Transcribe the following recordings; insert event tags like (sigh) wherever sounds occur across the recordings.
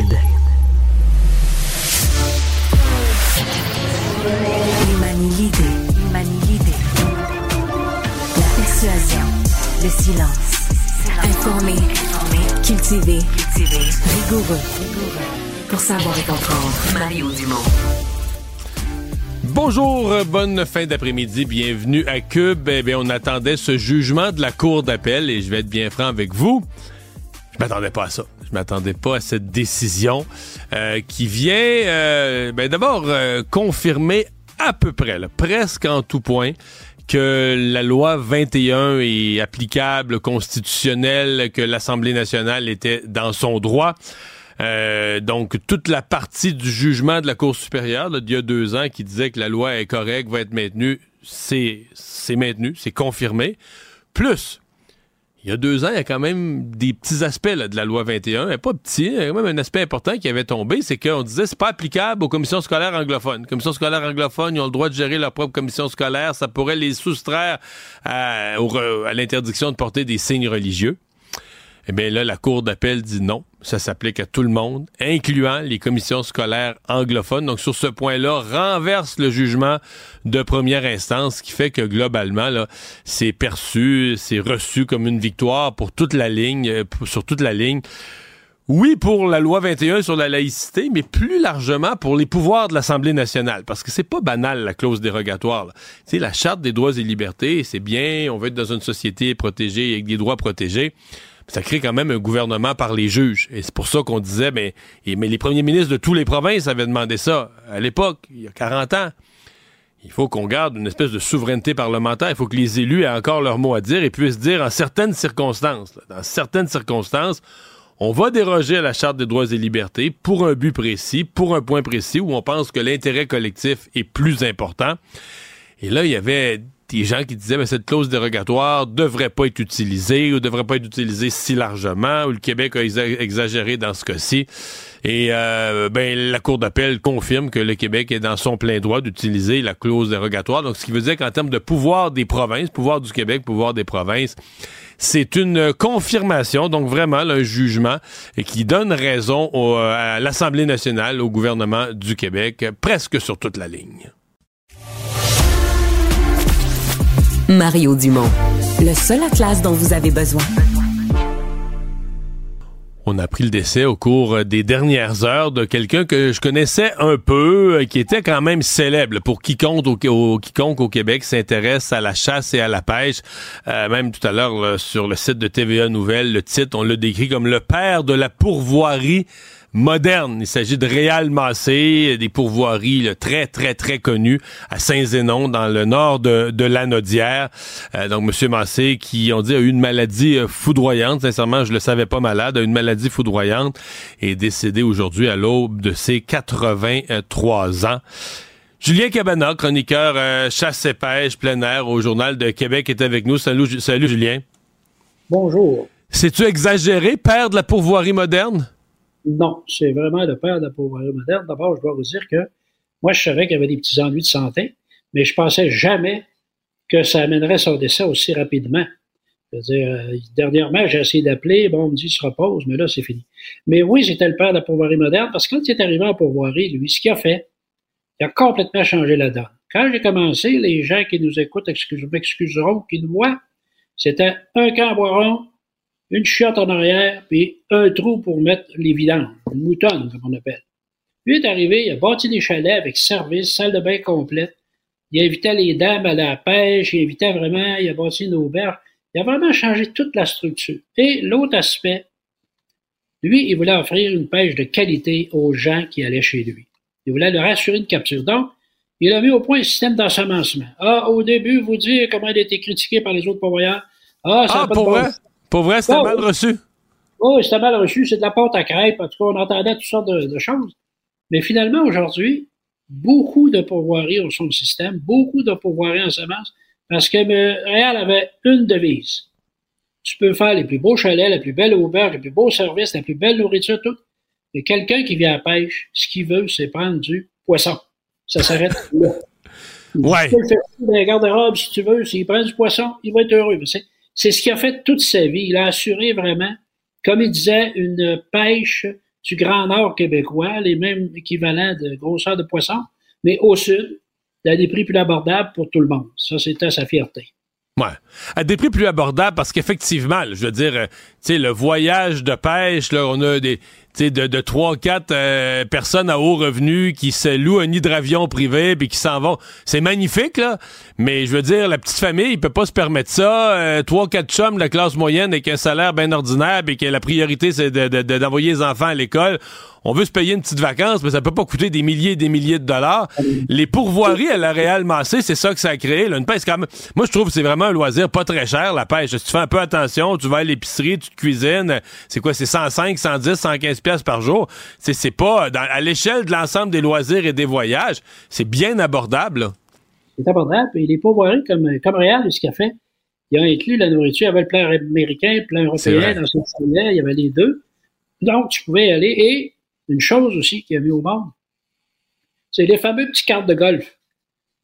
Cube. Il manie l'idée, il manie l'idée. La persuasion, le silence. Informé, informé. Cultivé, cultivé. Rigoureux, rigoureux. Pour savoir et comprendre. Mario Dumont. Bonjour, bonne fin d'après-midi, bienvenue à Cube. Eh bien, on attendait ce jugement de la Cour d'appel et je vais être bien franc avec vous. Je m'attendais pas à ça. Je m'attendais pas à cette décision euh, qui vient euh, ben, d'abord euh, confirmer à peu près, là, presque en tout point, que la loi 21 est applicable, constitutionnelle, que l'Assemblée nationale était dans son droit. Euh, donc, toute la partie du jugement de la Cour supérieure d'il y a deux ans qui disait que la loi est correcte, va être maintenue, c'est maintenu, c'est confirmé. Plus, il y a deux ans, il y a quand même des petits aspects de la loi 21. Elle pas petit, il y a quand même un aspect important qui avait tombé, c'est qu'on disait c'est pas applicable aux commissions scolaires anglophones. Les commissions scolaires anglophones, ils ont le droit de gérer leur propre commission scolaire. Ça pourrait les soustraire à, à l'interdiction de porter des signes religieux. Eh bien là, la Cour d'appel dit non. Ça s'applique à tout le monde, incluant les commissions scolaires anglophones. Donc, sur ce point-là, renverse le jugement de première instance, qui fait que globalement, là, c'est perçu, c'est reçu comme une victoire pour toute la ligne, euh, sur toute la ligne. Oui, pour la loi 21 sur la laïcité, mais plus largement pour les pouvoirs de l'Assemblée nationale, parce que c'est pas banal la clause dérogatoire. Sais, la charte des droits et libertés, c'est bien, on veut être dans une société protégée avec des droits protégés ça crée quand même un gouvernement par les juges. Et c'est pour ça qu'on disait, mais, les premiers ministres de toutes les provinces avaient demandé ça à l'époque, il y a 40 ans. Il faut qu'on garde une espèce de souveraineté parlementaire. Il faut que les élus aient encore leur mot à dire et puissent dire en certaines circonstances, dans certaines circonstances, on va déroger à la Charte des droits et libertés pour un but précis, pour un point précis où on pense que l'intérêt collectif est plus important. Et là, il y avait des gens qui disaient que cette clause dérogatoire devrait pas être utilisée ou devrait pas être utilisée si largement, ou le Québec a exagéré dans ce cas-ci. Et euh, ben la Cour d'appel confirme que le Québec est dans son plein droit d'utiliser la clause dérogatoire. Donc, ce qui veut dire qu'en termes de pouvoir des provinces, pouvoir du Québec, pouvoir des provinces, c'est une confirmation, donc vraiment un jugement qui donne raison à l'Assemblée nationale, au gouvernement du Québec, presque sur toute la ligne. Mario Dumont, le seul atlas dont vous avez besoin. On a pris le décès au cours des dernières heures de quelqu'un que je connaissais un peu, qui était quand même célèbre pour quiconque au, Québec s'intéresse à la chasse et à la pêche. Euh, même tout à l'heure sur le site de TVA Nouvelles, le titre, on l'a décrit comme le père de la pourvoirie moderne. Il s'agit de Réal Massé, des pourvoiries très, très, très connues à Saint-Zénon, dans le nord de, de l'Anaudière. Euh, donc, Monsieur Massé, qui, on dit, a eu une maladie euh, foudroyante. Sincèrement, je le savais pas malade, a eu une maladie foudroyante et est décédé aujourd'hui à l'aube de ses 83 ans. Julien Cabana, chroniqueur euh, chasse et pêche plein air au Journal de Québec, est avec nous. Salut, salut Julien. Bonjour. C'est-tu exagéré, père de la pourvoirie moderne? Non, c'est vraiment le père de la pauvreté moderne. D'abord, je dois vous dire que moi, je savais qu'il y avait des petits ennuis de santé, mais je pensais jamais que ça amènerait son décès aussi rapidement. Je veux dire, euh, dernièrement, j'ai essayé d'appeler, bon, on me dit, il se repose, mais là, c'est fini. Mais oui, c'était le père de la pauvreté moderne, parce que quand il est arrivé en pauvreté, lui, ce qu'il a fait, il a complètement changé la donne. Quand j'ai commencé, les gens qui nous écoutent m'excuseront, qui nous voient, c'était un camp boiron, une chiotte en arrière, puis un trou pour mettre les vidanges, une moutonne, comme on appelle. Lui est arrivé, il a bâti des chalets avec service, salle de bain complète. Il invitait les dames à la pêche, il invitait vraiment, il a bâti une auberge. Il a vraiment changé toute la structure. Et l'autre aspect, lui, il voulait offrir une pêche de qualité aux gens qui allaient chez lui. Il voulait leur assurer une capture. Donc, il a mis au point un système d'ensemencement. Ah, au début, vous dire comment il a été critiqué par les autres pourvoyeurs. Ah, ça ah, pas pour de pour vrai, c'était mal reçu. Oui, c'était mal reçu. C'est de la pâte à crêpes. En tout cas, on entendait toutes sortes de, choses. Mais finalement, aujourd'hui, beaucoup de pourvoiries ont son système, beaucoup de pourvoiries en semence, parce que Réal avait une devise. Tu peux faire les plus beaux chalets, la plus belle auberge, les plus beaux services, la plus belle nourriture, tout. Mais quelqu'un qui vient à la pêche, ce qu'il veut, c'est prendre du poisson. Ça s'arrête là. (laughs) Ouais. Tu peux le faire dans les garde-robes si tu veux. S'il prend du poisson, il va être heureux. Mais c'est ce qu'il a fait toute sa vie. Il a assuré vraiment, comme il disait, une pêche du Grand Nord québécois, les mêmes équivalents de grosseur de poisson, mais au sud, à des prix plus abordables pour tout le monde. Ça, c'était sa fierté. Ouais. À des prix plus abordables parce qu'effectivement, je veux dire, euh, tu sais, le voyage de pêche, là, on a des, de, de 3-4 euh, personnes à haut revenu qui se louent un hydravion privé puis qui s'en vont. C'est magnifique, là. Mais je veux dire, la petite famille, il peut pas se permettre ça. Euh, 3-4 chums de la classe moyenne avec un salaire bien ordinaire et que la priorité, c'est d'envoyer de, les enfants à l'école on veut se payer une petite vacance, mais ça peut pas coûter des milliers et des milliers de dollars. Les pourvoiries à la Réal Massé, c'est ça que ça a créé. Là. Une pêche quand Moi, je trouve que c'est vraiment un loisir pas très cher, la pêche. Si tu fais un peu attention, tu vas à l'épicerie, tu te cuisines, c'est quoi, c'est 105, 110, 115 pièces par jour. C'est, c'est pas, à l'échelle de l'ensemble des loisirs et des voyages, c'est bien abordable. C'est abordable. Et les pourvoiries, comme, comme Réal, ce qu'il a fait, il a inclus la nourriture. Il y avait le plan américain, le plan européen dans son il y avait les deux. Donc, tu pouvais y aller et une chose aussi qui a mis au monde, c'est les fameux petits cartes de golf.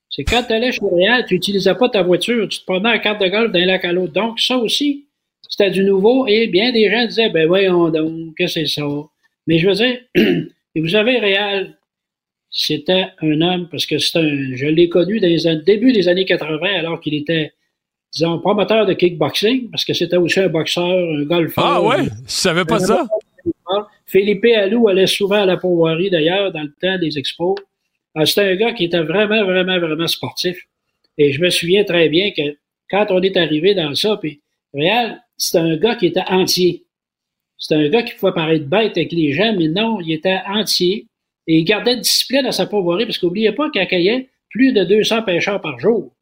C'est quand tu allais chez Montréal, tu n'utilisais pas ta voiture, tu te prenais un carte de golf d'un lac à l'autre. Donc, ça aussi, c'était du nouveau et bien des gens disaient, ben voyons donc, que c'est ça. Mais je veux dire, (clears throat) et vous savez, Réal, c'était un homme, parce que c'est un, je l'ai connu dans les début des années 80, alors qu'il était, disons, promoteur de kickboxing, parce que c'était aussi un boxeur, un golfeur. Ah ouais? Je savais pas ça? Philippe Allou allait souvent à la pourvoirie, d'ailleurs, dans le temps des expos. Ah, c'était un gars qui était vraiment, vraiment, vraiment sportif. Et je me souviens très bien que quand on est arrivé dans ça, puis Réal, c'était un gars qui était entier. C'était un gars qui pouvait paraître bête avec les gens, mais non, il était entier. Et il gardait discipline à sa pourvoirie, parce qu'oubliez pas qu'il accueillait plus de 200 pêcheurs par jour.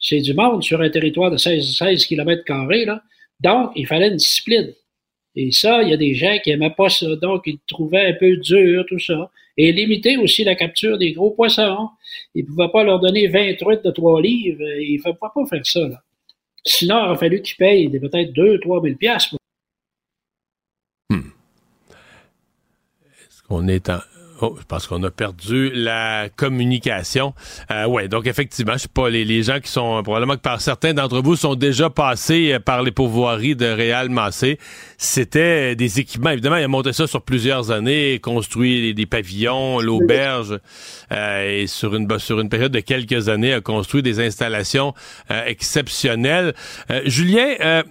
C'est du monde sur un territoire de 16, 16 km là. Donc, il fallait une discipline. Et ça, il y a des gens qui n'aimaient pas ça, donc ils trouvaient un peu dur, tout ça. Et limiter aussi la capture des gros poissons. Ils ne pouvaient pas leur donner 20 truites de 3 livres. Ils ne pouvaient pas faire ça. Là. Sinon, il aurait fallu qu'ils payent peut-être 2 3 000 piastres. Hmm. Est-ce qu'on est en... Oh, je pense qu'on a perdu la communication. Euh, ouais, donc effectivement, je sais pas, les, les, gens qui sont probablement que par certains d'entre vous sont déjà passés euh, par les pourvoiries de Réal Massé. C'était des équipements. Évidemment, il a monté ça sur plusieurs années, construit des, pavillons, l'auberge, euh, et sur une sur une période de quelques années, a construit des installations euh, exceptionnelles. Euh, Julien,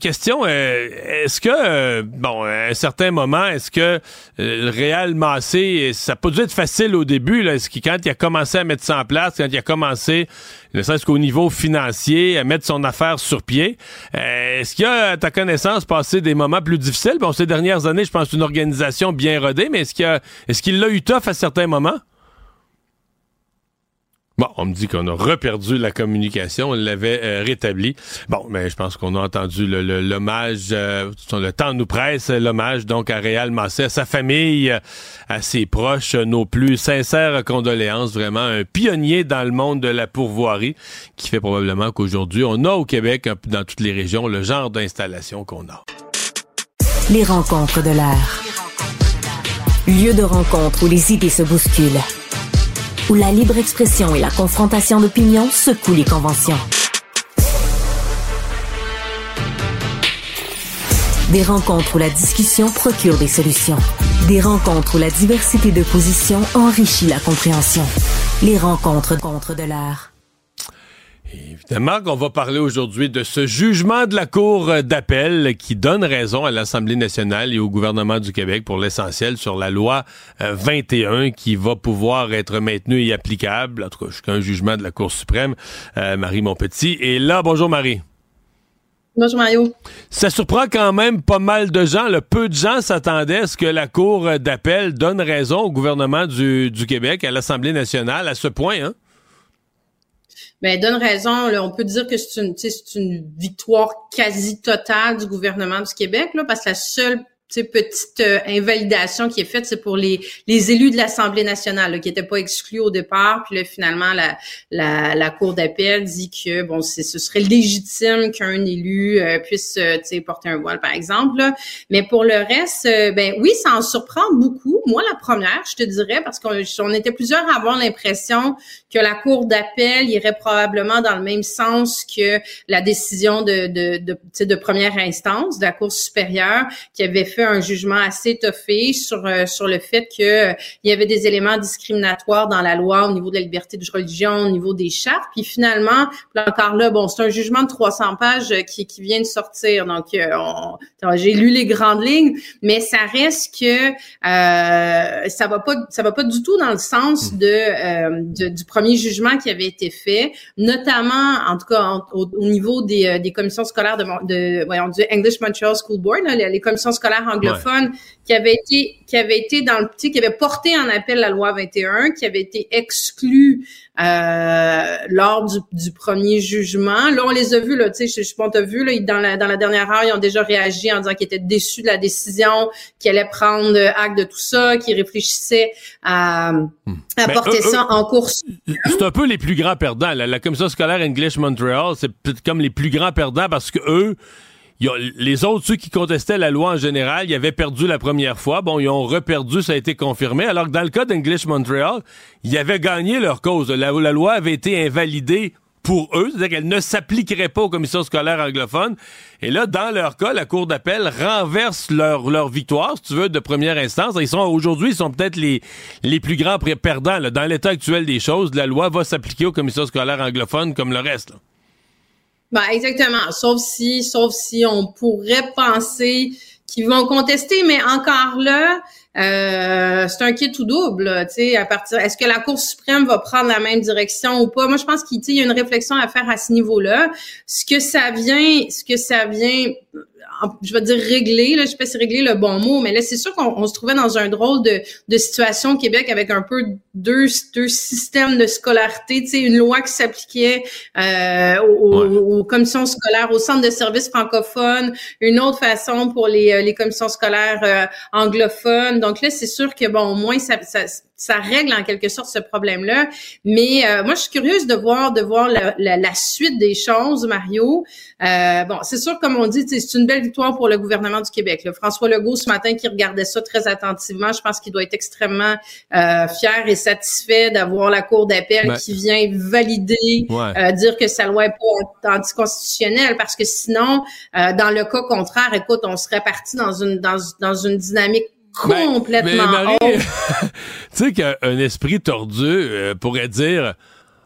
question est-ce que bon, à un certain moment, est-ce que le Réal Massé ça n'a pas dû être facile au début, là, ce qui, quand il a commencé à mettre ça en place, quand il a commencé, ne serait-ce qu'au niveau financier, à mettre son affaire sur pied, euh, est-ce qu'il a, à ta connaissance, passé des moments plus difficiles? Bon, ces dernières années, je pense une organisation bien rodée, mais est-ce qu'il a, est-ce qu'il l'a eu tough à certains moments? Bon, on me dit qu'on a reperdu la communication, on l'avait euh, rétabli. Bon, mais je pense qu'on a entendu l'hommage, le, euh, le temps nous presse, l'hommage donc à Réal Massé, à sa famille, à ses proches, nos plus sincères condoléances, vraiment un pionnier dans le monde de la pourvoirie, qui fait probablement qu'aujourd'hui, on a au Québec, dans toutes les régions, le genre d'installation qu'on a. Les rencontres de l'air. Lieu de rencontre où les idées se bousculent où la libre expression et la confrontation d'opinions secouent les conventions. Des rencontres où la discussion procure des solutions. Des rencontres où la diversité de positions enrichit la compréhension. Les rencontres contre de l'art. Évidemment qu'on va parler aujourd'hui de ce jugement de la Cour d'appel qui donne raison à l'Assemblée nationale et au gouvernement du Québec pour l'essentiel sur la loi 21 euh, qui va pouvoir être maintenue et applicable, en tout cas jusqu'à un jugement de la Cour suprême. Euh, Marie Montpetit est là. Bonjour Marie. Bonjour Mario. Ça surprend quand même pas mal de gens. Le peu de gens s'attendaient à ce que la Cour d'appel donne raison au gouvernement du, du Québec, à l'Assemblée nationale, à ce point. Hein? Ben, donne raison. On peut dire que c'est une, une victoire quasi totale du gouvernement du Québec, là, parce que la seule petite euh, invalidation qui est faite, c'est pour les, les élus de l'Assemblée nationale qui n'étaient pas exclus au départ. Puis là, finalement, la, la, la Cour d'appel dit que bon, ce serait légitime qu'un élu euh, puisse euh, porter un voile, par exemple. Mais pour le reste, ben oui, ça en surprend beaucoup. Moi, la première, je te dirais, parce qu'on on était plusieurs à avoir l'impression que la Cour d'appel irait probablement dans le même sens que la décision de, de, de, de première instance de la Cour supérieure qui avait fait fait un jugement assez étoffé sur sur le fait que il y avait des éléments discriminatoires dans la loi au niveau de la liberté de religion, au niveau des chartes. Puis finalement, encore là, bon, c'est un jugement de 300 pages qui, qui vient de sortir. Donc, j'ai lu les grandes lignes, mais ça reste que euh, ça va pas, ça va pas du tout dans le sens hmm. de, du premier jugement qui avait été fait, notamment, en tout cas, au, niveau des, des commissions scolaires de, de voyons, du English Montreal School Board, les, commissions scolaires anglophones qui avaient été qui avait été dans le petit qui avait porté en appel la loi 21 qui avait été exclu euh, lors du, du, premier jugement. Là, on les a vus, là, tu sais, je, t'a vu, là, dans la, dans la dernière heure, ils ont déjà réagi en disant qu'ils étaient déçus de la décision, qu'ils allaient prendre acte de tout ça, qu'ils réfléchissaient à, hmm. à porter ça en course. C'est un peu les plus grands perdants. La, la commission scolaire English Montreal, c'est peut-être comme les plus grands perdants parce que eux, les autres, ceux qui contestaient la loi en général, ils avaient perdu la première fois. Bon, ils ont reperdu, ça a été confirmé. Alors que dans le cas d'English Montreal, ils avaient gagné leur cause. La, loi avait été invalidée pour eux, c'est-à-dire qu'elle ne s'appliquerait pas aux commissions scolaires anglophones. Et là, dans leur cas, la Cour d'appel renverse leur, leur victoire, si tu veux, de première instance. Ils sont aujourd'hui, ils sont peut-être les, les plus grands perdants. Dans l'état actuel des choses, la loi va s'appliquer aux commissions scolaires anglophones comme le reste. Ben, exactement. Sauf si, sauf si on pourrait penser qu'ils vont contester, mais encore là, euh, c'est un kit tout double, tu sais, à partir. Est-ce que la Cour suprême va prendre la même direction ou pas? Moi, je pense qu'il y a une réflexion à faire à ce niveau-là. Ce que ça vient, ce que ça vient je vais dire régler, là, je sais pas si régler le bon mot, mais là, c'est sûr qu'on se trouvait dans un drôle de, de situation au Québec avec un peu deux, deux systèmes de scolarité, tu sais, une loi qui s'appliquait euh, aux, commissions scolaires, au centre de services francophones, une autre façon pour les, euh, les commissions scolaires euh, anglophones. Donc là, c'est sûr que, bon, au moins, ça, ça ça règle en quelque sorte ce problème-là. Mais euh, moi, je suis curieuse de voir de voir la, la, suite des choses, Mario. Euh, bon, c'est sûr, comme on dit, c'est une belle victoire pour le gouvernement du Québec. Le François Legault, ce matin, qui regardait ça très attentivement, je pense qu'il doit être extrêmement euh, fier et satisfait d'avoir la Cour d'appel qui vient valider, euh, dire que sa loi est pas anticonstitutionnelle, parce que sinon, dans le cas contraire, écoute, on serait parti dans une dans, dans une dynamique ben, complètement mais, (laughs) tu sais qu'un esprit tordu euh, pourrait dire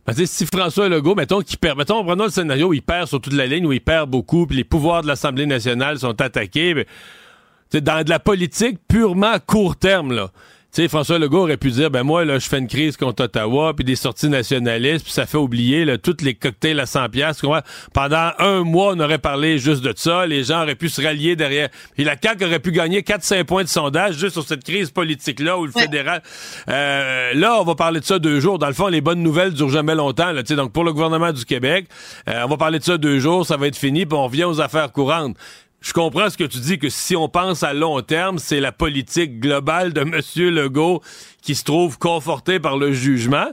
ben, si François Legault, mettons, qui perd, mettons, prenons le scénario, il perd sur toute la ligne, où il perd beaucoup, puis les pouvoirs de l'Assemblée nationale sont attaqués, ben, dans de la politique purement à court terme, là. Tu sais, François Legault aurait pu dire, ben moi, là, je fais une crise contre Ottawa, puis des sorties nationalistes, puis ça fait oublier là, tous les cocktails à 100 pièces. Pendant un mois, on aurait parlé juste de ça. Les gens auraient pu se rallier derrière. Puis la CAQ aurait pu gagner 4-5 points de sondage juste sur cette crise politique-là, où le fédéral... Euh, là, on va parler de ça deux jours. Dans le fond, les bonnes nouvelles durent jamais longtemps. Là, donc, pour le gouvernement du Québec, euh, on va parler de ça deux jours, ça va être fini, puis on revient aux affaires courantes je comprends ce que tu dis, que si on pense à long terme, c'est la politique globale de (laughs) M. Legault qui se trouve conforté par le jugement.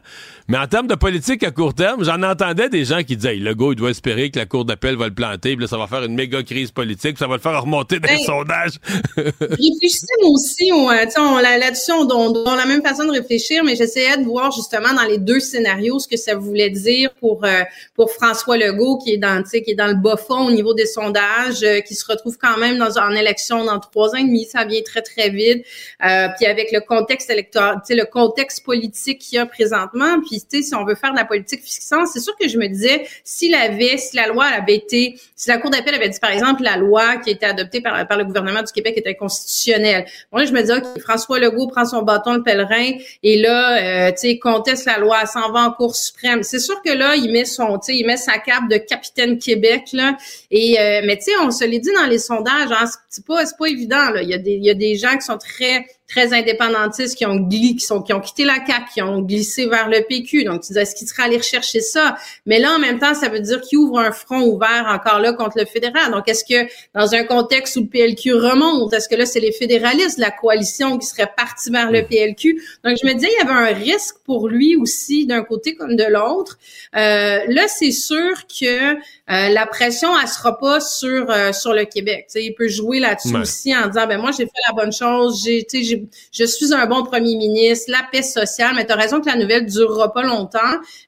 Mais en termes de politique à court terme, j'en entendais des gens qui disaient hey, Legault, il doit espérer que la Cour d'appel va le planter, puis là, ça va faire une méga crise politique, puis ça va le faire remonter dans les ben, sondages. réfléchissez moi aussi, on, euh, on, là-dessus, on, on, a la même façon de réfléchir, mais j'essayais de voir justement dans les deux scénarios ce que ça voulait dire pour euh, pour François Legault, qui est dans, qui est dans le bas fond au niveau des sondages, euh, qui se retrouve quand même dans en élection dans trois ans et demi, ça vient très très vite, puis avec le contexte électoral, le contexte politique qu'il y a présentement, puis si on veut faire de la politique fiscale, c'est sûr que je me disais, si la, si la loi avait été, si la Cour d'appel avait dit, par exemple, la loi qui a été adoptée par, le gouvernement du Québec était constitutionnelle. Moi, je me disais, OK, François Legault prend son bâton, le pèlerin, et là, euh, tu sais, conteste la loi, s'en va en Cour suprême. C'est sûr que là, il met son, tu sais, il met sa cape de capitaine Québec, là, et, euh, mais tu sais, on se l'est dit dans les sondages, hein, c'est pas, évident, là. Il y a des gens qui sont très très indépendantistes qui ont glissé, qui sont qui ont quitté la CAQ, qui ont glissé vers le PQ. Donc tu est-ce qu'ils seraient allés rechercher ça? Mais là en même temps, ça veut dire qu'ils ouvrent un front ouvert encore là contre le fédéral. Donc est-ce que dans un contexte où le PLQ remonte, est-ce que là c'est les fédéralistes, la coalition qui serait partie vers le PLQ Donc je me disais il y avait un risque pour lui aussi d'un côté comme de l'autre. Euh, là c'est sûr que euh, la pression elle sera pas sur euh, sur le Québec. sais, il peut jouer là-dessus aussi en disant ben moi j'ai fait la bonne chose, j'ai j'ai je suis un bon premier ministre, la paix sociale, mais tu as raison que la nouvelle durera pas longtemps,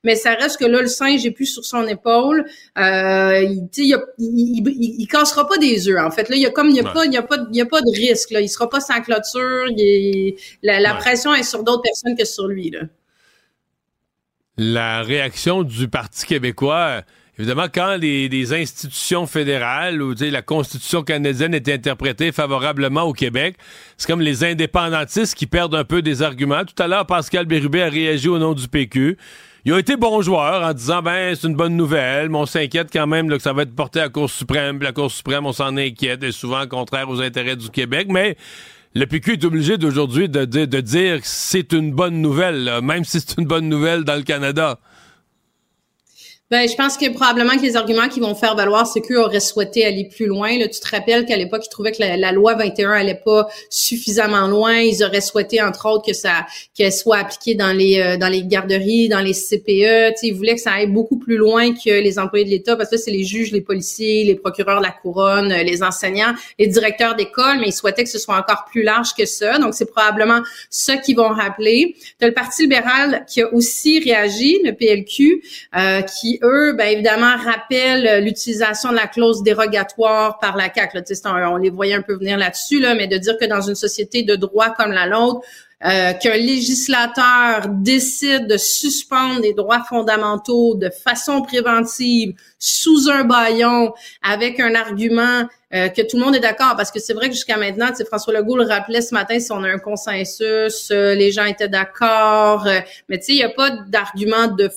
mais ça reste que là, le singe est plus sur son épaule. Euh, il, il, il, il, cassera pas des œufs, en fait. Là, il y a comme, il y a pas, il y a pas, il y a pas de risque, là. Il sera pas sans clôture. Il la, la pression est sur d'autres personnes que sur lui, là. La réaction du Parti québécois, Évidemment, quand les, institutions fédérales ou la Constitution canadienne est interprétée favorablement au Québec, c'est comme les indépendantistes qui perdent un peu des arguments. Tout à l'heure, Pascal Bérubé a réagi au nom du PQ. Il a été bon joueur en disant ben c'est une bonne nouvelle, mais on s'inquiète quand même que ça va être porté à la Cour suprême. La Cour suprême, on s'en inquiète, et souvent contraire aux intérêts du Québec. Mais le PQ est obligé d'aujourd'hui de, de, dire que c'est une bonne nouvelle, même si c'est une bonne nouvelle dans le Canada. Ben, je pense que probablement que les arguments qu'ils vont faire valoir, c'est qu'eux auraient souhaité aller plus loin. Là, tu te rappelles qu'à l'époque, ils trouvaient que la, loi 21 allait pas suffisamment loin. Ils auraient souhaité, entre autres, que ça qu'elle soit appliquée dans les euh, dans les garderies, dans les CPE. Tu ils voulaient que ça aille beaucoup plus loin que les employés de l'État, parce que c'est les juges, les policiers, les procureurs de la couronne, euh, les enseignants, les directeurs d'école, mais ils souhaitaient que ce soit encore plus large que ça. Donc, c'est probablement ça qu'ils vont rappeler. Tu le Parti libéral qui a aussi réagi, le PLQ, euh, qui eux, ben évidemment, rappellent euh, l'utilisation de la clause dérogatoire par la CAQ. Là, on les voyait un peu venir là-dessus, là, mais de dire que dans une société de droit comme la nôtre, euh, qu'un législateur décide de suspendre des droits fondamentaux de façon préventive sous un baillon avec un argument euh, que tout le monde est d'accord parce que c'est vrai que jusqu'à maintenant, François Legault le rappelait ce matin si on a un consensus, les gens étaient d'accord, mais tu sais il n'y a pas d'argument de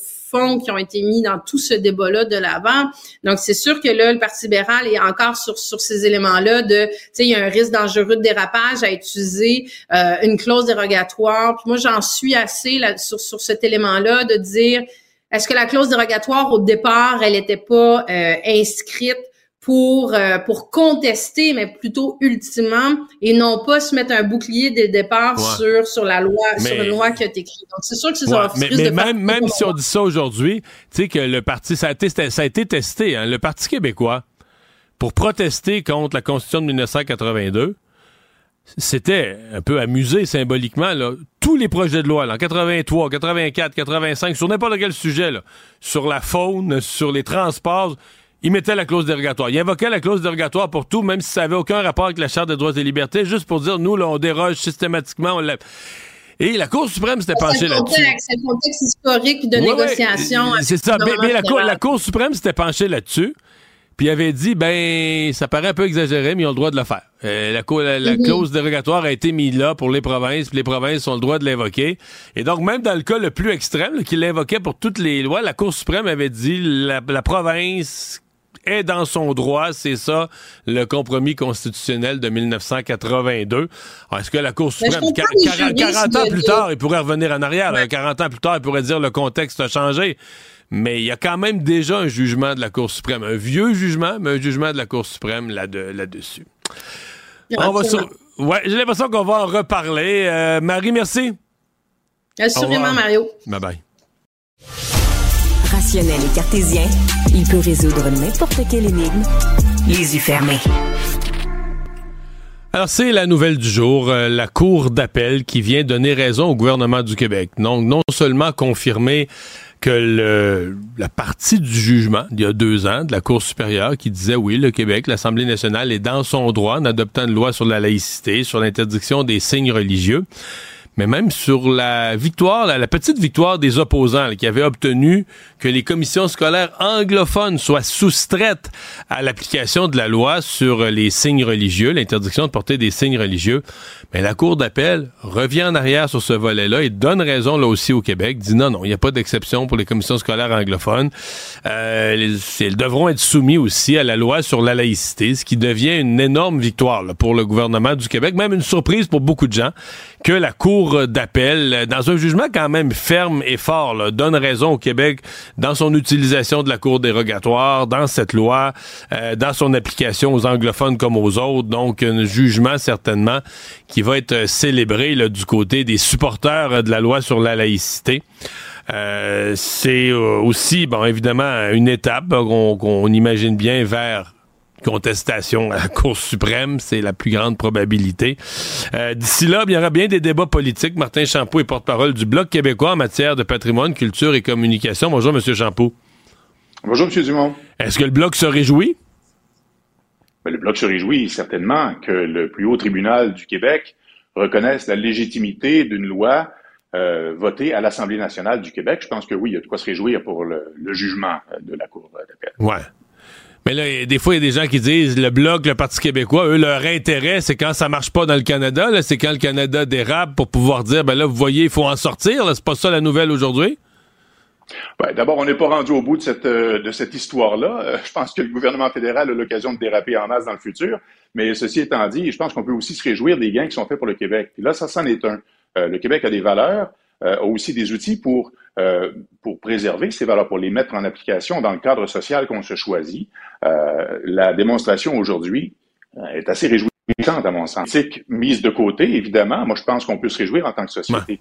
qui ont été mis dans tout ce débat-là de l'avant. Donc, c'est sûr que là, le Parti libéral est encore sur, sur ces éléments-là de, tu sais, il y a un risque dangereux de dérapage à utiliser euh, une clause dérogatoire. Puis moi, j'en suis assez là, sur, sur cet élément-là de dire, est-ce que la clause dérogatoire, au départ, elle n'était pas euh, inscrite pour euh, pour contester, mais plutôt ultimement, et non pas se mettre un bouclier dès le départ sur sur la loi, sur une loi qui a été écrite. Donc c'est sûr que c'est ouais, Mais, mais même même si on dit ça aujourd'hui, tu sais que le parti ça a été ça a été testé, hein, le Parti québécois pour protester contre la Constitution de 1982 c'était un peu amusé symboliquement, là. tous les projets de loi, là, en 83, 84, 85, sur n'importe quel sujet, là, sur la faune, sur les transports, il mettait la clause dérogatoire. Il invoquait la clause dérogatoire pour tout, même si ça n'avait aucun rapport avec la Charte des droits et libertés, juste pour dire, nous, là, on déroge systématiquement. On et la Cour suprême s'était penchée là-dessus. C'est le contexte historique de négociation. c'est ça. Mais, la, cour, la, Cour, suprême s'était penchée là-dessus. Puis avait dit, ben, ça paraît un peu exagéré, mais ils ont le droit de le faire. Euh, la, la, mhm. clause dérogatoire a été mise là pour les provinces, puis les provinces ont le droit de l'invoquer. Et donc, même dans le cas le plus extrême, qu'il l'invoquait pour toutes les lois, la Cour suprême avait dit, la, la province est dans son droit. C'est ça, le compromis constitutionnel de 1982. Est-ce que la Cour suprême, 40, ans plus tard, il pourrait revenir en arrière. 40 ans plus tard, il pourrait dire le contexte a changé. Mais il y a quand même déjà un jugement de la Cour suprême. Un vieux jugement, mais un jugement de la Cour suprême là-dessus. On va Ouais, j'ai l'impression qu'on va en reparler. Euh, Marie, merci. Assurément, Mario. Bye bye. Il peut résoudre n'importe quelle énigme, les yeux fermés. Alors, c'est la nouvelle du jour, euh, la Cour d'appel qui vient donner raison au gouvernement du Québec. Donc, non seulement confirmer que la partie du jugement d'il y a deux ans de la Cour supérieure qui disait oui, le Québec, l'Assemblée nationale est dans son droit en adoptant une loi sur la laïcité, sur l'interdiction des signes religieux mais même sur la victoire, la, petite victoire des opposants qui avaient obtenu que les commissions scolaires anglophones soient soustraites à l'application de la loi sur les signes religieux, l'interdiction de porter des signes religieux. Mais la Cour d'appel revient en arrière sur ce volet-là et donne raison là aussi au Québec, dit non, non, il n'y a pas d'exception pour les commissions scolaires anglophones. Euh, elles devront être soumises aussi à la loi sur la laïcité, ce qui devient une énorme victoire pour le gouvernement du Québec, même une surprise pour beaucoup de gens que la Cour d'appel, dans un jugement quand même ferme et fort, donne raison au Québec dans son utilisation de la Cour dérogatoire, dans cette loi, euh, dans son application aux anglophones comme aux autres. Donc, un jugement certainement qui va être célébré du côté des supporters de la loi sur la laïcité. Euh, c'est aussi, bon, évidemment, une étape qu'on imagine bien vers contestation à la Cour suprême, c'est la plus grande probabilité. Euh, d'ici là, il y aura bien des débats politiques. Martin Champoux est porte-parole du Bloc québécois en matière de patrimoine, culture et communication. Bonjour, M. Champoux. Bonjour, M. Dumont. Est-ce que le Bloc se réjouit? Ben, le Bloc se réjouit certainement que le plus haut tribunal du Québec reconnaisse la légitimité d'une loi euh, votée à l'Assemblée nationale du Québec. Je pense que oui, il y a de quoi se réjouir pour le, jugement de la Cour d'appel. Ouais. Mais là, des fois, il y a des gens qui disent le Bloc, le Parti québécois, eux, leur intérêt, c'est quand ça marche pas dans le Canada, c'est quand le Canada dérape pour pouvoir dire, ben là, vous voyez, il faut en sortir. C'est pas ça la nouvelle aujourd'hui? Ben, D'abord, on n'est pas rendu au bout de cette, euh, cette histoire-là. Euh, je pense que le gouvernement fédéral a l'occasion de déraper en masse dans le futur. Mais ceci étant dit, je pense qu'on peut aussi se réjouir des gains qui sont faits pour le Québec. Puis là, ça, c'en est un. Euh, le Québec a des valeurs, a aussi des outils pour, pour préserver ces valeurs, pour les mettre en application dans le cadre social qu'on se choisit. la démonstration aujourd'hui est assez réjouissante à mon sens. Mise de côté, évidemment, moi je pense qu'on peut se réjouir en tant que société.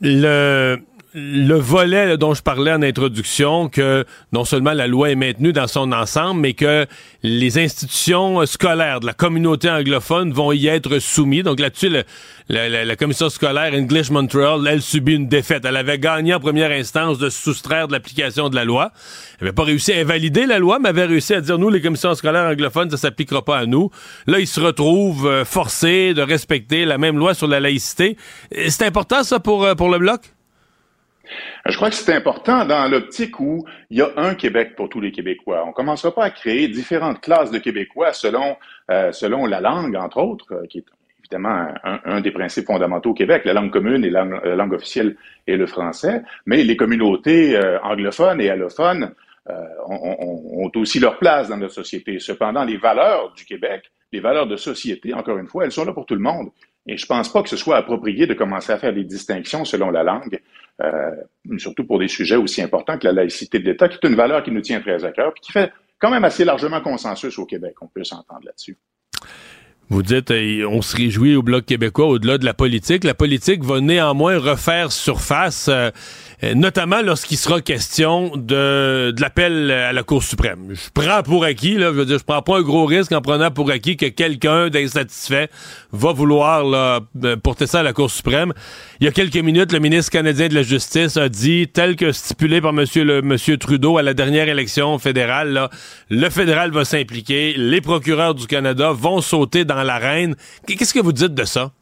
le le volet dont je parlais en introduction, que non seulement la loi est maintenue dans son ensemble, mais que les institutions scolaires de la communauté anglophone vont y être soumises. Donc là-dessus, la, commission scolaire English Montreal, elle subit une défaite. Elle avait gagné en première instance de soustraire de l'application de la loi. Elle n'avait pas réussi à invalider la loi, mais avait réussi à dire, nous, les commissions scolaires anglophones, ça s'appliquera pas à nous. Là, ils se retrouvent euh, forcés de respecter la même loi sur la laïcité. C'est important, ça, pour, euh, pour le Bloc? Je crois que c'est important dans l'optique où il y a un Québec pour tous les Québécois. On ne commencera pas à créer différentes classes de Québécois selon, euh, selon la langue, entre autres, euh, qui est évidemment un, des principes fondamentaux au Québec. La langue commune et la, langue officielle est le français, mais les communautés euh, anglophones et allophones ont, ont, aussi leur place dans notre société. Cependant, les valeurs du Québec, les valeurs de société, encore une fois, elles sont là pour tout le monde. Et je pense pas que ce soit approprié de commencer à faire des distinctions selon la langue, euh, surtout pour des sujets aussi importants que la laïcité de l'État, qui est une valeur qui nous tient très à cœur, puis qui fait quand même assez largement consensus au Québec. On peut s'entendre là-dessus. Vous dites, euh, on se réjouit au Bloc québécois au-delà de la politique. La politique va néanmoins refaire surface. Euh, notamment lorsqu'il sera question de, de l'appel à la Cour suprême. Je prends pour acquis, là, je veux dire, je prends pas un gros risque en prenant pour acquis que quelqu'un d'insatisfait va vouloir euh, porter ça à la Cour suprême. Il y a quelques minutes, le ministre canadien de la Justice a dit, tel que stipulé par monsieur, le, monsieur Trudeau à la dernière élection fédérale, là, le fédéral va s'impliquer, les procureurs du Canada vont sauter dans l'arène. Qu'est-ce que vous dites de ça?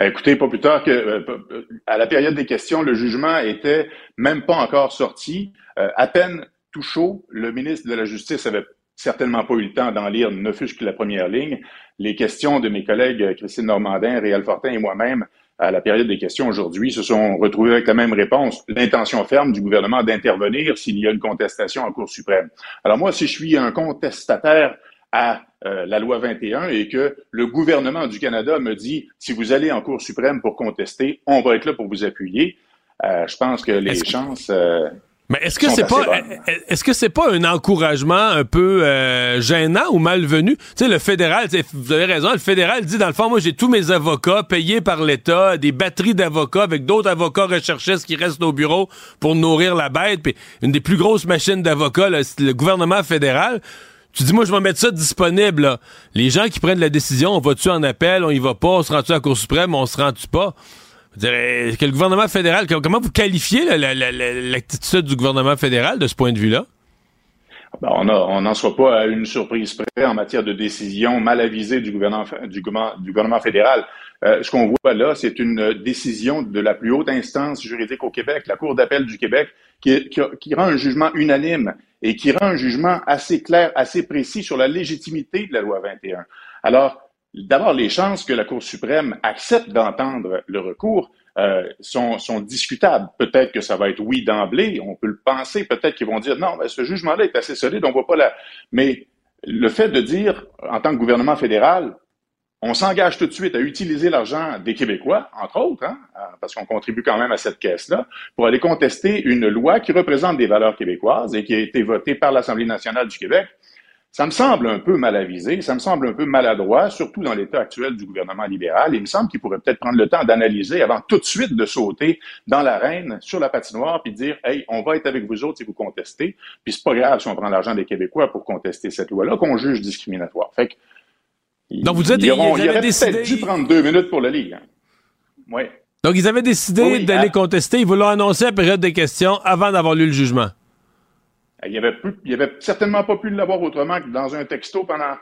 Euh, écoutez, pas plus tard que euh, à la période des questions, le jugement était même pas encore sorti. Euh, à peine tout chaud, le ministre de la Justice avait certainement pas eu le temps d'en lire ne fût-ce que la première ligne. Les questions de mes collègues Christine Normandin, Réal Fortin et moi-même à la période des questions aujourd'hui se sont retrouvés avec la même réponse, l'intention ferme du gouvernement d'intervenir s'il y a une contestation en Cour suprême. Alors moi, si je suis un contestataire à euh, la loi 21 et que le gouvernement du Canada me dit si vous allez en Cour suprême pour contester, on va être là pour vous appuyer. Euh, je pense que les chances. Euh, mais est-ce que c'est pas est-ce que c'est pas un encouragement un peu gênant ou malvenu? Tu sais le fédéral, vous avez raison, le fédéral dit dans le fond moi j'ai tous mes avocats payés par l'État, des batteries d'avocats avec d'autres avocats recherchistes qui restent au bureau pour nourrir la bête, puis une des plus grosses machines d'avocats le gouvernement fédéral. Tu dis, moi, je vais mettre ça disponible. Les gens qui prennent la décision, on va-tu en appel, on y va pas, on se rend-tu à la Cour suprême, on se rend-tu pas? Dirais, que le gouvernement fédéral, comment vous qualifiez l'attitude du gouvernement fédéral de ce point de vue-là? Ben, on n'en soit pas à une surprise près en matière de décision mal avisée du, gouvernement fédéral. Euh, ce qu'on voit là, c'est une décision de la plus haute instance juridique au Québec, la Cour d'appel du Québec, qui, qui, rend un jugement unanime et qui rend un jugement assez clair, assez précis sur la légitimité de la loi 21. Alors, d'abord, les chances que la Cour suprême accepte d'entendre le recours euh, sont, sont, discutables. Peut-être que ça va être oui d'emblée, on peut le penser, peut-être qu'ils vont dire non, mais ce jugement-là est assez solide, on voit pas la... Mais le fait de dire, en tant que gouvernement fédéral, on s'engage tout de suite à utiliser l'argent des Québécois, entre autres, hein, euh, parce qu'on contribue quand même à cette caisse-là, pour aller contester une loi qui représente des valeurs québécoises et qui a été votée par l'Assemblée nationale du Québec. Ça me semble un peu mal avisé, ça me semble un peu maladroit, surtout dans l'état actuel du gouvernement libéral. Il me semble qu'il pourrait peut-être prendre le temps d'analyser avant tout de suite de sauter dans l'arène, sur la patinoire, puis dire, hey, on va être avec vous autres si vous contestez. Puis c'est pas grave si on prend l'argent des Québécois pour contester cette loi-là qu'on juge discriminatoire. Fait que, Donc vous dites, ils, auront, ils ils auraient décidé... peut-être dû prendre deux minutes pour le lire. Hein. Oui. Donc ils avaient décidé Oui, d'aller à- contester. Ils voulaient annoncer la période des questions avant d'avoir lu le jugement. Il avait, il avait certainement pas pu l'avoir autrement que dans un texto pendant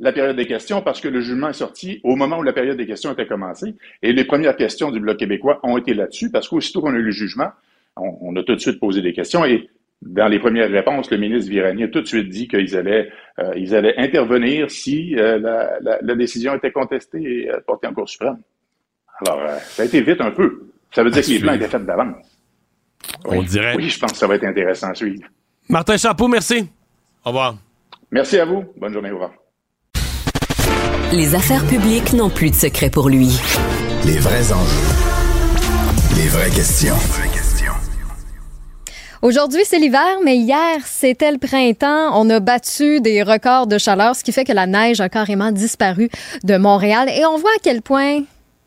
la période des questions parce que le jugement est sorti au moment où la période des questions était commencée. Et les premières questions du Bloc québécois ont été là-dessus parce qu'aussitôt qu'on a eu le jugement, on, on a tout de suite posé des questions et dans les premières réponses, le ministre Virani a tout de suite dit qu'ils allaient, euh, ils allaient intervenir si euh, la, la- la décision était contestée et euh, portée en Cour suprême. Alors, euh, ça a été vite un peu. Ça veut dire À que les plans étaient faits d'avance. On Oui. dirait. Oui, je pense que ça va être intéressant à suivre. Martin Chapeau, merci. Au revoir. Merci à vous. Bonne journée. Au revoir. Les affaires publiques n'ont plus de secret pour lui. Les vrais enjeux. Les vraies questions. Aujourd'hui, c'est l'hiver, mais hier, c'était le printemps. On a battu des records de chaleur, ce qui fait que la neige a carrément disparu de Montréal. Et on voit à quel point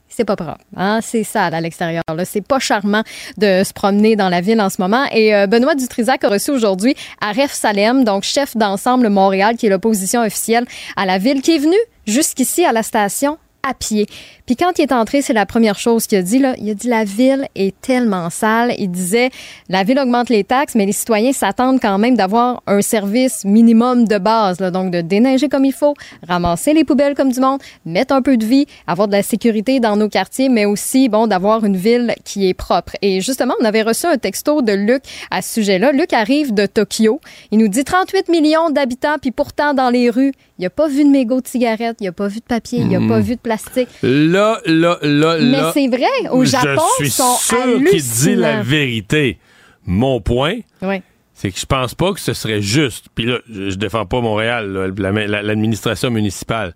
c'est pas propre. Hein? C'est sale à l'extérieur. C'est pas charmant de se promener dans la ville en ce moment. Et euh, Benoît Dutrisac a reçu aujourd'hui Aref Salem, donc chef d'ensemble Montréal, qui est l'opposition officielle à la ville, qui est venu jusqu'ici à la station à pied. Puis quand il est entré, c'est la première chose qu'il a dit. Là. Il a dit la ville est tellement sale. Il disait la ville augmente les taxes, mais les citoyens s'attendent quand même d'avoir un service minimum de base. Là. Donc de déneiger comme il faut, ramasser les poubelles comme du monde, mettre un peu de vie, avoir de la sécurité dans nos quartiers, mais aussi bon d'avoir une ville qui est propre. Et justement, on avait reçu un texto de Luc à ce sujet-là. Luc arrive de Tokyo. Il nous dit 38 millions d'habitants, puis pourtant dans les rues, il a pas vu de mégots de cigarettes, il a pas vu de papier, il a pas vu de plastique. Là, là, là, Mais là. c'est vrai, au Japon, je ils suis sont sûr qu'il dit la vérité. Mon point, Oui. c'est que je pense pas que ce serait juste. Puis là, je, je défends pas Montréal, là, la- la- l'administration municipale.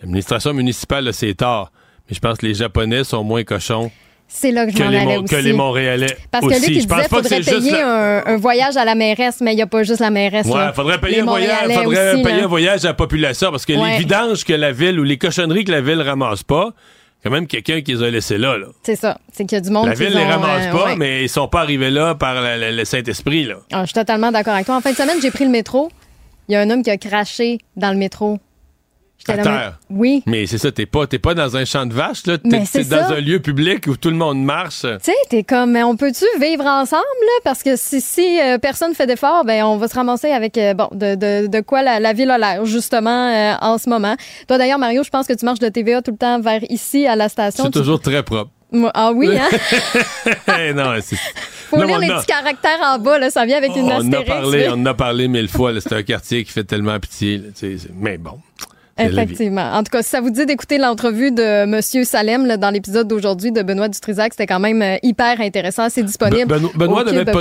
L'administration municipale, c'est tard. Mais je pense que les Japonais sont moins cochons C'est là que je que m'en les, allais aussi. que les Montréalais Parce que aussi. lui, pense disait faudrait payer la- un, un voyage à la mairesse, mais il n'y a pas juste la mairesse. Ouais, là. faudrait payer, un voyage, Montréalais faudrait aussi, payer là. un voyage à la population parce que Ouais. les vidanges que la ville ou les cochonneries que la ville ramasse pas, quand même quelqu'un qui les a laissés là. là. C'est ça. C'est qu'il y a du monde La qui ville les ont, ramasse euh, pas, ouais. mais ils sont pas arrivés là par la- la- le Saint-Esprit. là. Ah, je suis totalement d'accord avec toi. En fin de semaine, j'ai pris le métro. Il y a un homme qui a craché dans le métro. À terre. mais- Oui. Mais c'est ça, t'es pas, t'es pas dans un champ de vaches, là. T'es, dans un lieu public où tout le monde marche. Tu sais, t'es comme, mais on peut-tu vivre ensemble, là? Parce que si, si euh, personne fait d'effort, ben, on va se ramasser avec, euh, bon, de, de, de quoi la, la ville a l'air, justement, euh, en ce moment. Toi, d'ailleurs, Mario, je pense que tu marches de TVA tout le temps vers ici, à la station. C'est Tu- toujours très propre. Ah oui, hein? (laughs) Eh non, c'est... (laughs) Faut Non, lire les a- petits caractères en bas, là. Ça vient avec une on en a astérix. parlé, on en a parlé mille fois. là. C'est un quartier qui fait tellement pitié. là, Mais bon. Effectivement. En tout cas, si ça vous dit d'écouter l'entrevue de Monsieur Salem là, dans l'épisode d'aujourd'hui de Benoît Dutrisac, c'était quand même euh, hyper intéressant. C'est disponible Be- Beno- Benoît, au devait pas,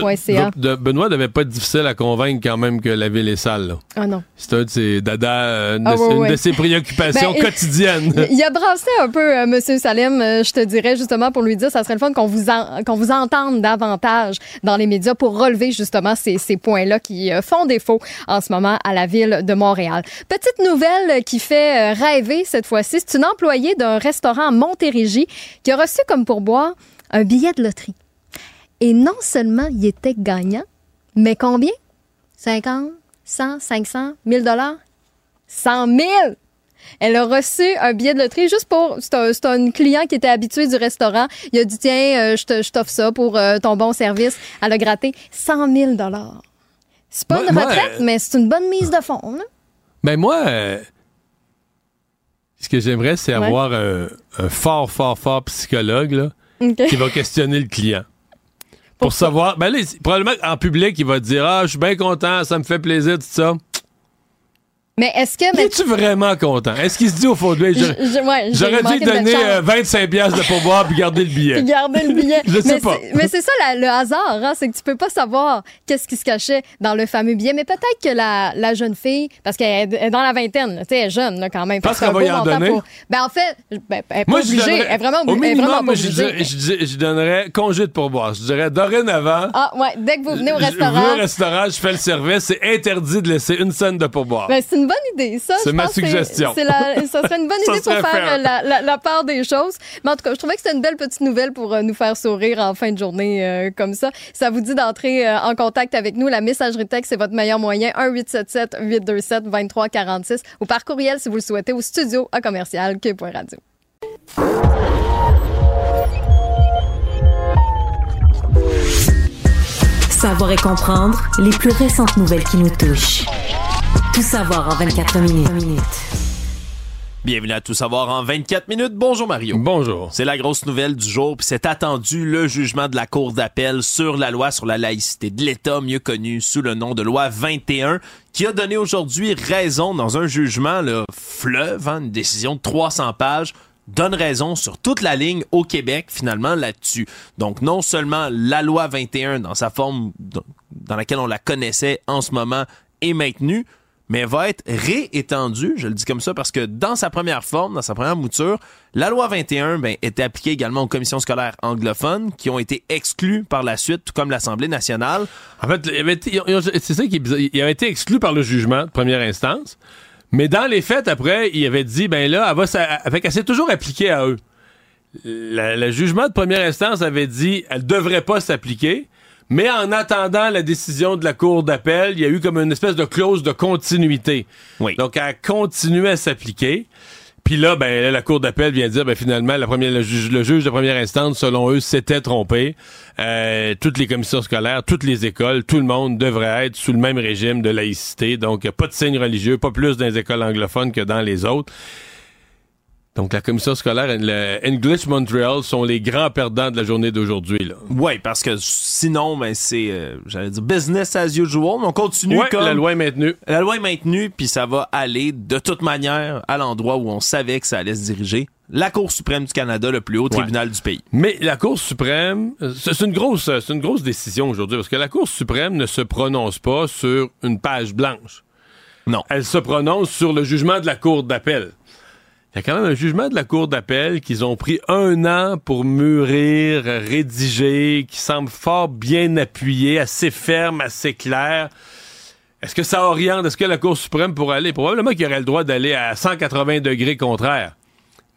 de- Benoît devait pas être difficile à convaincre quand même que la ville est sale. là. Ah non. C'est un de ses dada, euh, une, de, Ah, une de ses préoccupations Ben, quotidiennes. Il il a brassé un peu euh, Monsieur Salem, euh, je te dirais justement pour lui dire, ça serait le fun qu'on vous qu'on vous entende davantage dans les médias pour relever justement ces, ces points-là qui font défaut en ce moment à la ville de Montréal. Petite nouvelle qui fait euh, rêver cette fois-ci, c'est une employée d'un restaurant à Montérégie qui a reçu comme pourboire un billet de loterie. Et non seulement il était gagnant, mais combien? 50, 100, 500, 1000 dollars? 100 000 elle a reçu un billet de loterie juste pour. C'est un, client qui était habitué du restaurant. Il a dit Tiens, euh, je t'offre ça pour euh, ton bon service. Elle a gratté 100 000 C'est pas Moi- une moi, retraite, euh, mais c'est une bonne mise de fonds. là. Ben moi, ce que j'aimerais, c'est Ouais. avoir un, un fort, fort, fort psychologue là, qui va questionner le client. Pour savoir, ben là, probablement en public, il va dire Ah, je suis bien content, ça me fait plaisir, tout ça. Mais est-ce que. mais- Es-tu vraiment content? Est-ce qu'il se dit au fond de lui, ouais, j'aurais dû donner chance. euh, 25 piastres de pourboire puis garder le billet? Puis garder le billet. (laughs) Je sais mais pas. Mais c'est ça la- le hasard, hein, c'est que tu peux pas savoir qu'est-ce qui se cachait dans le fameux billet. Mais peut-être que la, la jeune fille, parce qu'elle est dans la vingtaine, là, tu sais, elle est jeune là, quand même. Que qu'elle va y en donner? Ben en fait, ben, elle est pas Moi, je donnerais- Elle est vraiment, au minimum, vraiment pas moi, je, dirais- je dis- je donnerais congé de pourboire. Je dirais dorénavant. Ah ouais, dès que vous venez au restaurant. Je au restaurant, je fais le service. C'est interdit de laisser une scène de pourboire. Ben, c'est une une bonne idée. Ça, c'est ma suggestion. Ça serait une bonne (laughs) idée pour faire la, la, part des choses. Mais en tout cas, je trouvais que c'était une belle petite nouvelle pour nous faire sourire en fin de journée comme ça. Ça vous dit d'entrer en contact avec nous. La messagerie texte, c'est votre meilleur moyen. 1-877-827-2346 ou par courriel si vous le souhaitez au studio à commercial radio. Savoir et comprendre les plus récentes nouvelles qui nous touchent. Tout savoir en 24 minutes. Bienvenue à Tout savoir en 24 minutes. Bonjour Mario. Bonjour. C'est la grosse nouvelle du jour, puis c'est attendu le jugement de la Cour d'appel sur la loi sur la laïcité de l'État, mieux connue sous le nom de loi 21, qui a donné aujourd'hui raison dans un jugement le fleuve, hein, une décision de 300 pages donne raison sur toute la ligne au Québec finalement là-dessus. Donc non seulement la loi 21 dans sa forme dans laquelle on la connaissait en ce moment est maintenue, mais va être réétendue, je le dis comme ça parce que dans sa première forme, dans sa première mouture, la loi 21 ben, était appliquée également aux commissions scolaires anglophones qui ont été exclues par la suite, tout comme l'Assemblée nationale. En fait, c'est ça qui est bizarre. Avait été exclu par le jugement de première instance, mais dans les faits, après, il avait dit, ben là, elle, elle s'est toujours appliquée à eux. Le jugement de première instance avait dit, elle devrait pas s'appliquer. Mais en attendant la décision de la Cour d'appel, il y a eu comme une espèce de clause de continuité. Oui. Donc, elle a continué à s'appliquer. Puis là, ben, la Cour d'appel vient dire, ben, finalement, la première, le, juge, de première instance, selon eux, s'était trompé. Euh, toutes les commissions scolaires, toutes les écoles, tout le monde devrait être sous le même régime de laïcité. Donc, pas de signe religieux, pas plus dans les écoles anglophones que dans les autres. Donc, la commission scolaire et le English Montreal sont les grands perdants de la journée d'aujourd'hui. Oui, parce que sinon, ben, c'est, euh, j'allais dire, business as usual. On continue ouais, la loi est maintenue. La loi est maintenue, puis ça va aller de toute manière à l'endroit où on savait que ça allait se diriger. La Cour suprême du Canada, le plus haut tribunal du pays. Mais la Cour suprême, c'est une grosse, c'est une grosse décision aujourd'hui parce que la Cour suprême ne se prononce pas sur une page blanche. Non. Elle se prononce sur le jugement de la Cour d'appel. Il y a quand même un jugement de la Cour d'appel qu'ils ont pris un an pour mûrir, rédiger, qui semble fort bien appuyé, assez ferme, assez clair. Est-ce que ça oriente? Est-ce que la Cour suprême pourrait aller? Probablement qu'il aurait le droit d'aller à 180 degrés contraire.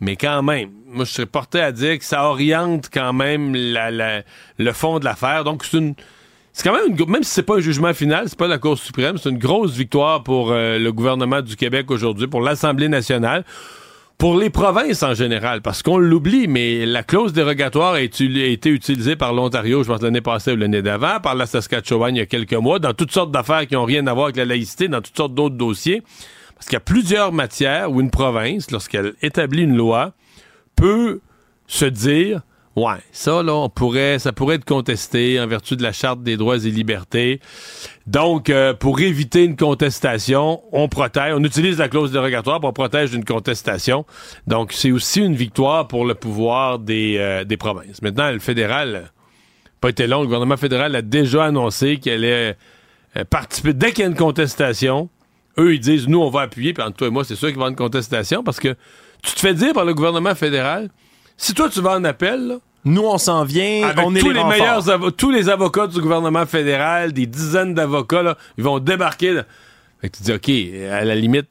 Mais quand même, moi, je serais porté à dire que ça oriente quand même le fond de l'affaire. Donc, c'est une... C'est quand même, même si c'est pas un jugement final, c'est pas la Cour suprême, c'est une grosse victoire pour euh, le gouvernement du Québec aujourd'hui, pour l'Assemblée nationale pour les provinces en général, parce qu'on l'oublie, mais la clause dérogatoire a été, utilisée par l'Ontario, je pense l'année passée ou l'année d'avant, par la Saskatchewan il y a quelques mois, dans toutes sortes d'affaires qui n'ont rien à voir avec la laïcité, dans toutes sortes d'autres dossiers. Parce qu'il y a plusieurs matières où une province, lorsqu'elle établit une loi, peut se dire Ouais, ça, là, on pourrait, ça pourrait être contesté en vertu de la Charte des droits et libertés. Donc, euh, pour éviter une contestation, on protège, on utilise la clause dérogatoire pour protéger d'une contestation. Donc, c'est aussi une victoire pour le pouvoir des, euh, des provinces. Maintenant, le fédéral, pas été long, le gouvernement fédéral a déjà annoncé qu'elle allait euh, participer dès qu'il y a une contestation. Eux, ils disent, nous, on va appuyer, puis entre toi et moi, c'est sûr qu'il va y avoir une contestation parce que tu te fais dire par le gouvernement fédéral, si toi, tu vas en appel, nous, on s'en vient. Avec on tous les, meilleurs tous les avocats du gouvernement fédéral, des dizaines d'avocats, ils vont débarquer. Fait que tu dis, OK, à la limite,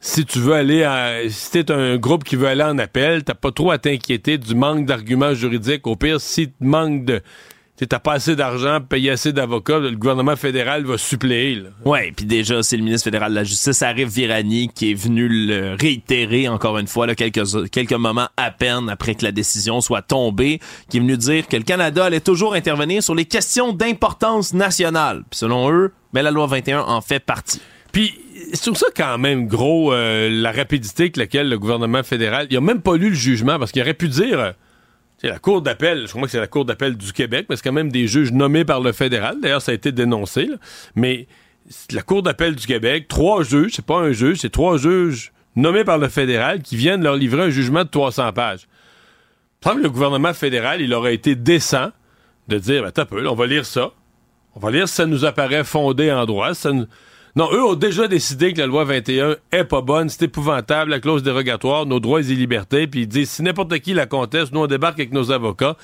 si tu veux aller, à, si t'es un groupe qui veut aller en appel, t'as pas trop à t'inquiéter du manque d'arguments juridiques. Au pire, si tu manques de, t'as pas assez d'argent pour payer assez d'avocats, le gouvernement fédéral va suppléer. Oui, puis déjà, c'est le ministre fédéral de la Justice, Arif Virani, qui est venu le réitérer encore une fois, là, quelques, quelques moments à peine après que la décision soit tombée, qui est venu dire que le Canada allait toujours intervenir sur les questions d'importance nationale. Puis selon eux, mais ben, la loi 21 en fait partie. Puis, c'est sur ça quand même gros euh, la rapidité avec laquelle le gouvernement fédéral, il a même pas lu le jugement parce qu'il aurait pu dire euh, c'est la Cour d'appel, je crois que c'est la Cour d'appel du Québec, mais c'est quand même des juges nommés par le fédéral. D'ailleurs, ça a été dénoncé. Mais la Cour d'appel du Québec, trois juges, c'est pas un juge, c'est trois juges nommés par le fédéral qui viennent leur livrer un jugement de 300 pages. que le gouvernement fédéral, il aurait été décent de dire, ben, t'as peu, on va lire ça. On va lire si ça nous apparaît fondé en droit. Non, eux ont déjà décidé que la loi 21 est pas bonne, c'est épouvantable, la clause dérogatoire, nos droits et libertés, puis ils disent si n'importe qui la conteste, nous on débarque avec nos avocats.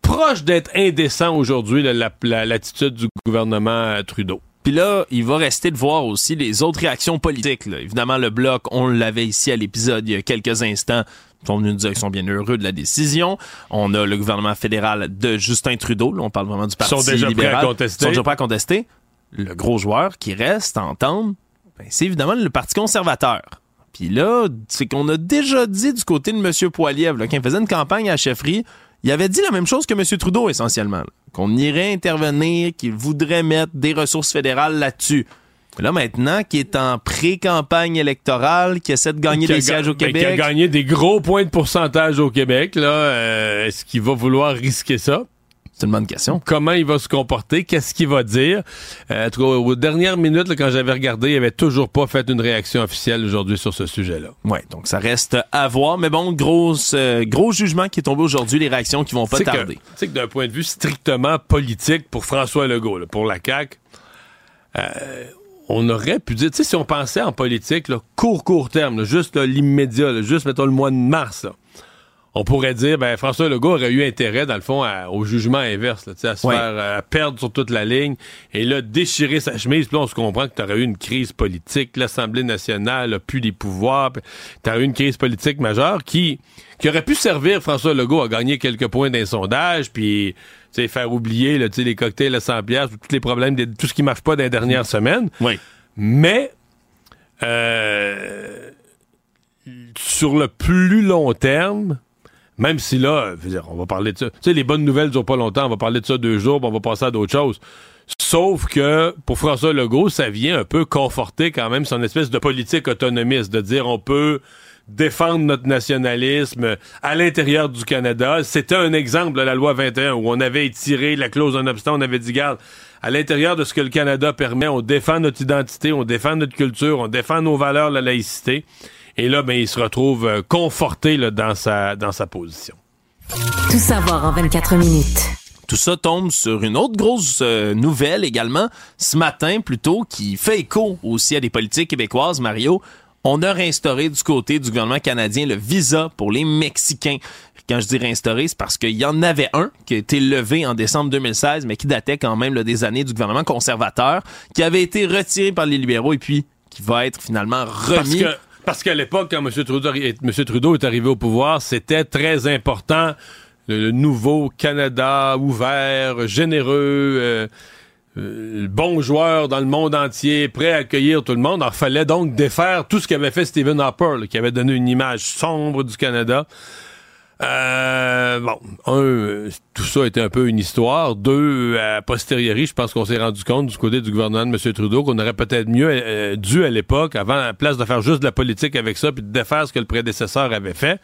Proche d'être indécent aujourd'hui l'attitude du gouvernement Trudeau. Puis là, il va rester de voir aussi les autres réactions politiques. Là. Évidemment, le bloc, on l'avait ici à l'épisode il y a quelques instants, ils sont venus nous dire qu'ils sont bien heureux de la décision. On a le gouvernement fédéral de Justin Trudeau. Là, on parle vraiment du Parti sont déjà libéral. prêts à contester. Ils sont déjà prêts à contester. Le gros joueur qui reste entendre, ben, c'est évidemment le Parti conservateur. Puis là, c'est qu'on a déjà dit du côté de M. Poiliev, quand il faisait une campagne à la chefferie, il avait dit la même chose que M. Trudeau, essentiellement. Qu'on irait intervenir, qu'il voudrait mettre des ressources fédérales là-dessus. Là, maintenant, qui est en pré-campagne électorale, qui essaie de gagner des sièges au ben, Québec. Qui a gagné des gros points de pourcentage au Québec. Là, Euh, Est-ce qu'il va vouloir risquer ça? C'est une bonne question. Comment il va se comporter? Qu'est-ce qu'il va dire? Euh, en tout cas, aux dernières minutes, là, quand j'avais regardé, il avait toujours pas fait une réaction officielle aujourd'hui sur ce sujet-là. Ouais, donc ça reste à voir. Mais bon, grosse, euh, gros jugement qui est tombé aujourd'hui, les réactions qui vont pas tarder. Tu sais que d'un point de vue strictement politique pour François Legault, là, pour la CAQ, euh, on aurait pu dire, tu sais, si on pensait en politique, là, court, court terme, là, juste l'immédiat, juste, mettons, le mois de mars, là, on pourrait dire, ben, François Legault aurait eu intérêt, dans le fond, à- au jugement inverse, là, tu sais, à se Ouais. faire euh, perdre sur toute la ligne, et là, déchirer sa chemise, puis là, on se comprend que tu aurais eu une crise politique, l'Assemblée nationale a plus les pouvoirs, tu aurais eu une crise politique majeure qui, qui aurait pu servir François Legault à gagner quelques points d'un sondage, puis tu sais, faire oublier là, les cocktails à 100 piastres, tous les problèmes, de, tout ce qui marche pas dans les dernières semaines. Oui. Mais euh, sur le plus long terme, même si là, dire, on va parler de ça. Tu sais, les bonnes nouvelles durent pas longtemps, on va parler de ça deux jours, puis on va passer à d'autres choses. Sauf que pour François Legault, ça vient un peu conforter quand même son espèce de politique autonomiste, de dire on peut défendre notre nationalisme à l'intérieur du Canada. C'était un exemple de la loi 21 où on avait étiré la clause en obstant, on avait dit, garde, à l'intérieur de ce que le Canada permet, on défend notre identité, on défend notre culture, on défend nos valeurs, la laïcité. Et là, ben, il se retrouve euh, conforté là, dans, sa, dans sa position. Tout savoir en 24 minutes. Tout ça tombe sur une autre grosse euh, nouvelle également, ce matin plutôt, qui fait écho aussi à des politiques québécoises, Mario. On a réinstauré du côté du gouvernement canadien le visa pour les Mexicains. Quand je dis réinstauré, c'est parce qu'il y en avait un qui a été levé en décembre 2016, mais qui datait quand même là, des années du gouvernement conservateur, qui avait été retiré par les libéraux et puis qui va être finalement Parce remis. que parce qu'à l'époque, quand M. Trudeau, est arrivé au pouvoir, c'était très important le, nouveau Canada ouvert, généreux, euh, euh, bon joueur dans le monde entier, prêt à accueillir tout le monde. Alors, fallait donc défaire tout ce qu'avait fait Stephen Harper, qui avait donné une image sombre du Canada. Euh, bon, un, tout ça était un peu une histoire. Deux, à posteriori, je pense qu'on s'est rendu compte du côté du gouvernement de M. Trudeau qu'on aurait peut-être mieux euh, dû à l'époque, avant, à la place de faire juste de la politique avec ça, puis de défaire ce que le prédécesseur avait fait,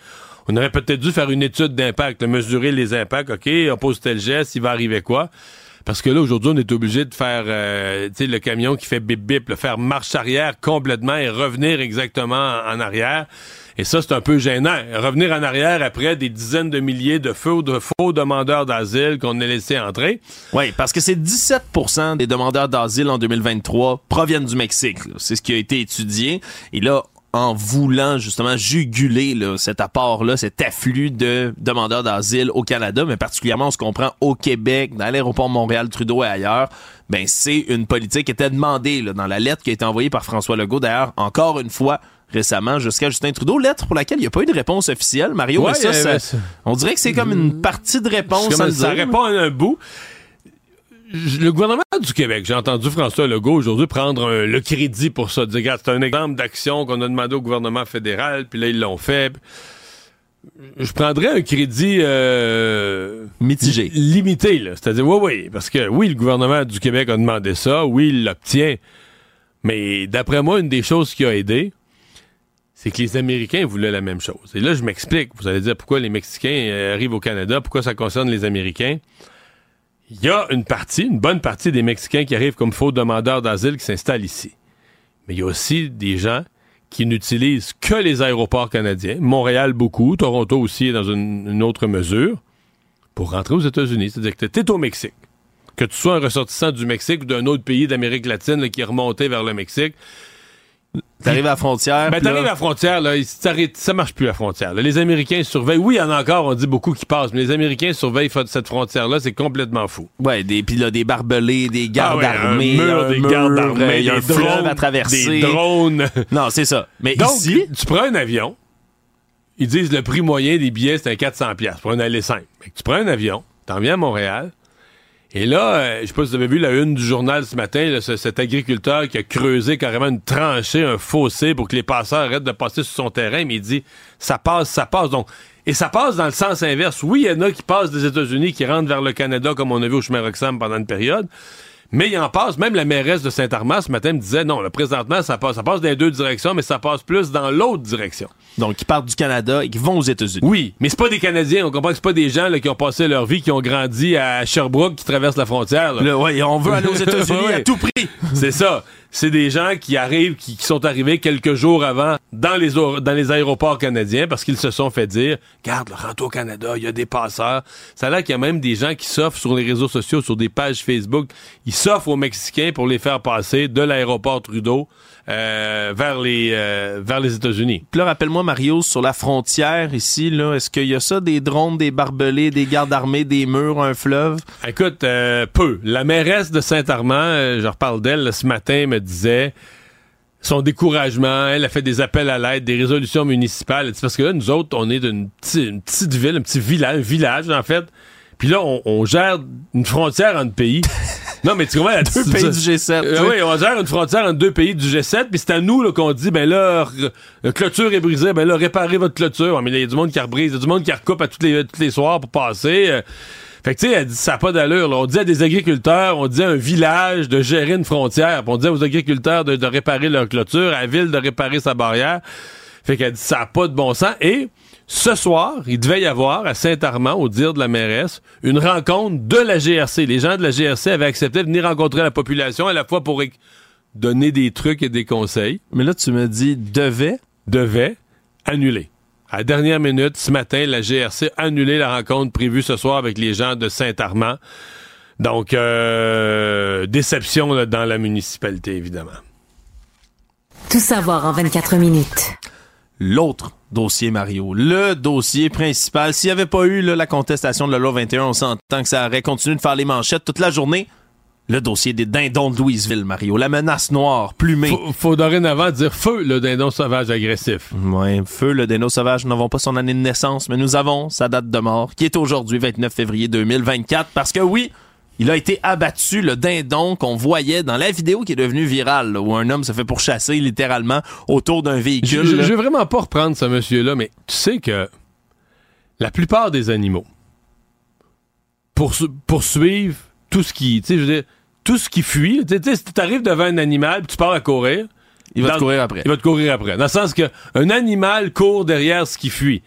on aurait peut-être dû faire une étude d'impact, mesurer les impacts. OK, on pose tel geste, il va arriver quoi? Parce que là, aujourd'hui, on est obligé de faire euh, le camion qui fait bip-bip, le faire marche arrière complètement et revenir exactement en, en arrière. Et ça, c'est un peu gênant. Revenir en arrière après des dizaines de milliers de faux, de faux demandeurs d'asile qu'on a laissés entrer. Oui, parce que c'est 17% des demandeurs d'asile en 2023 proviennent du Mexique. C'est ce qui a été étudié. Et là, en voulant justement juguler là, cet apport-là, cet afflux de demandeurs d'asile au Canada, mais particulièrement, on se comprend, au Québec, dans l'aéroport Montréal-Trudeau et ailleurs, ben c'est une politique qui était demandée là, dans la lettre qui a été envoyée par François Legault, d'ailleurs, encore une fois, récemment, jusqu'à Justin Trudeau, lettre pour laquelle il n'y a pas eu de réponse officielle. Mario, Ouais, mais ça, euh, ça- on dirait que c'est comme une partie de réponse. Comme- ça répond à un bout. Le gouvernement du Québec, j'ai entendu François Legault aujourd'hui prendre un- le crédit pour ça. Dire, regarde, c'est un exemple d'action qu'on a demandé au gouvernement fédéral, puis là, ils l'ont fait. Je prendrais un crédit euh, Mitigé. li- limité, là. C'est-à-dire, oui, oui, parce que oui, le gouvernement du Québec a demandé ça, oui, il l'obtient. Mais d'après moi, une des choses qui a aidé, c'est que les Américains voulaient la même chose. Et là, je m'explique. Vous allez dire pourquoi les Mexicains euh, arrivent au Canada, pourquoi ça concerne les Américains? Il y a une partie, une bonne partie des Mexicains qui arrivent comme faux demandeurs d'asile qui s'installent ici. Mais il y a aussi des gens qui n'utilisent que les aéroports canadiens. Montréal beaucoup, Toronto aussi dans une, autre mesure, pour rentrer aux États-Unis. C'est-à-dire que tu es au Mexique. Que tu sois un ressortissant du Mexique ou d'un autre pays d'Amérique latine qui est remonté vers le Mexique, T'arrives à la frontière. Ben, t'arrives à la frontière, là, ça, marche plus la frontière. là. Les Américains surveillent. Oui, il y en a encore, on dit beaucoup qui passent, mais les Américains surveillent cette frontière-là, c'est complètement fou. Ouais, des, puis là, des barbelés, des gardes Ah ouais, armés, un mur, un des mur, gardes euh, armés, a des un à traverser. Des drones. (laughs) Non, c'est ça. Mais Donc, ici, tu prends un avion, ils disent le prix moyen des billets, c'est un 400$ piastres pour un aller simple. Tu prends un avion, t'en viens à Montréal, et là, euh, je sais pas si vous avez vu la une du journal ce matin, là, ce- cet agriculteur qui a creusé carrément une tranchée, un fossé pour que les passeurs arrêtent de passer sur son terrain, mais il dit ça passe, ça passe. Donc, et ça passe dans le sens inverse. Oui, il y en a qui passent des États-Unis, qui rentrent vers le Canada, comme on a vu au chemin Roxham pendant une période. Mais il en passe, même la mairesse de Saint-Armand ce matin me disait non, là, présentement, ça passe, ça passe dans les deux directions, mais ça passe plus dans l'autre direction. Donc, qui partent du Canada et qui vont aux États-Unis. Oui, mais c'est pas des Canadiens, on comprend que c'est pas des gens là, qui ont passé leur vie, qui ont grandi à Sherbrooke, qui traversent la frontière. là. Là, ouais, on veut aller aux (laughs) États-Unis Ouais. à tout prix. C'est ça. C'est des gens qui arrivent, qui, qui sont arrivés quelques jours avant dans les, dans les aéroports canadiens parce qu'ils se sont fait dire Garde, rentre au Canada, il y a des passeurs. Ça a l'air qu'il y a même des gens qui s'offrent sur les réseaux sociaux, sur des pages Facebook. Ils s'offrent aux Mexicains pour les faire passer de l'aéroport Trudeau euh, vers les, euh, vers les États-Unis. Puis là, rappelle-moi, Mario, sur la frontière ici, là, est-ce qu'il y a ça, des drones, des barbelés, des gardes armés, des murs, un fleuve? Écoute, euh, peu. La mairesse de Saint-Armand, je reparle d'elle ce matin, me disait son découragement. Elle a fait des appels à l'aide, des résolutions municipales. C'est parce que là, nous autres, on est d'une petite, une petite ville, un petit village, un village, en fait. Puis là, on, on gère une frontière entre pays. (laughs) non, mais tu comprends? Deux pays du G7. Euh, oui, on gère une frontière entre deux pays du G7, puis c'est à nous là, qu'on dit, ben là, clôture est brisée, ben là, réparez votre clôture. Mais il y a du monde qui rebrise, il y a du monde qui recoupe à tous les, tous les soirs pour passer. euh. Fait que, tu sais, elle dit, ça n'a pas d'allure. là. On dit à des agriculteurs, on dit à un village de gérer une frontière, on dit aux agriculteurs de, de réparer leur clôture, à la ville de réparer sa barrière. Fait qu'elle dit, ça n'a pas de bon sens. Et ce soir, il devait y avoir à Saint-Armand, au dire de la mairesse, une rencontre de la GRC. Les gens de la GRC avaient accepté de venir rencontrer la population à la fois pour donner des trucs et des conseils, Mais là, tu me dis devait? devaient annuler. À la dernière minute, ce matin, la GRC a annulé la rencontre prévue ce soir avec les gens de Saint-Armand. Donc, euh, déception là, dans la municipalité, évidemment. Tout savoir en 24 minutes. L'autre dossier, Mario. Le dossier principal. S'il n'y avait pas eu là, la contestation de la loi 21, on s'entend que ça aurait continué de faire les manchettes toute la journée. Le dossier des dindons de Louisville, Mario. La menace noire, plumée. Faut, faut dorénavant dire feu le dindon sauvage agressif. Ouais, feu, le dindon sauvage, nous n'avons pas son année de naissance, mais nous avons sa date de mort, qui est aujourd'hui, 29 février 2024, parce que oui, il a été abattu, le dindon qu'on voyait dans la vidéo qui est devenue virale, là, où un homme se fait pourchasser littéralement autour d'un Je, véhicule. je- là. je veux vraiment pas reprendre ce monsieur-là, mais tu sais que la plupart des animaux poursu- poursuivent tout ce qui, tu sais, je veux dire, tout ce qui fuit. Tu sais, si tu arrives devant un animal, tu pars à courir, il va te courir après. il va te courir après. Dans le sens que un animal court derrière ce qui fuit.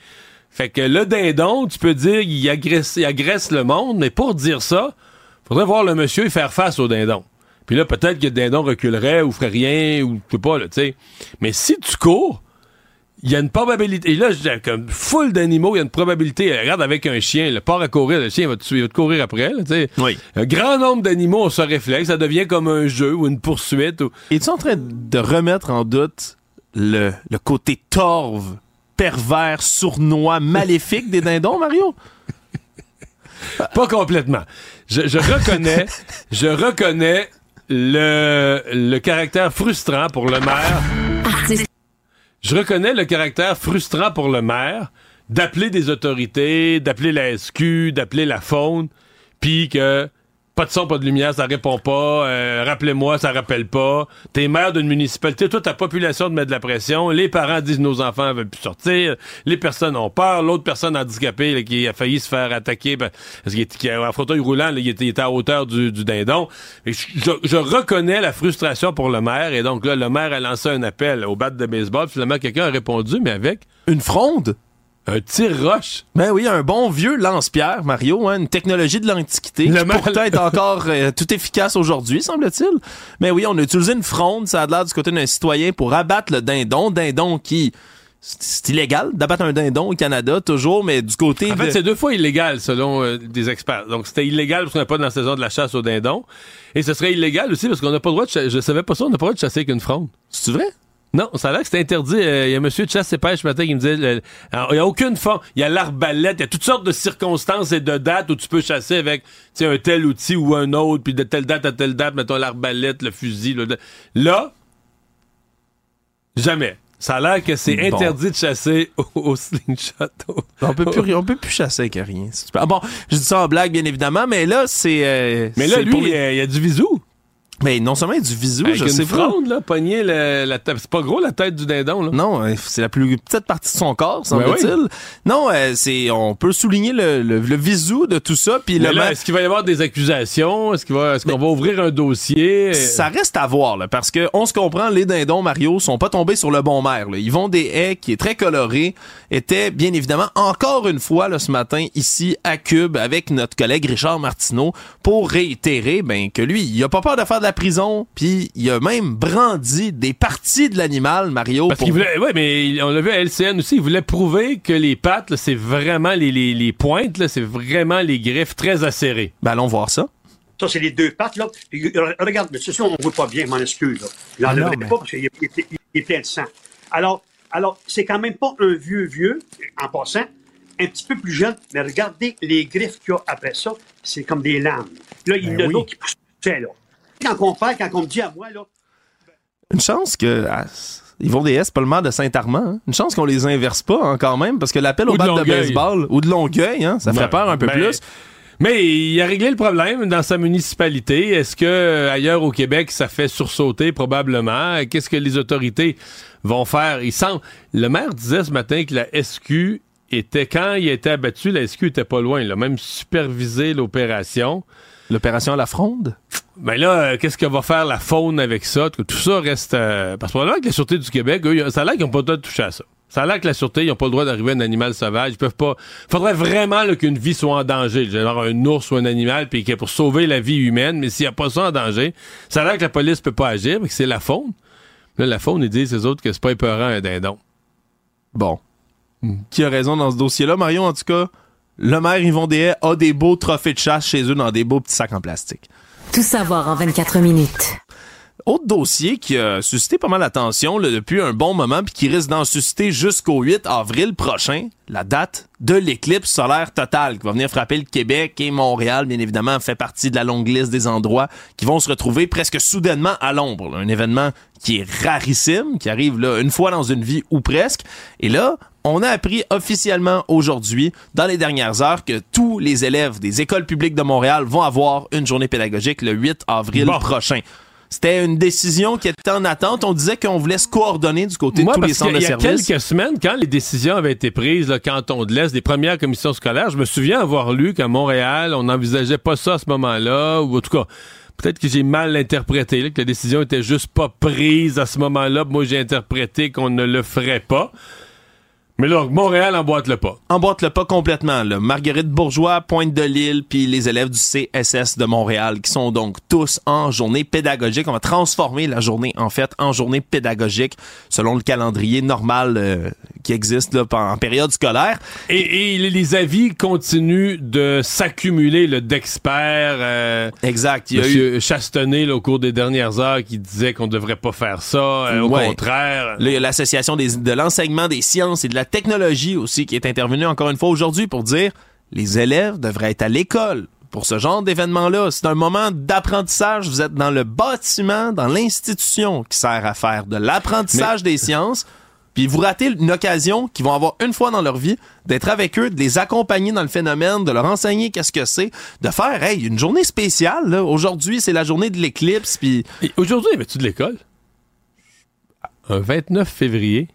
Fait que le dindon, tu peux dire, il agresse, il agresse le monde, mais pour dire ça, faudrait voir le monsieur faire face au dindon. Puis là, peut-être que le dindon reculerait ou ferait rien, ou je sais pas, là, tu sais. Mais si tu cours, il y a une probabilité. Et là, j'ai comme full d'animaux, il y a une probabilité. Regarde avec un chien, le part à courir, le chien va te, il va te courir après, là, tu sais. Oui. Un grand nombre d'animaux ont ce réflexe, ça devient comme un jeu ou une poursuite. Ou... Es-tu en train de remettre en doute le, le côté torve, pervers, sournois, maléfique des dindons, Mario? (laughs) Pas complètement. Je, reconnais, je reconnais le, le caractère frustrant pour le maire. Je reconnais le caractère frustrant pour le maire d'appeler des autorités, d'appeler la SQ, d'appeler la faune, puis que pas de son, pas de lumière, ça répond pas. euh, Rappelez-moi, ça rappelle pas. T'es maire d'une municipalité, toute ta population te met de la pression. Les parents disent nos enfants veulent plus sortir. Les personnes ont peur. L'autre personne handicapée là, qui a failli se faire attaquer ben, parce qu'il était- un fauteuil roulant, là, il, était, à hauteur du, du dindon. Je- je reconnais la frustration pour le maire. Et donc là, le maire a lancé un appel au bat de baseball. Finalement, quelqu'un a répondu, mais avec Une fronde? Un tir-roche. Ben oui, un bon vieux lance-pierre, Mario, hein, une technologie de l'Antiquité Le qui mal- pourtant est encore euh, tout efficace aujourd'hui, semble-t-il. Mais oui, on a utilisé une fronde, ça a l'air du côté d'un citoyen pour abattre le dindon, dindon qui... C'est illégal d'abattre un dindon au Canada, toujours, mais du côté En de... fait, c'est deux fois illégal selon euh, des experts. Donc, c'était illégal parce qu'on n'est pas dans la saison de la chasse au dindon. Et ce serait illégal aussi parce qu'on n'a pas le droit de chasser. Je savais pas ça, on n'a pas le droit de chasser avec une fronde. C'est vrai? Non, ça a l'air que c'est interdit. Euh, Il y a un monsieur de chasse et pêche ce matin qui me disait il n'y a aucune forme. Il y a l'arbalète, il y a toutes sortes de circonstances et de dates où tu peux chasser avec tu sais, un tel outil ou un autre, puis de telle date à telle date, mettons l'arbalète, le fusil. Là, là, jamais. Ça a l'air que c'est Bon. interdit de chasser au, au slingshot. On peut plus, on peut plus chasser avec rien. Ah bon, je dis ça en blague, bien évidemment, mais là, c'est. euh, Mais là, lui, pour il les- y a- il y a du visou. Mais non seulement du visu, Avec je une sais pas. fronde, là, pogner le- la tête. C'est pas gros, la tête du dindon, là. Non, euh, c'est la plus petite partie de son corps, semble-t-il. Ben Non, euh, c'est, on peut souligner le, le, le visu de tout ça, puis là, ma- est-ce qu'il va y avoir des accusations? Est-ce qu'il va, est-ce qu'on va ouvrir un dossier? Ça reste à voir, là, parce que on se comprend, les dindons, Mario, sont pas tombés sur le bon maire. Là. Ils vont des haies qui est très coloré, était bien évidemment encore une fois là, ce matin ici à Cube avec notre collègue Richard Martineau pour réitérer ben, que lui, il a pas peur de faire de la prison, puis il a même brandi des parties de l'animal, Mario. Parce pour- qu'il voulait, ouais, mais on l'a vu à LCN aussi, il voulait prouver que les pattes, c'est vraiment les, les, les pointes, là, c'est vraiment les griffes très acérées. Ben, allons voir ça. Ça, c'est les deux pattes, là. Puis, euh, regarde, mais ceci, on ne voit pas bien, je m'en excuse, là. Je non, l'enlèverai mais- pas parce qu'il est, plein de sang. Alors, alors c'est quand même pas un vieux vieux, en passant, un petit peu plus jeune, mais regardez les griffes qu'il y a après ça, c'est comme des lames. Là, il y en Ben a oui. d'autres qui poussaient, là. Quand on parle, quand on me dit à moi, là, Une chance que. ah, ils vont des S, pas le maire de Saint-Armand. hein. Une chance qu'on les inverse pas hein, quand même, parce que l'appel au de bat de baseball ou de Longueuil, hein, ça ferait Ouais. peur un peu Ben, plus. Mais il a réglé le problème dans sa municipalité. Est-ce que euh, ailleurs au Québec, ça fait sursauter probablement? Qu'est-ce que les autorités vont faire? Il semble. Le maire disait ce matin que la SQ était, quand il a été abattu, la SQ était pas loin. Il a même supervisé l'opération. L'opération la fronde? Ben là, euh, qu'est-ce que va faire la faune avec ça? Tout ça reste. euh, parce que probablement que la Sûreté du Québec, eux, ça a l'air qu'ils n'ont pas le droit de toucher à ça. Ça a l'air que la Sûreté, ils n'ont pas le droit d'arriver à un animal sauvage. Ils peuvent pas. faudrait vraiment là, qu'une vie soit en danger. Genre un ours ou un animal, puis pour sauver la vie humaine, mais s'il n'y a pas ça en danger, ça a l'air que la police peut pas agir, mais que c'est la faune. Là, la faune, ils disent, les autres, que c'est pas épeurant un dindon. Bon. Qui a raison dans ce dossier-là, Marion, en tout cas? Le maire Yvon Deshaies a des beaux trophées de chasse chez eux dans des beaux petits sacs en plastique. Tout savoir en 24 minutes. Autre dossier qui a suscité pas mal d'attention depuis un bon moment puis qui risque d'en susciter jusqu'au 8 avril prochain, la date de l'éclipse solaire totale qui va venir frapper le Québec et Montréal, bien évidemment, fait partie de la longue liste des endroits qui vont se retrouver presque soudainement à l'ombre. Un événement qui est rarissime, qui arrive là une fois dans une vie ou presque. Et là, on a appris officiellement aujourd'hui, dans les dernières heures, que tous les élèves des écoles publiques de Montréal vont avoir une journée pédagogique le 8 avril Bon. prochain. C'était une décision qui était en attente. On disait qu'on voulait se coordonner du côté Moi, de tous les centres de qu'il y a quelques semaines, quand les décisions avaient été prises, le canton de l'Est, des premières commissions scolaires, je me souviens avoir lu qu'à Montréal, on n'envisageait pas ça à ce moment-là, ou en tout cas, peut-être que j'ai mal interprété, là, que la décision était juste pas prise à ce moment-là. Moi, j'ai interprété qu'on ne le ferait pas. Mais là, Montréal emboîte le pas. emboîte le pas complètement. Là. Marguerite Bourgeois, Pointe de l'Île, puis les élèves du CSS de Montréal, qui sont donc tous en journée pédagogique. On va transformer la journée, en fait, en journée pédagogique, selon le calendrier normal euh, qui existe là, en période scolaire. Et, et les avis continuent de s'accumuler d'experts. euh, Exact. Il y a eu Monsieur Chastenay, là, au cours des dernières heures, qui disait qu'on devrait pas faire ça. euh, au Ouais. contraire. Là, il y a l'Association de l'enseignement des sciences et de la technologie aussi qui est intervenue encore une fois aujourd'hui pour dire les élèves devraient être à l'école pour ce genre d'événement-là. C'est un moment d'apprentissage. Vous êtes dans le bâtiment, dans l'institution qui sert à faire de l'apprentissage des sciences. Puis vous ratez une occasion qu'ils vont avoir une fois dans leur vie d'être avec eux, de les accompagner dans le phénomène, de leur enseigner qu'est-ce que c'est, de faire hey une journée spéciale. là. Aujourd'hui c'est la journée de l'éclipse. Puis Aujourd'hui, avais-tu de l'école? Un 29 février.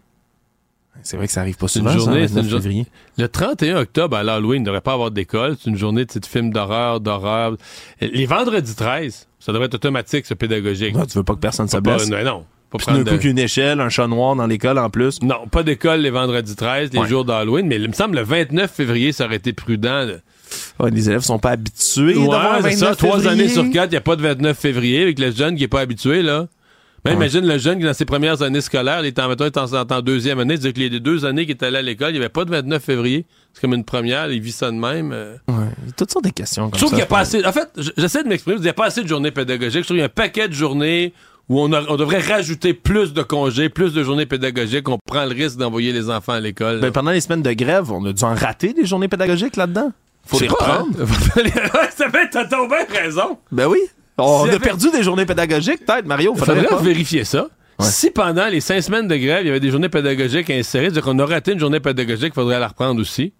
C'est vrai que ça arrive pas souvent. une ça, journée, le c'est 29 une journée. février. Le 31 octobre, à l'Halloween, il ne devrait pas avoir d'école. C'est une journée de films d'horreur, d'horreur. Les vendredis 13, ça devrait être automatique, ce pédagogique. Ah, tu veux pas que personne se Pas- blesse. non, non. Pas Puis de- qu'une échelle, un chat noir dans l'école en plus. Non, pas d'école les vendredis 13, les Ouais. jours d'Halloween, mais il me semble le 29 février, ça aurait été prudent. Ouais, les élèves sont pas habitués Ouais, d'avoir un c'est 29 ça. Trois années sur quatre, il n'y a pas de 29 février avec le jeune qui n'est pas habitué, là. Ouais. imagine le jeune qui, dans ses premières années scolaires, il est en, mettons, en, deuxième année, c'est-à-dire que les deux années qu'il est allé à l'école, il n'y avait pas de 29 février. C'est comme une première, il vit ça de même. euh. Ouais, il y a toutes sortes de questions. Je trouve qu'il n'y a pas assez. En fait, j'essaie de m'exprimer. Il n'y a pas assez de journées pédagogiques. Je trouve qu'il y a un paquet de journées où on, a- on devrait rajouter plus de congés, plus de journées pédagogiques, on prend le risque d'envoyer les enfants à l'école. Ben, pendant les semaines de grève, on a dû en rater des journées pédagogiques là-dedans. Faut les pas, reprendre. hein. (laughs) Ça fait, t'as bien raison. Ben oui. On Si a perdu des journées pédagogiques, peut-être, Mario. Il Faudrait vérifier ça. Si pendant les cinq semaines de grève, il y avait des journées pédagogiques insérées, c'est-à-dire qu'on a raté une journée pédagogique, il faudrait la reprendre aussi.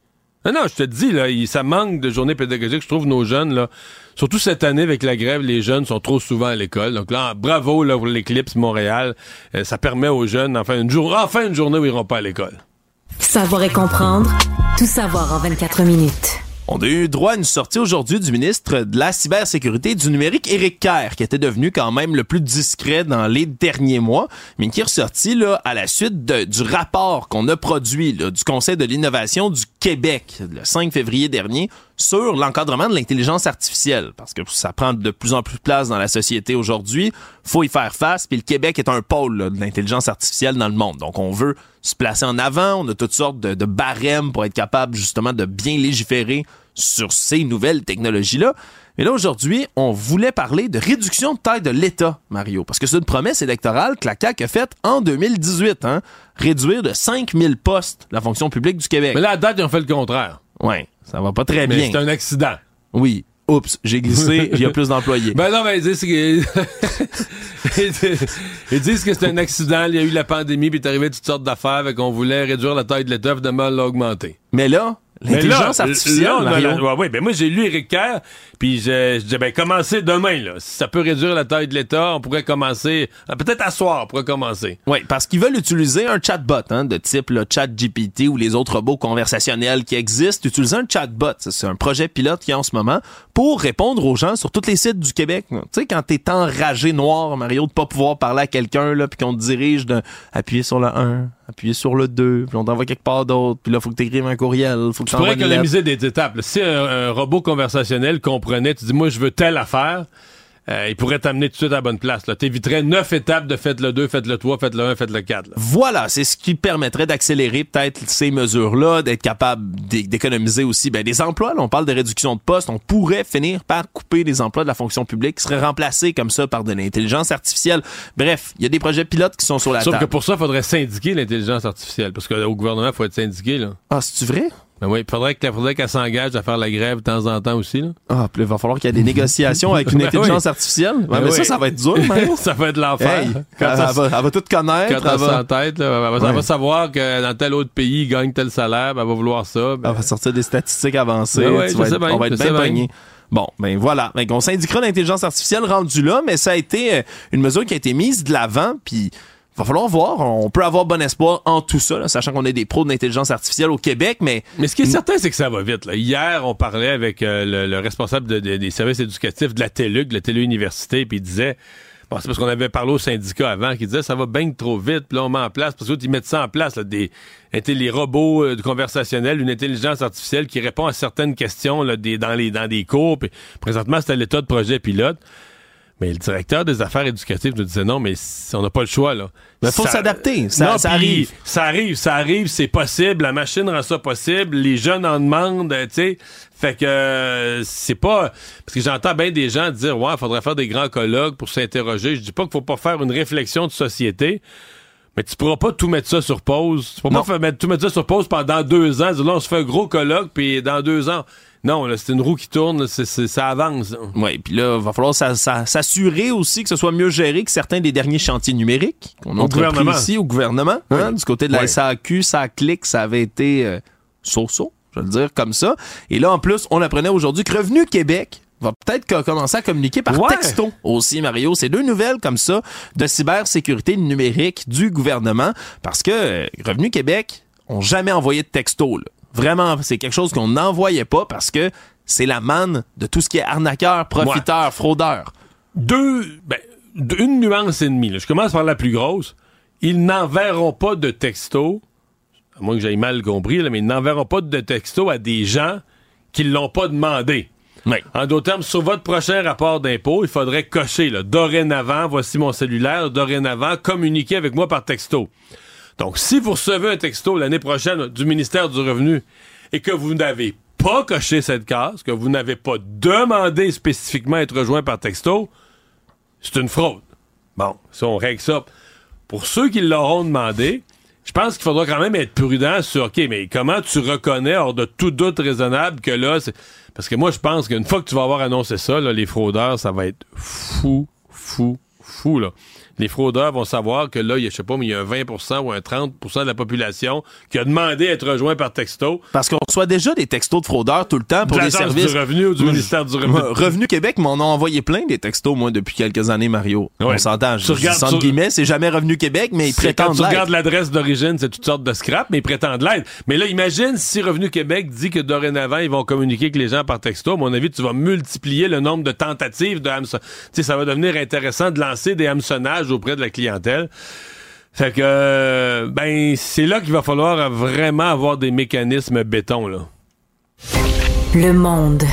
Non, non, je te dis, là, il- ça manque de journées pédagogiques. Je trouve nos jeunes, là, surtout cette année avec la grève, les jeunes sont trop souvent à l'école. Donc là, bravo là, pour l'Éclipse Montréal. Euh, ça permet aux jeunes, enfin une, jour, enfin une journée où ils iront pas à l'école. Savoir et comprendre, tout savoir en 24 minutes. On a eu droit à une sortie aujourd'hui du ministre de la cybersécurité du numérique, Éric Kerr, qui était devenu quand même le plus discret dans les derniers mois, mais qui est ressorti là, à la suite du rapport qu'on a produit du Conseil de l'innovation du Québec le 5 février dernier sur l'encadrement de l'intelligence artificielle, parce que ça prend de plus en plus de place dans la société aujourd'hui, faut y faire face, puis le Québec est un pôle là, de l'intelligence artificielle dans le monde, donc on veut se placer en avant, on a toutes sortes de, de barèmes pour être capable justement de bien légiférer sur ces nouvelles technologies-là. Mais là, aujourd'hui, on voulait parler de réduction de taille de l'État, Mario, parce que c'est une promesse électorale que la CAQ a faite en 2018, hein? réduire de 5000 postes la fonction publique du Québec. Mais là, à date, ils ont fait le contraire. Ouais, ça va pas très Mais bien. c'est un accident. Oui. Oups, j'ai glissé, (laughs) il y a plus d'employés. Ben non, mais ils disent que, (laughs) ils disent- que c'est un accident, il y a eu la pandémie, puis est arrivé toutes sortes d'affaires, fait qu'on voulait réduire la taille de l'État, finalement, l'augmenter. Mais là, Mais là, l'intelligence artificielle, là, Mario, la- ouais, ouais, ben moi j'ai lu Éric Kerr, puis je, je disais ben commencez demain là. Si ça peut réduire la taille de l'État, on pourrait commencer ah, peut-être à soir, on pourrait commencer. Oui, parce qu'ils veulent utiliser un chatbot hein, de type le chat GPT ou les autres robots conversationnels qui existent. Utiliser un chatbot, c'est un projet pilote qui est en ce moment pour répondre aux gens sur tous les sites du Québec. Tu sais, quand t'es enragé noir, Mario, de pas pouvoir parler à quelqu'un, là, puis qu'on te dirige de appuyer sur le 1, appuyer sur le 2, puis on t'envoie quelque part d'autre, puis là, faut que t'écrives un courriel, faut que Tu pourrais économiser des étapes. Si un, un robot conversationnel comprenait, tu dis moi je veux telle affaire, euh, il pourrait t'amener tout de suite à la bonne place. là. T'éviterais neuf étapes de faites le 2, faites le 3, faites le 1, faites le 4. là. Voilà, c'est ce qui permettrait d'accélérer peut-être ces mesures-là, d'être capable d'é- d'économiser aussi ben, des emplois. Là, on parle de réduction de postes. On pourrait finir par couper des emplois de la fonction publique qui seraient remplacés comme ça par de l'intelligence artificielle. Bref, il y a des projets pilotes qui sont sur la Sauf que table. pour ça, il faudrait syndiquer l'intelligence artificielle. Parce qu'au gouvernement, il faut être syndiqué. Là. Ah, c'est-tu vrai? Ben oui, il faudrait que- faudrait qu'elle s'engage à faire la grève de temps en temps aussi. Là. Ah, puis il va falloir qu'il y ait des négociations avec une (laughs) Ben intelligence oui. artificielle. Ben mais ça, oui. ça va être dur, Mario. (laughs) ça va être l'enfer. Hey, elle, elle va, elle va tout connaître. Quand elle elle va, en tête, là, elle, va, elle Ouais. va savoir que dans tel autre pays, il gagne tel salaire, ben, elle va vouloir ça. ben- elle va sortir des statistiques avancées. Ben ouais, Tu je vas sais être- bien, on va être bien pogné. Bon, ben voilà. Ben, on syndiquera l'intelligence artificielle rendue là, mais ça a été euh, une mesure qui a été mise de l'avant, puis va falloir voir. On peut avoir bon espoir en tout ça, là, sachant qu'on est des pros de l'intelligence artificielle au Québec, mais Mais ce qui est certain, c'est que ça va vite. là. Hier, on parlait avec euh, le, le responsable de- de- des services éducatifs de la TELUC, de la Téléuniversité, puis il disait, bon, c'est parce qu'on avait parlé au syndicat avant, qui disait, ça va bien trop vite, puis là, on met en place, parce qu'ils mettent ça en place, là, des, les robots euh, conversationnels, une intelligence artificielle qui répond à certaines questions là, dans, les, dans des cours, puis présentement, c'était l'état de projet pilote. Mais le directeur des affaires éducatives nous disait non, mais on n'a pas le choix, là. Mais faut s'adapter. Ça- Non, ça arrive. Ça arrive, ça arrive, c'est possible. La machine rend ça possible. Les jeunes en demandent, euh, tu sais. Fait que euh, c'est pas. Parce que j'entends bien des gens dire Ouais, il faudrait faire des grands colloques pour s'interroger. Je dis pas qu'il faut pas faire une réflexion de société. Mais tu pourras pas tout mettre ça sur pause. Tu pourras Non. pas faire- mettre- tout mettre ça sur pause pendant deux ans. Là, on se fait un gros colloque, puis dans deux ans. Non, là, c'est une roue qui tourne, là, c'est- c'est- ça avance. Oui, puis là, il va falloir s'a- s'a- s'assurer aussi que ce soit mieux géré que certains des derniers chantiers numériques qu'on a entrepris ici au gouvernement. hein, du côté de la Oui. SAQ, ça clique, ça avait été euh, so-so, je vais le dire comme ça. Et là, en plus, on apprenait aujourd'hui que Revenu Québec va peut-être co- commencer à communiquer par Ouais. texto aussi, Mario. C'est deux nouvelles comme ça de cybersécurité numérique du gouvernement parce que euh, Revenu Québec ont jamais envoyé de texto. là. Vraiment, c'est quelque chose qu'on n'envoyait pas parce que c'est la manne de tout ce qui est arnaqueur, profiteur, fraudeur. deux, ben, d- une nuance et demie. là. Je commence par la plus grosse. Ils n'enverront pas de texto, à moins que j'aille mal compris, là, mais ils n'enverront pas de texto à des gens qui ne l'ont pas demandé. Oui. En d'autres termes, sur votre prochain rapport d'impôt, il faudrait cocher, là, dorénavant, voici mon cellulaire, dorénavant, communiquez avec moi par texto. Donc, si vous recevez un texto l'année prochaine du ministère du Revenu et que vous n'avez pas coché cette case, que vous n'avez pas demandé spécifiquement à être rejoint par texto, c'est une fraude. Bon, si on règle ça. Pour ceux qui l'auront demandé, je pense qu'il faudra quand même être prudent sur, OK, mais comment tu reconnais, hors de tout doute raisonnable, que là, c'est... Parce que moi, je pense qu'une fois que tu vas avoir annoncé ça, les fraudeurs, ça va être fou, fou, fou, là les fraudeurs vont savoir que là, il y a, je sais pas, mais il y a un 20% ou un 30% de la population qui a demandé à être rejoint par texto. Parce qu'on reçoit déjà des textos de fraudeurs tout le temps pour de les services. du revenu ou du ministère du revenu. Revenu Québec m'en ont envoyé plein des textos, moi, depuis quelques années, Mario. On s'entend. Je dis guillemets, c'est jamais Revenu Québec, mais ils prétendent Quand tu regardes l'adresse d'origine, c'est toutes sortes de scrap, mais ils prétendent l'aide. Mais là, imagine si Revenu Québec dit que dorénavant, ils vont communiquer avec les gens par texto. À mon avis, tu vas multiplier le nombre de tentatives de hameçon. Tu sais, ça va devenir intéressant de lancer des hameçonnages auprès de la clientèle. Fait que, euh, ben, c'est là qu'il va falloir vraiment avoir des mécanismes béton, là. Le monde.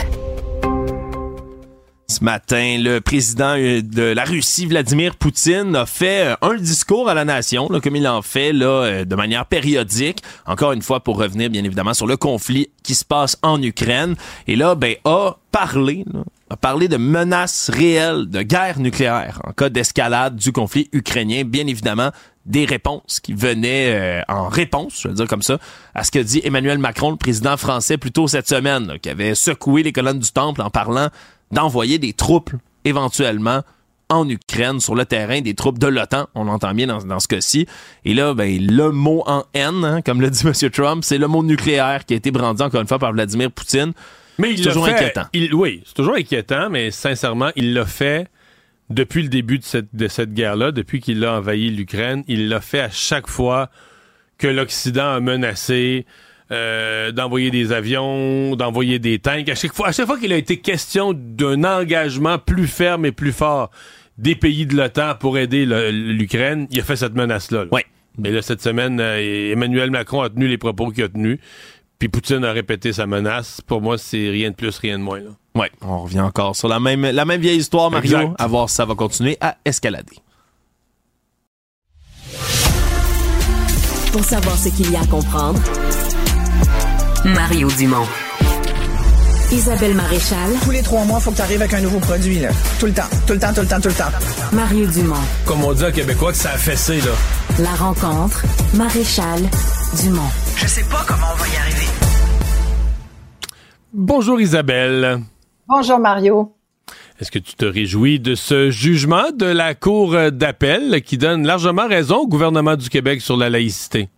Ce matin, le président euh, de la Russie, Vladimir Poutine, a fait euh, un discours à la nation, comme il en fait là, de manière périodique. Encore une fois, pour revenir bien évidemment sur le conflit qui se passe en Ukraine. Et là, ben, a parlé, a parlé de menaces réelles de guerre nucléaire en cas d'escalade du conflit ukrainien. Bien évidemment, des réponses qui venaient euh, en réponse, je vais dire comme ça, à ce que dit Emmanuel Macron, le président français, plus tôt cette semaine, qui avait secoué les colonnes du Temple en parlant d'envoyer des troupes éventuellement en Ukraine, sur le terrain, des troupes de l'OTAN, on l'entend bien dans, ce cas-ci. Et là, ben, le mot en haine, hein, comme le dit (laughs) M. Trump, c'est le mot nucléaire qui a été brandi encore une fois par Vladimir Poutine. Mais il c'est toujours inquiétant. oui, c'est toujours inquiétant, mais sincèrement, il l'a fait depuis le début de cette, de cette guerre-là, depuis qu'il a envahi l'Ukraine. Il l'a fait à chaque fois que l'Occident a menacé euh, d'envoyer des avions, d'envoyer des tanks. À chaque fois, à chaque fois qu'il a été question d'un engagement plus ferme et plus fort des pays de l'OTAN pour aider l'Ukraine, il a fait cette menace-là. Oui. Mais là, cette semaine, euh, Emmanuel Macron a tenu les propos qu'il a tenus. Puis Poutine a répété sa menace. Pour moi, c'est rien de plus, rien de moins. Là. Ouais, on revient encore sur la même, la même vieille histoire, Mario. À voir si ça va continuer à escalader. Pour savoir ce qu'il y a à comprendre, Mario Dumont. Isabelle Maréchal. Tous les trois mois, il faut que tu arrives avec un nouveau produit. Là. Tout le temps, tout le temps, tout le temps, tout le temps. Mario Dumont. Comme on dit à Québécois que ça a fessé, là. La rencontre, Maréchal Dumont. Je sais pas comment on va y arriver. Bonjour Isabelle. Bonjour Mario. Est-ce que tu te réjouis de ce jugement de la Cour d'appel qui donne largement raison au gouvernement du Québec sur la laïcité?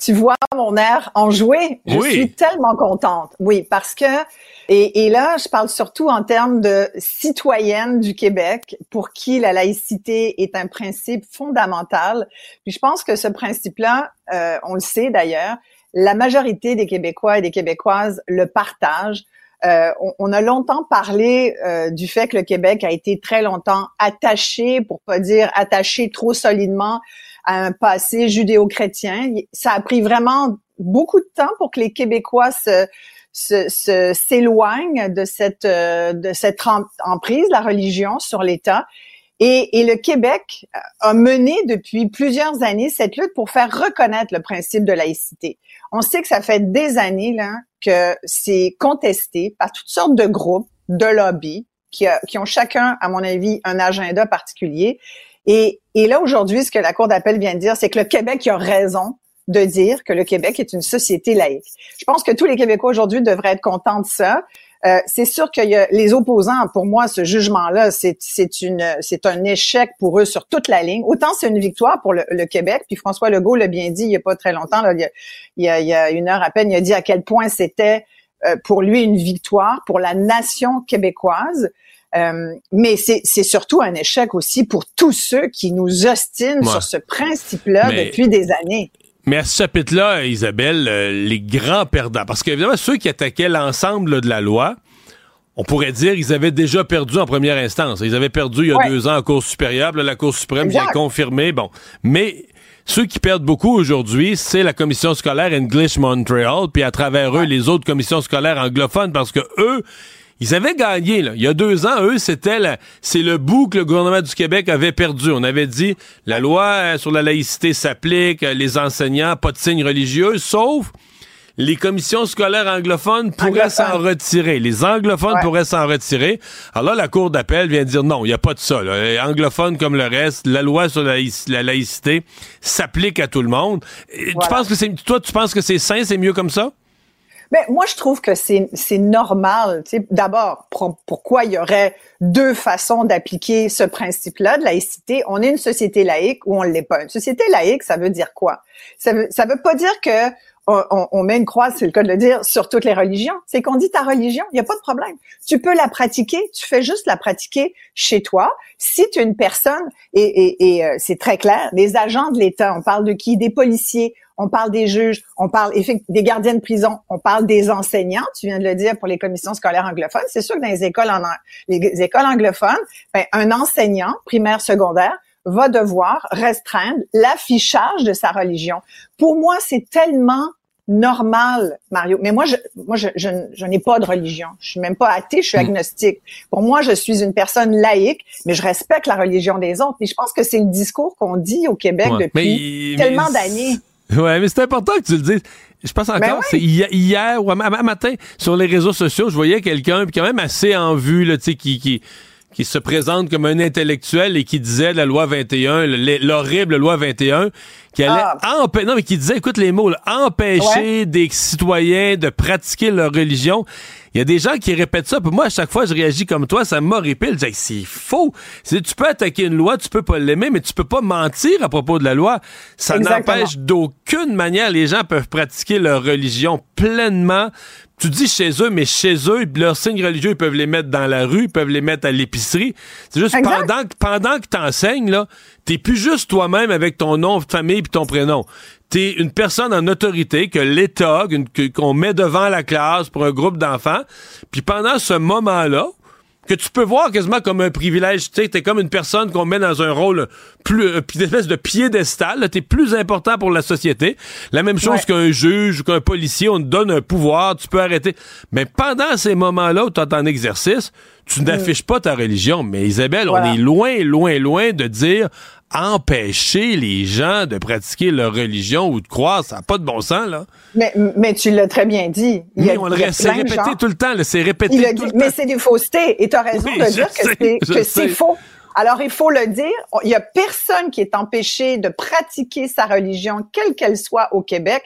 Tu vois mon air en jouer. Je suis tellement contente. Oui, parce que, et, et, là, je parle surtout en termes de citoyenne du Québec pour qui la laïcité est un principe fondamental. Puis je pense que ce principe-là, euh, on le sait d'ailleurs, la majorité des Québécois et des Québécoises le partagent. Euh, on, a longtemps parlé euh, du fait que le Québec a été très longtemps attaché, pour pas dire attaché trop solidement, un passé judéo-chrétien. Ça a pris vraiment beaucoup de temps pour que les Québécois se s'éloignent de cette euh, de cette emprise la religion sur l'État et, et, le Québec a mené depuis plusieurs années cette lutte pour faire reconnaître le principe de laïcité. On sait que ça fait des années là que c'est contesté par toutes sortes de groupes, de lobbies, qui, qui, ont chacun, à mon avis, un agenda particulier. Et, et là, aujourd'hui, ce que la Cour d'appel vient de dire, c'est que le Québec a raison de dire que le Québec est une société laïque. Je pense que tous les Québécois aujourd'hui devraient être contents de ça. Euh, c'est sûr qu'il y a les opposants. Pour moi, ce jugement-là, c'est un échec pour eux sur toute la ligne. Autant c'est une victoire pour le, Québec. Puis François Legault l'a bien dit il y a pas très longtemps. Là, il, y a, il, y a, une heure à peine, il a dit à quel point c'était euh, pour lui une victoire pour la nation québécoise. Euh, mais c'est surtout un échec aussi pour tous ceux qui nous ostinent sur ce principe-là depuis des années. Mais à ce chapitre-là, Isabelle, euh, les grands perdants, parce qu'évidemment, ceux qui attaquaient l'ensemble de la loi, on pourrait dire qu'ils avaient déjà perdu en première instance. Ils avaient perdu il y a deux ans en Cour supérieure. la Cour suprême vient confirmer. Bon. Mais ceux qui perdent beaucoup aujourd'hui, c'est la commission scolaire English Montreal, puis à travers eux, les autres commissions scolaires anglophones, parce que eux, ils avaient gagné, là. Il y a deux ans, eux, c'était c'est le bout que le gouvernement du Québec avait perdu. On avait dit, la loi euh, sur la laïcité s'applique, euh, les enseignants, pas de signes religieux, sauf les commissions scolaires anglophones pourraient s'en retirer. Les anglophones pourraient s'en retirer. Alors là, la Cour d'appel vient dire non, il n'y a pas de ça. Là. Anglophones comme le reste, la loi sur la, laïcité s'applique à tout le monde. Tu penses que c'est, toi, tu penses que c'est sain, c'est mieux comme ça? Ben, moi, je trouve que c'est, c'est normal. D'abord, pourquoi il y aurait deux façons d'appliquer ce principe-là de laïcité? On est une société laïque ou on l'est pas. Une société laïque, ça veut dire quoi? Ça veut, ça veut pas dire que on, on, met une croix, c'est le cas de le dire, sur toutes les religions. C'est qu'on dit ta religion, il n'y a pas de problème. Tu peux la pratiquer, tu fais juste la pratiquer chez toi. Si tu es une personne, et, et, et euh, c'est très clair, les agents de l'État, on parle de qui? Des policiers, on parle des juges, on parle des gardiens de prison, on parle des enseignants, tu viens de le dire pour les commissions scolaires anglophones. C'est sûr que dans les écoles, en, les écoles anglophones, ben, un enseignant primaire, secondaire, va devoir restreindre l'affichage de sa religion. Pour moi, c'est tellement normal, Mario. Mais moi, je, moi, je, je, n'ai pas de religion. Je suis même pas athée, je suis hmm. agnostique. Pour moi, je suis une personne laïque, mais je respecte la religion des autres. Et je pense que c'est le discours qu'on dit au Québec depuis tellement d'années. Ouais, mais c'est important que tu le dises. Je pense ben encore, c'est hier, ou matin, sur les réseaux sociaux, je voyais quelqu'un quand même assez en vue, là, tu sais, qui, qui, qui se présente comme un intellectuel et qui disait la loi 21, l'horrible loi 21, qui allait ah. empêcher, non, mais qui disait, écoute les mots, empêcher des citoyens de pratiquer leur religion. Il y a des gens qui répètent ça. Puis moi, à chaque fois, je réagis comme toi, ça m'horripile. Je dis, c'est faux. Tu peux attaquer une loi, tu peux pas l'aimer, mais tu peux pas mentir à propos de la loi. Ça n'empêche d'aucune manière les gens peuvent pratiquer leur religion pleinement, tu dis chez eux, mais chez eux, leurs signes religieux, ils peuvent les mettre dans la rue, ils peuvent les mettre à l'épicerie. C'est juste pendant que, pendant que t'enseignes, là, t'es plus juste toi-même avec ton nom de famille et ton prénom. T'es une personne en autorité que l'État, qu'on met devant la classe pour un groupe d'enfants. Puis pendant ce moment-là, que tu peux voir quasiment comme un privilège. Tu sais, t'es comme une personne qu'on met dans un rôle plus, euh, une espèce de piédestal. T'es plus important pour la société. La même chose qu'un juge ou qu'un policier, on te donne un pouvoir, tu peux arrêter. Mais pendant ces moments-là où tu es en exercice, tu mm. n'affiches pas ta religion. Mais Isabelle, on est loin, loin, loin de dire empêcher les gens de pratiquer leur religion ou de croire, ça n'a pas de bon sens, là. Mais, mais tu l'as très bien dit. Il a, on le c'est répété tout le temps, c'est répété tout le Mais c'est des faussetés, et tu as raison de dire que c'est faux. Alors, il faut le dire, il y a personne qui est empêché de pratiquer sa religion, quelle qu'elle soit au Québec.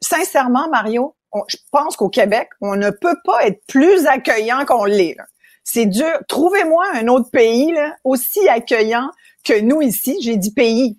Sincèrement, Mario, je pense qu'au Québec, on ne peut pas être plus accueillant qu'on l'est. C'est dur. Trouvez-moi un autre pays là, aussi accueillant que nous ici, j'ai dit pays,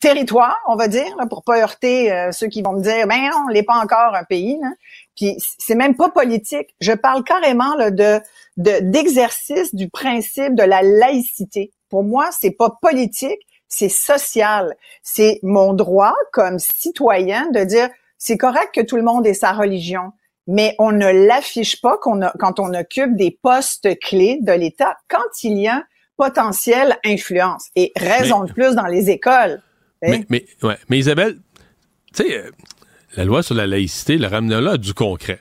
territoire, on va dire, là, pour pas heurter euh, ceux qui vont me dire, ben on n'est pas encore un pays. Là. Puis c'est même pas politique. Je parle carrément là, de d'exercice du principe de la laïcité. Pour moi, c'est pas politique, c'est social. C'est mon droit comme citoyen de dire c'est correct que tout le monde ait sa religion, mais on ne l'affiche pas qu'on quand on occupe des postes clés de l'État. Quand il y a potentielle influence et raison de plus dans les écoles. Mais, mais, ouais. mais Isabelle, tu sais, euh, la loi sur la laïcité, le ramener là du concret.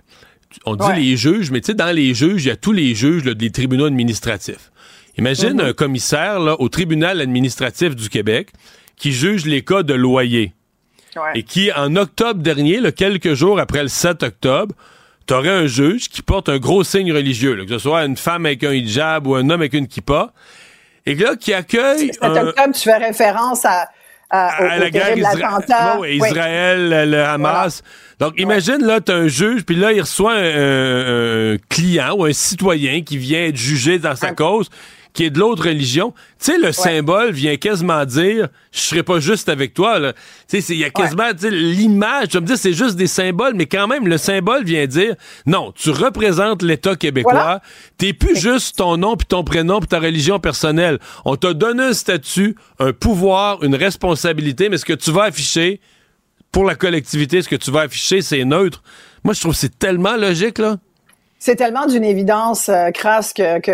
On dit les juges, mais tu sais, dans les juges, il y a tous les juges des tribunaux administratifs. Imagine mm-hmm. un commissaire là, au tribunal administratif du Québec qui juge les cas de loyer. Et qui, en octobre dernier, quelques jours après le 7 octobre, t'aurais un juge qui porte un gros signe religieux, que ce soit une femme avec un hijab ou un homme avec une kippa, et là, qui accueille. Cet tu fais référence à, à, la guerre Israël, le Hamas. Donc, imagine, là, tu as un juge, puis là, il reçoit un, client ou un citoyen qui vient être jugé dans sa cause qui est de l'autre religion, tu sais, le symbole vient quasiment dire je serai pas juste avec toi. Tu sais, il y a quasiment l'image. Je me dis c'est juste des symboles, mais quand même le symbole vient dire non, tu représentes l'État québécois. T'es plus juste ton nom puis ton prénom puis ta religion personnelle. On t'a donné un statut, un pouvoir, une responsabilité, mais ce que tu vas afficher pour la collectivité, ce que tu vas afficher, c'est neutre. Moi, je trouve que c'est tellement logique là c'est tellement d'une évidence euh, crasse que, que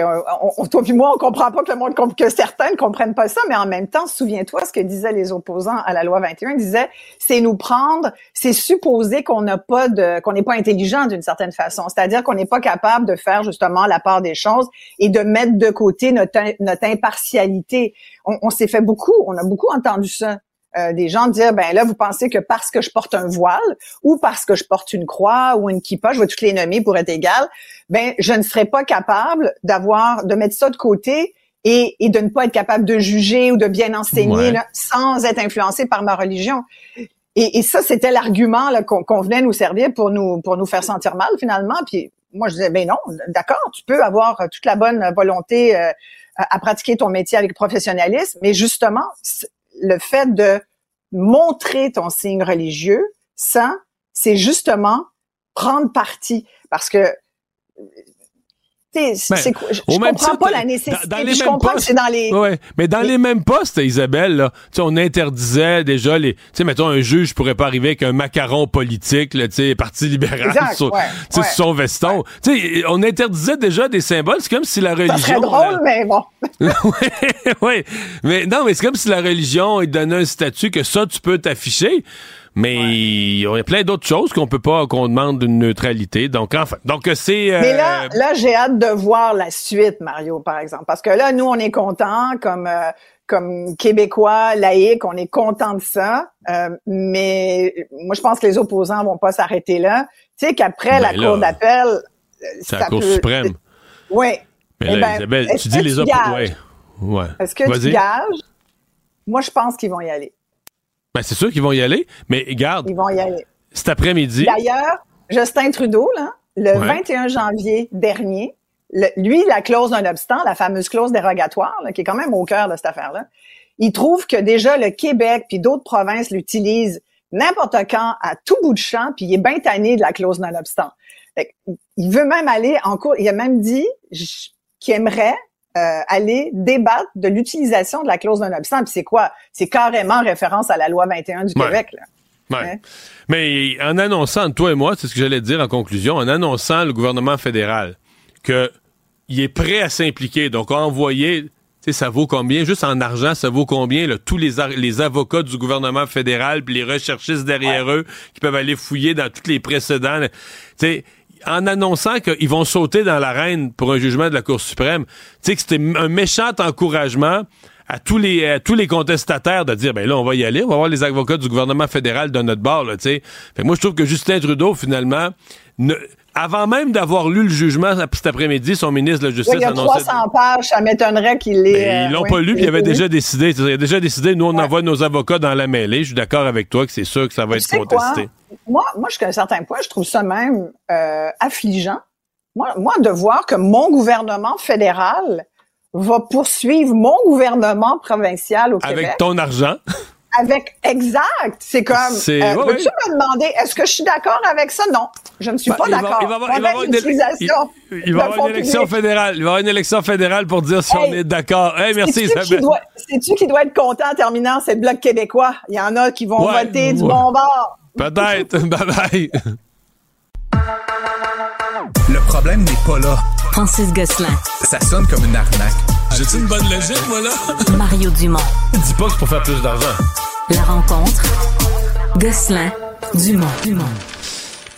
on, toi puis moi, on comprend pas que le monde que certains ne comprennent pas ça, mais en même temps, souviens-toi ce que disaient les opposants à la loi 21, ils disaient c'est nous prendre, c'est supposer qu'on n'a pas de qu'on n'est pas intelligent d'une certaine façon, c'est-à-dire qu'on n'est pas capable de faire justement la part des choses et de mettre de côté notre notre impartialité. On, on s'est fait beaucoup, on a beaucoup entendu ça euh, des gens dire ben là vous pensez que parce que je porte un voile ou parce que je porte une croix ou une kippa, je vais toutes les nommer pour être égal, ben je ne serais pas capable d'avoir de mettre ça de côté et, et, de ne pas être capable de juger ou de bien enseigner Ouais. là, sans être influencé par ma religion. Et, et ça, c'était l'argument qu'on qu'on venait nous servir pour nous pour nous faire sentir mal finalement. Puis moi, je disais ben non, d'accord, tu peux avoir euh, toute la bonne volonté euh, à, pratiquer ton métier avec professionnalisme, mais justement, le fait de montrer ton signe religieux, ça, c'est justement prendre parti, parce que Ben, c'est quoi- je, au je même comprends titre, pas la dans- nécessité. dans les je comprends que c'est dans les Ouais, mais dans les mêmes postes, Isabelle, là, tu sais, on interdisait déjà les. Tu sais, mettons, un juge pourrait pas arriver avec un macaron politique, là, tu sais, Parti libéral Exact, sur, ouais, tu sais, ouais. sur son veston. Tu sais, on interdisait déjà des symboles. C'est comme si la religion. ça serait drôle, mais bon. (laughs) ouais, ouais. Mais non, mais c'est comme si la religion il donnait un statut que ça, tu peux t'afficher. Mais il y a plein d'autres choses qu'on peut pas, qu'on demande une neutralité. Donc, enfin. Donc, c'est. euh, Mais là, là, j'ai hâte de voir la suite, Mario, par exemple, parce que là, nous, on est contents comme euh, comme Québécois laïcs, on est contents de ça. Euh, mais moi, je pense que les opposants vont pas s'arrêter là. Tu sais qu'après Ben la là, cour d'appel, euh, c'est la Cour peut- suprême. Oui. Mais Eh là, ben, Isabelle, tu dis les opposants. Ouais. ouais. Est-ce que tu gages? Moi, je pense qu'ils vont y aller. Ben, c'est sûr qu'ils vont y aller. Mais garde, Ils vont y aller. cet après-midi. D'ailleurs, Justin Trudeau, là, le Ouais. 21 janvier dernier, le- lui, la clause d'un obstant, la fameuse clause dérogatoire, là, qui est quand même au cœur de cette affaire-là, il trouve que déjà le Québec puis d'autres provinces l'utilisent n'importe quand, à tout bout de champ, puis il est bien tanné de la clause d'un obstant. Fait que, Il veut même aller en cours. Il a même dit qu'il aimerait euh, aller débattre de l'utilisation de la clause d'un obstant. Puis c'est quoi? C'est carrément référence à la loi 21 du Ouais. Québec. Là. Ouais. Mais en annonçant, toi et moi, c'est ce que j'allais dire en conclusion, en annonçant le gouvernement fédéral que il est prêt à s'impliquer, donc à envoyer, tu sais, ça vaut combien, juste en argent, ça vaut combien, là, tous les, avocats du gouvernement fédéral, puis les recherchistes derrière eux, qui peuvent aller fouiller dans tous les précédents, là. En annonçant qu'ils vont sauter dans l'arène pour un jugement de la Cour suprême, tu sais que c'était un méchant encouragement à tous les à tous les contestataires de dire ben là on va y aller, on va voir les avocats du gouvernement fédéral de notre bord là, tu sais. Fait que moi je trouve que Justin Trudeau finalement ne- avant même d'avoir lu le jugement cet après-midi, son ministre de la Oui, Justice il y a annonçait 300 pages, ça m'étonnerait qu'il l'ait... euh, ils l'ont oui, pas lu, puis il avait déjà décidé. Il a déjà décidé, nous, on envoie nos avocats dans la mêlée. Je suis d'accord avec toi que c'est sûr que ça va Tu être quoi? Moi, moi, jusqu'à un certain point, je trouve ça même euh, affligeant. Moi, moi, de voir que mon gouvernement fédéral va poursuivre mon gouvernement provincial au Québec. Avec ton argent. Avec exact. C'est comme. C'est- euh, ouais, Peux-tu ouais. me demander, est-ce que je suis d'accord avec ça? Non. Je ne suis Ben, pas d'accord. il va avoir- il va avoir une utilisation il- il va avoir une élection fédérale. Il va avoir une élection fédérale pour dire si on est d'accord. Hey, merci Isabelle. doit- Sais-tu qui doit être content en terminant? C'est le Bloc québécois? Il y en a qui vont Ouais, voter du bon bord. Peut-être. (laughs) bye bye. Le problème n'est pas là. Francis Gosselin, Ça sonne comme une arnaque. J'ai-tu une bonne logique, moi, là? (laughs) Mario Dumont. Dis pas que c'est pour faire plus d'argent. La rencontre. Gosselin, Dumont. Dumont.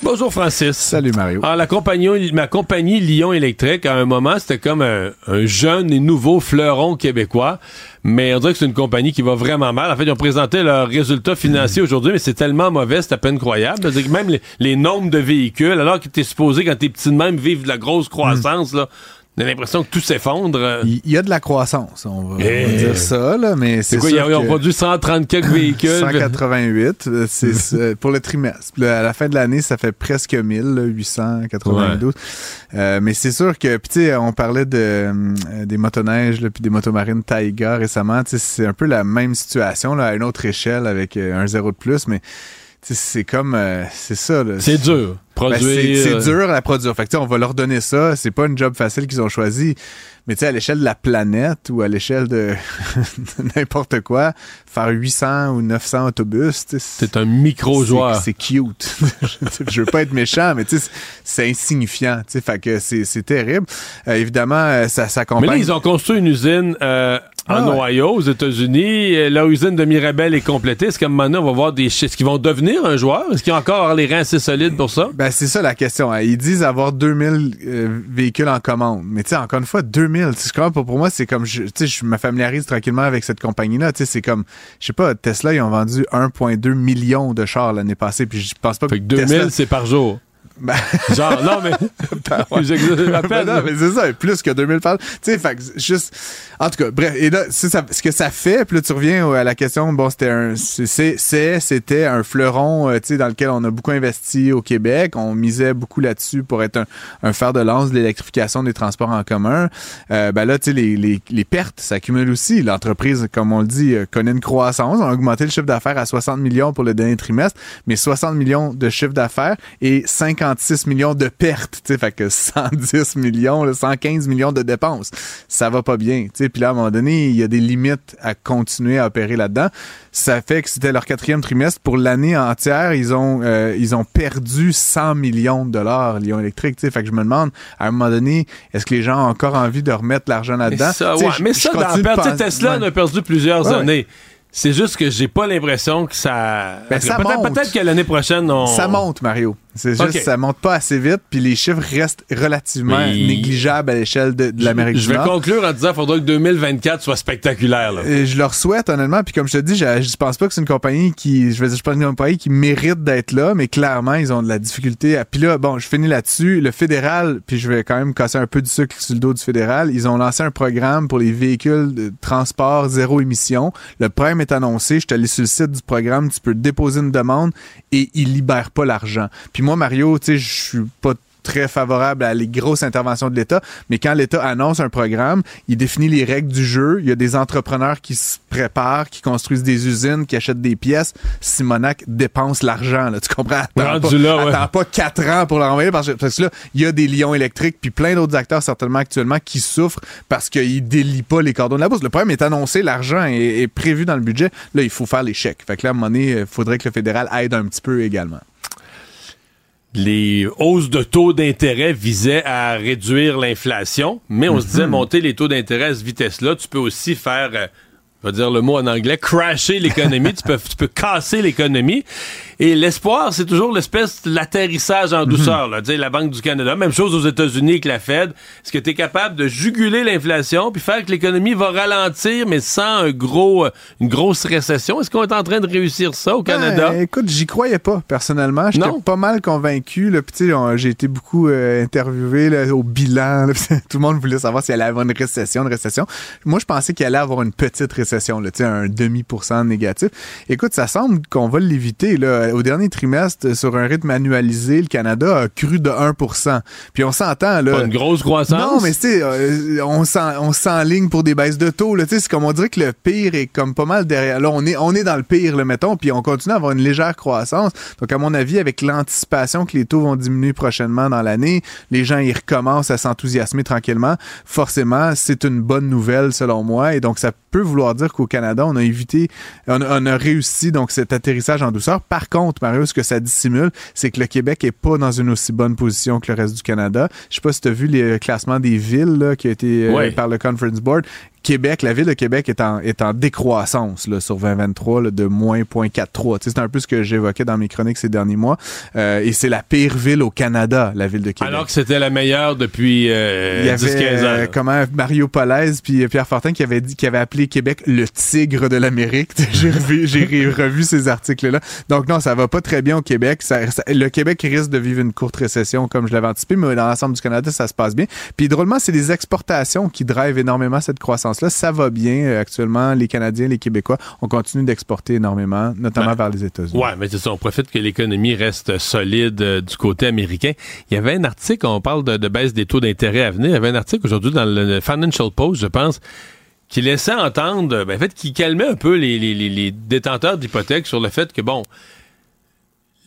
Bonjour, Francis. Salut Mario. Alors, la compagnie, ma compagnie Lyon Électrique, à un moment, c'était comme un, un jeune et nouveau fleuron québécois. Mais on dirait que c'est une compagnie qui va vraiment mal. En fait, ils ont présenté leurs résultats financiers aujourd'hui, mais c'est tellement mauvais, c'est à peine croyable. C'est-à-dire que même les, les nombres de véhicules, alors que t'es supposé, quand t'es petit de même, vivre de la grosse croissance, là, on a l'impression que tout s'effondre. Il y a de la croissance, on va, on va Eh. dire ça, là, mais C'est quoi, sûr ils ont, produit 130 quelques véhicules? 188, euh, c'est (laughs) pour le trimestre. À la fin de l'année, ça fait presque 1000, là, 892. Euh, mais c'est sûr que, puis tu sais, on parlait de euh, des motoneiges, puis des motomarines Taiga récemment. C'est un peu la même situation là, à une autre échelle avec un zéro de plus, mais c'est comme, euh, c'est ça. là. C'est dur. Ben, Produire. c'est c'est euh, dur à produire. Fait que, tu sais, on va leur donner ça. C'est pas une job facile qu'ils ont choisi. Mais tu sais, à l'échelle de la planète ou à l'échelle de (laughs) n'importe quoi, faire 800 ou 900 autobus, tu sais, C'est un micro-joueur. c'est- C'est cute. (laughs) je, veux pas être méchant, mais tu sais, c'est insignifiant. Tu sais, fait que c'est c'est terrible. Euh, évidemment, euh, ça Mais s'accompagne. là, ils ont construit une usine euh, en Ah ouais. Ohio, aux États-Unis. Euh, La usine de Mirabel est complétée. Est-ce qu'à un moment donné, on va voir des Est-ce qu'ils vont devenir un joueur? Est-ce qu'ils ont encore les reins assez solides pour ça? Ben, c'est ça la question. hein. Ils disent avoir 2000 euh, véhicules en commande. Mais tu sais, encore une fois, 2000, tu sais, je comprends pas. Pour moi, c'est comme, je- tu sais, je me familiarise tranquillement avec cette compagnie-là. Tu sais, c'est comme, je sais pas, Tesla, ils ont vendu 1,2 million de chars l'année passée. Puis je pense pas Fait que que 2000, Tesla- c'est par jour. Ben- (laughs) Genre, non, mais. (laughs) Ouais. J'exagère à (laughs) peine. Ben non, mais c'est ça, plus que 2000 fans. Tu sais, fait que juste. En tout cas, bref, et là, ça, ce que ça fait, puis là, tu reviens à la question, bon, c'était un. c'est- C'était un fleuron, euh, tu sais, dans lequel on a beaucoup investi au Québec. On misait beaucoup là-dessus pour être un, un fer de lance de l'électrification des transports en commun. Euh, ben là, tu sais, les, les, les pertes s'accumulent aussi. L'entreprise, comme on le dit, euh, connaît une croissance. On a augmenté le chiffre d'affaires à 60 millions pour le dernier trimestre, mais 60 millions de chiffre d'affaires et 56 millions de pertes. Tu sais, fait que 110 millions, là, 115 millions de dépenses. Ça va pas bien. Tu sais, puis là, à un moment donné, il y a des limites à continuer à opérer là-dedans. Ça fait que c'était leur quatrième trimestre. Pour l'année entière, ils ont, euh, ils ont perdu 100 millions de dollars, Lyon Électrique. Tu sais, fait que je me demande, à un moment donné, est-ce que les gens ont encore envie de remettre l'argent Mais là-dedans? ça, Tu sais, ouais, mais ça, dans la penser- Tesla, on a perdu plusieurs Ouais, ouais. années. C'est juste que j'ai pas l'impression que ça. Ben, ça peut-être, peut-être que l'année prochaine, on. Ça monte, Mario. C'est juste, Ok. ça monte pas assez vite, puis les chiffres restent relativement négligeables à l'échelle de, de l'Amérique Je du vais Nord. conclure en disant qu'il faudra que 2024 soit spectaculaire. Là. Et je leur souhaite honnêtement, puis comme je te dis, je, je pense pas que c'est une compagnie qui, je veux dire, je pense une compagnie qui mérite d'être là, mais clairement ils ont de la difficulté. À, puis là, bon, je finis là-dessus. Le fédéral, puis je vais quand même casser un peu du sucre sur le dos du fédéral. Ils ont lancé un programme pour les véhicules de transport zéro émission. Le problème est annoncé. Je suis allé sur le site du programme, tu peux déposer une demande et ils libèrent pas l'argent. Puis moi, Mario, tu sais, je suis pas très favorable à les grosses interventions de l'État, mais quand l'État annonce un programme, il définit les règles du jeu, il y a des entrepreneurs qui se préparent, qui construisent des usines, qui achètent des pièces. Simonac dépense l'argent, là, tu comprends? Attends pas, là, ouais. attends pas quatre ans pour l'envoyer parce que, parce que là, il y a des lions électriques puis plein d'autres acteurs certainement actuellement qui souffrent parce qu'ils délient pas les cordons de la bourse. Le problème est annoncé, l'argent est, est prévu dans le budget. Là, il faut faire les chèques. Fait que là, à un moment donné, il faudrait que le fédéral aide un petit peu également. Les hausses de taux d'intérêt visaient à réduire l'inflation, mais on se disait monter les taux d'intérêt à cette vitesse-là, tu peux aussi faire. euh, je vais dire le mot en anglais, crasher l'économie, (laughs) tu, peux, tu peux casser l'économie. Et l'espoir, c'est toujours l'espèce de l'atterrissage en douceur. Là. La Banque du Canada, même chose aux États-Unis avec la Fed. Est-ce que tu es capable de juguler l'inflation puis faire que l'économie va ralentir, mais sans un gros, euh, une grosse récession? Est-ce qu'on est en train de réussir ça au Canada? Ben, écoute, j'y croyais pas, personnellement. J'étais pas mal convaincu. Là, Puis, tu sais, on- j'ai été beaucoup euh, interviewé là, au bilan. là, (laughs) Tout le monde voulait savoir s'il allait avoir une récession, une récession. Moi, je pensais qu'il allait avoir une petite récession, là, tu sais, un demi-pourcent négatif. Écoute, ça semble qu'on va l'éviter. là. Au dernier trimestre, sur un rythme annualisé, le Canada a cru de 1 Puis on s'entend. là. Pas une grosse croissance? Non, mais tu sais, euh, on s'en- on s'enligne pour des baisses de taux. là. Tu sais, C'est comme on dirait que le pire est comme pas mal derrière. Là, on est, on est dans le pire, le mettons, puis on continue à avoir une légère croissance. Donc, à mon avis, avec l'anticipation que les taux vont diminuer prochainement dans l'année, les gens, ils recommencent à s'enthousiasmer tranquillement. Forcément, c'est une bonne nouvelle, selon moi. Et donc, ça peut vouloir dire qu'au Canada, on a évité, on, a- on a réussi donc cet atterrissage en douceur. Par contre, Mario, ce que ça dissimule, c'est que le Québec est pas dans une aussi bonne position que le reste du Canada. Je sais pas si tu as vu les classements des villes là, qui a été euh, par le Conference Board. Québec, la ville de Québec est en, est en décroissance là, sur 2023 là, de moins 0.43. Tu sais, C'est un peu ce que j'évoquais dans mes chroniques ces derniers mois. Euh, et c'est la pire ville au Canada, la ville de Québec. Alors que c'était la meilleure depuis euh, Il y avait 10-15 ans. euh, comment Mario Polaise puis Pierre Fortin qui avait dit qui avait appelé Québec le tigre de l'Amérique. (laughs) j'ai revu j'ai re- revu ces articles là. Donc non, ça va pas très bien au Québec. Ça- ça- le Québec risque de vivre une courte récession comme je l'avais anticipé, mais dans l'ensemble du Canada, ça se passe bien. Puis drôlement, c'est les exportations qui drivent énormément cette croissance là. Ça va bien euh, actuellement. Les Canadiens, les Québécois, on continue d'exporter énormément, notamment Ben, vers les États-Unis. Ouais, mais c'est ça, on profite que l'économie reste solide euh, du côté américain. Il y avait un article, on parle de, de baisse des taux d'intérêt à venir. Il y avait un article aujourd'hui dans le Financial Post, je pense, qui laissait entendre, ben, en fait, qui calmait un peu les, les- les- les détenteurs d'hypothèques sur le fait que, bon,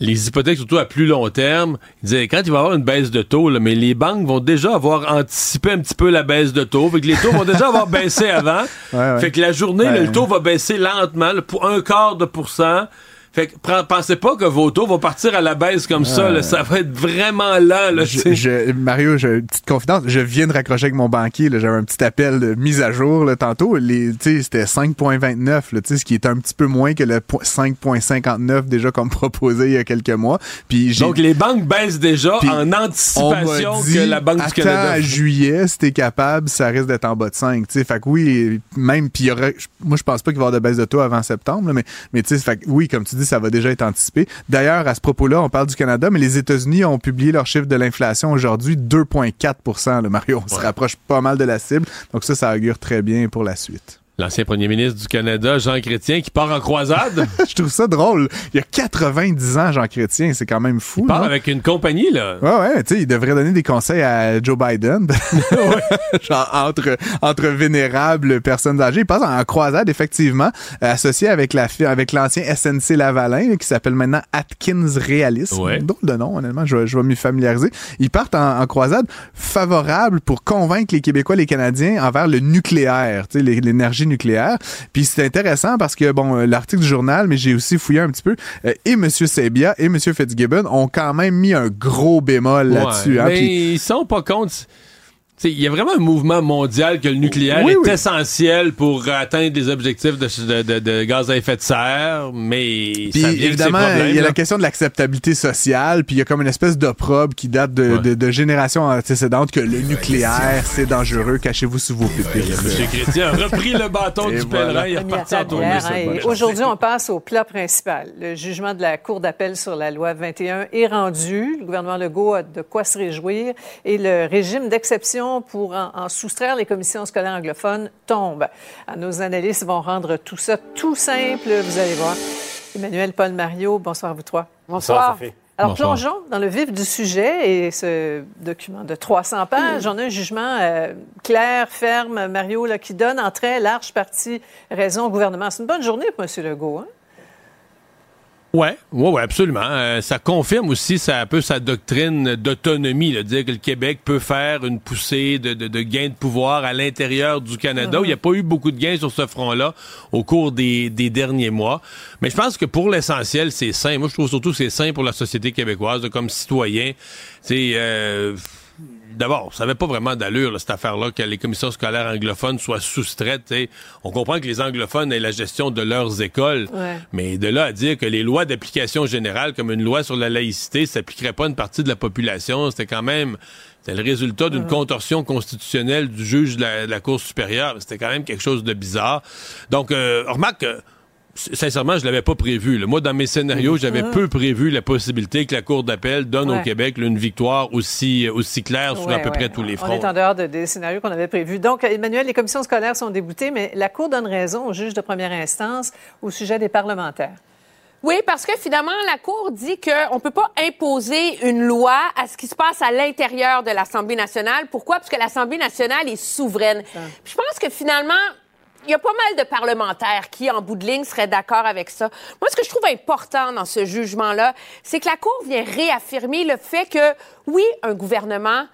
les hypothèques, surtout à plus long terme, il disait, quand il va y avoir une baisse de taux, là, mais les banques vont déjà avoir anticipé un petit peu la baisse de taux. Fait que les taux vont déjà avoir baissé avant. (laughs) Ouais, ouais. Fait que la journée, là, le taux va baisser lentement, là, pour un quart de pourcent. Fait que pensez pas que vos taux vont partir à la baisse comme ça. Là. Ça va être vraiment lent. Là, Je, Mario, j'ai une petite confidence. Je viens de raccrocher avec mon banquier. J'avais un petit appel de mise à jour là, tantôt. C'était 5,29, là, tu sais, ce qui est un petit peu moins que le po- 5,59 déjà comme proposé il y a quelques mois. Puis Donc, les banques baissent déjà en on anticipation dit, que la Banque du Canada... à juillet, si t'es capable, ça risque d'être en bas de 5. tu sais. Fait que oui, même, puis moi je pense pas qu'il va y avoir de baisse de taux avant septembre, là, mais, mais tu sais, fait que oui, comme tu dis, ça va déjà être anticipé. D'ailleurs, à ce propos-là, on parle du Canada, mais les États-Unis ont publié leur chiffre de l'inflation aujourd'hui, 2,4% là, Mario. On se rapproche pas mal de la cible. Donc ça, ça augure très bien pour la suite. L'ancien premier ministre du Canada, Jean Chrétien, qui part en croisade. (laughs) je trouve ça drôle. Il y a 90 ans, Jean Chrétien, c'est quand même fou. Il part non? avec une compagnie, là. Ouais, ouais, tu sais, il devrait donner des conseils à Joe Biden. (laughs) (laughs) Genre, entre, entre vénérables personnes âgées. Il passe en croisade, effectivement, associé avec la avec l'ancien SNC Lavalin, là, qui s'appelle maintenant Atkins Realis. Ouais. Drôle de nom, honnêtement, je, vais- je vais m'y familiariser. Ils partent en, en croisade favorable pour convaincre les Québécois, les Canadiens envers le nucléaire, tu sais, l'é- l'énergie nucléaire. Puis c'est intéressant parce que, bon, euh, l'article du journal, mais j'ai aussi fouillé un petit peu, euh, et M. Sebia et M. Fitzgibbon ont quand même mis un gros bémol là-dessus. Hein. mais Puis- ils sont pas contre. Il y a vraiment un mouvement mondial que le nucléaire Oui, est oui. essentiel pour atteindre les objectifs de, de- de- de gaz à effet de serre, mais Puis ça vient évidemment, il y a là. la question de l'acceptabilité sociale, puis il y a comme une espèce d'opprobre qui date de, de, de générations antécédentes que le nucléaire, c'est dangereux, cachez-vous sous vos pupitres. M. Chrétien a repris le bâton Et du voilà. pèlerin, il est reparti en tournée. hein. Aujourd'hui, on passe au plat principal. Le jugement de la Cour d'appel sur la loi 21 est rendu. Le gouvernement Legault a de quoi se réjouir et le régime d'exception pour en, en soustraire les commissions scolaires anglophones tombe. Ah, Nos analystes vont rendre tout ça tout simple, vous allez voir. Emmanuel, Paul, Mario, bonsoir à vous trois. Bonsoir, Sophie. Alors, Bonsoir. plongeons dans le vif du sujet et ce document de 300 pages. On a un jugement euh, clair, ferme, Mario, là, qui donne en très large partie raison au gouvernement. C'est une bonne journée pour M. Legault. Hein? Ouais, ouais, ouais, absolument. Euh, ça confirme aussi ça, un peu sa doctrine d'autonomie, de dire que le Québec peut faire une poussée de, de, de gains de pouvoir à l'intérieur du Canada. Où Il n'y a pas eu beaucoup de gains sur ce front-là au cours des, des derniers mois. Mais je pense que pour l'essentiel, c'est sain. Moi, je trouve surtout que c'est sain pour la société québécoise, de, comme citoyen. C'est euh, D'abord, ça n'avait pas vraiment d'allure, là, cette affaire-là, que les commissions scolaires anglophones soient soustraites. t'sais. On comprend que les anglophones aient la gestion de leurs écoles, Ouais. mais de là à dire que les lois d'application générale, comme une loi sur la laïcité, s'appliqueraient pas à une partie de la population, c'était quand même c'était le résultat d'une contorsion constitutionnelle du juge de la, de la Cour supérieure. C'était quand même quelque chose de bizarre. Donc, euh, remarque Sincèrement, je l'avais pas prévu. là. Moi, dans mes scénarios, j'avais Mhm. peu prévu la possibilité que la Cour d'appel donne Ouais. au Québec là, une victoire aussi, aussi claire sur à peu ouais. près tous les On fronts. est en dehors de- des scénarios qu'on avait prévus. Donc, Emmanuel, les commissions scolaires sont déboutées, mais la Cour donne raison au juge de première instance au sujet des parlementaires. Oui, parce que finalement, la Cour dit qu'on ne peut pas imposer une loi à ce qui se passe à l'intérieur de l'Assemblée nationale. Pourquoi? Parce que l'Assemblée nationale est souveraine. Je pense que finalement, il y a pas mal de parlementaires qui, en bout de ligne, seraient d'accord avec ça. Moi, ce que je trouve important dans ce jugement-là, c'est que la Cour vient réaffirmer le fait que, oui, un gouvernement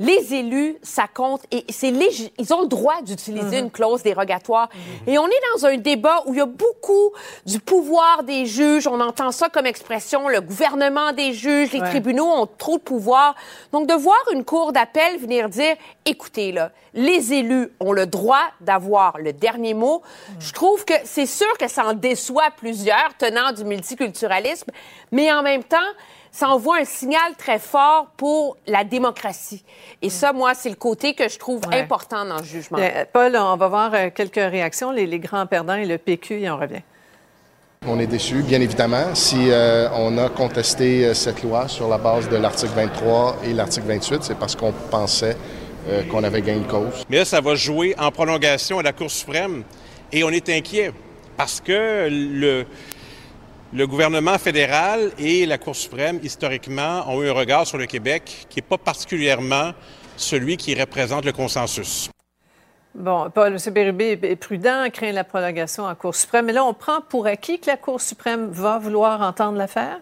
les élus, ça compte et c'est ils ont le droit d'utiliser Mhm. une clause dérogatoire. Et on est dans un débat où il y a beaucoup du pouvoir des juges. On entend ça comme expression, le gouvernement des juges, les Ouais. tribunaux ont trop de pouvoir. Donc, de voir une cour d'appel venir dire, écoutez, là, les élus ont le droit d'avoir le dernier mot. Je trouve que c'est sûr que ça en déçoit plusieurs tenants du multiculturalisme, mais en même temps, ça envoie un signal très fort pour la démocratie. Et ça, moi, c'est le côté que je trouve Ouais. important dans le jugement. Bien, Paul, on va voir euh, quelques réactions. Les, les grands perdants et le PQ, et on revient. On est déçus, bien évidemment, si euh, on a contesté euh, cette loi sur la base de l'article 23 et l'article 28, c'est parce qu'on pensait euh, qu'on avait gagné de cause. Mais là, ça va jouer en prolongation à la Cour suprême et on est inquiet parce que le, le gouvernement fédéral et la Cour suprême, historiquement, ont eu un regard sur le Québec qui n'est pas particulièrement celui qui représente le consensus. Bon, Paul, M. Bérubé est prudent, craint la prolongation en Cour suprême. Mais là, on prend pour acquis que la Cour suprême va vouloir entendre l'affaire?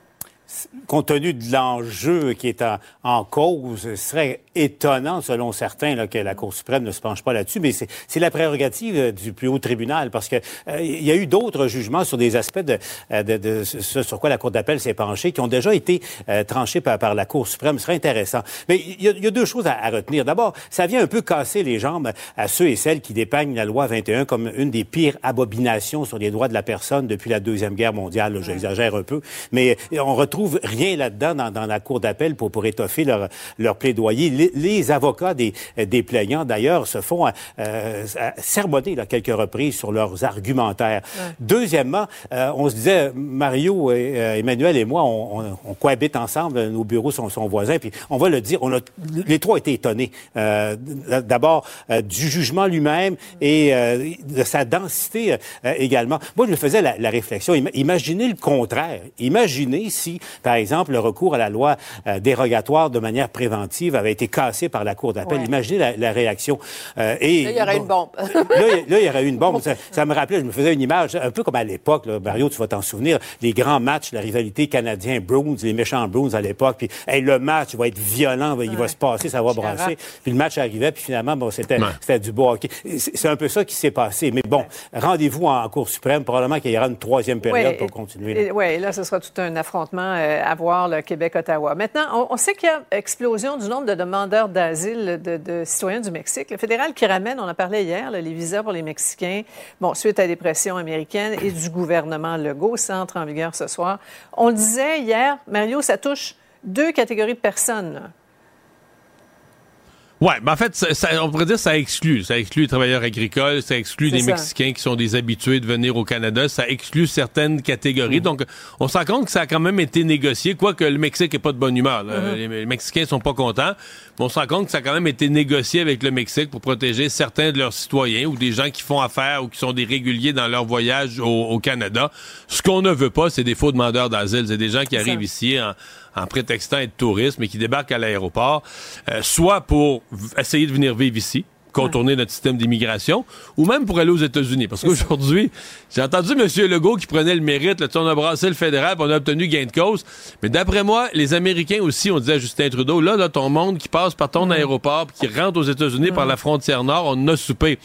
compte tenu de l'enjeu qui est en, en, cause, ce serait étonnant, selon certains, là, que la Cour suprême ne se penche pas là-dessus, mais c'est la prérogative euh, du plus haut tribunal, parce que euh, y a eu d'autres jugements sur des aspects de, euh, de, de, ce sur quoi la Cour d'appel s'est penchée, qui ont déjà été euh, tranchés par, par, la Cour suprême. Ce serait intéressant. Mais il y, y a deux choses à, à retenir. D'abord, ça vient un peu casser les jambes à ceux et celles qui dépeignent la loi 21 comme une des pires abominations sur les droits de la personne depuis la Deuxième Guerre mondiale. J'exagère un peu, mais on retrouve rien là-dedans dans, dans, la Cour d'appel pour, pour étoffer leur, leur plaidoyer. Les, les, avocats des, des plaignants, d'ailleurs, se font euh, sermonner à quelques reprises sur leurs argumentaires. Ouais. Deuxièmement, euh, on se disait, Mario, et, euh, Emmanuel et moi, on, on, on, cohabite ensemble, nos bureaux sont, sont voisins, puis on va le dire, on a, les trois étaient étonnés. Euh, D'abord, euh, du jugement lui-même et euh, de sa densité également. Moi, je me faisais la, la réflexion, imaginez le contraire. Imaginez si, par exemple, le recours à la loi dérogatoire de manière préventive avait été cassé par la Cour d'appel. Ouais. Imaginez la, la réaction. Euh, et, là, il y aurait bon, une bombe. (laughs) là, là, il y aurait une bombe. (laughs) Ça, ça, me rappelait, je me faisais une image, un peu comme à l'époque, Mario, tu vas t'en souvenir, les grands matchs, la rivalité canadien-Bruins, les méchants Bruins à l'époque, puis hey, le match va être violent, il ouais. va se passer, ça va brasser. Puis le match arrivait, puis finalement, bon, c'était ouais. du beau hockey. C'est un peu ça qui s'est passé. Mais bon, rendez-vous en, en, Cour suprême, probablement qu'il y aura une troisième période pour continuer. Oui, là, ce sera tout un affrontement euh, à voir, le Québec-Ottawa. Maintenant, on, on sait qu'il y a explosion du nombre de demandeurs d'asile de, de, citoyens du Mexique. Le fédéral qui ramène, on en parlait hier, là, les visas pour les Mexicains, bon, suite à des pressions américaines et du gouvernement Legault, ça entre en vigueur ce soir. On le disait hier, Mario, ça touche deux catégories de personnes. Là. Oui, mais en fait, ça, ça, on pourrait dire que ça exclut. Ça exclut les travailleurs agricoles, ça exclut les ça. Mexicains qui sont des habitués de venir au Canada, ça exclut certaines catégories. Mmh. Donc, on se rend compte que ça a quand même été négocié, quoique le Mexique n'est pas de bonne humeur. Mmh. Les, les, Mexicains sont pas contents, on se rend compte que ça a quand même été négocié avec le Mexique pour protéger certains de leurs citoyens ou des gens qui font affaire ou qui sont des réguliers dans leur voyage au, au Canada. Ce qu'on ne veut pas, c'est des faux demandeurs d'asile. C'est des gens qui arrivent ici en en prétextant être tourisme et qui débarquent à l'aéroport, euh, soit pour essayer de venir vivre ici, contourner notre système d'immigration, ou même pour aller aux États-Unis. Parce qu'aujourd'hui, j'ai entendu M. Legault qui prenait le mérite, là, on a brassé le fédéral, on a obtenu gain de cause. Mais d'après moi, les Américains aussi, on disait à Justin Trudeau, là, là ton monde qui passe par ton mmh. aéroport, qui rentre aux États-Unis mmh. par la frontière nord, on a soupé.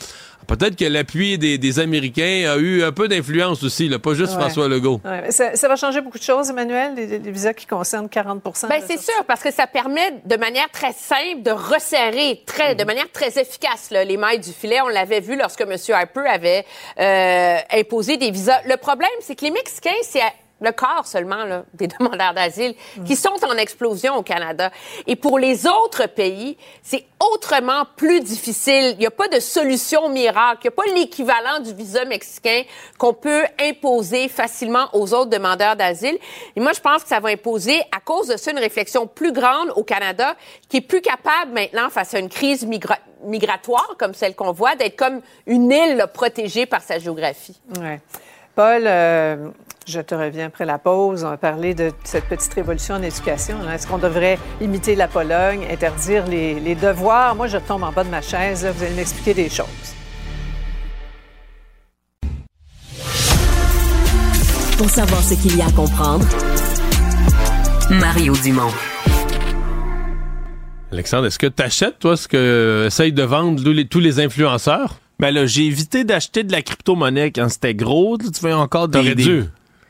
Peut-être que l'appui des, des, Américains a eu un peu d'influence aussi, là, pas juste ouais. François Legault. Ouais. Ça, ça, va changer beaucoup de choses, Emmanuel, les, les visas qui concernent 40% ben, C'est sûr, parce que ça permet de manière très simple de resserrer très, mmh. de manière très efficace là, les mailles du filet. On l'avait vu lorsque M. Harper avait euh, imposé des visas. Le problème, c'est que les Mexicains, c'est le quart seulement des (laughs) demandeurs d'asile qui sont en explosion au Canada. Et pour les autres pays, c'est autrement plus difficile. Il n'y a pas de solution miracle. Il n'y a pas l'équivalent du visa mexicain qu'on peut imposer facilement aux autres demandeurs d'asile. Et moi, je pense que ça va imposer, à cause de ça, une réflexion plus grande au Canada qui est plus capable maintenant, face à une crise migra migratoire comme celle qu'on voit, d'être comme une île protégée par sa géographie. Ouais. Paul, euh, je te reviens après la pause. On va parler de cette petite révolution en éducation. Est-ce qu'on devrait imiter la Pologne, interdire les, les, devoirs? Moi, je tombe en bas de ma chaise. Vous allez m'expliquer des choses. Pour savoir ce qu'il y a à comprendre, Mario Dumont. Alexandre, est-ce que tu achètes, toi, ce que essayent de vendre tous les, tous les influenceurs? Ben là, j'ai évité d'acheter de la crypto-monnaie quand c'était gros. Tu veux encore des... T'aurais dû.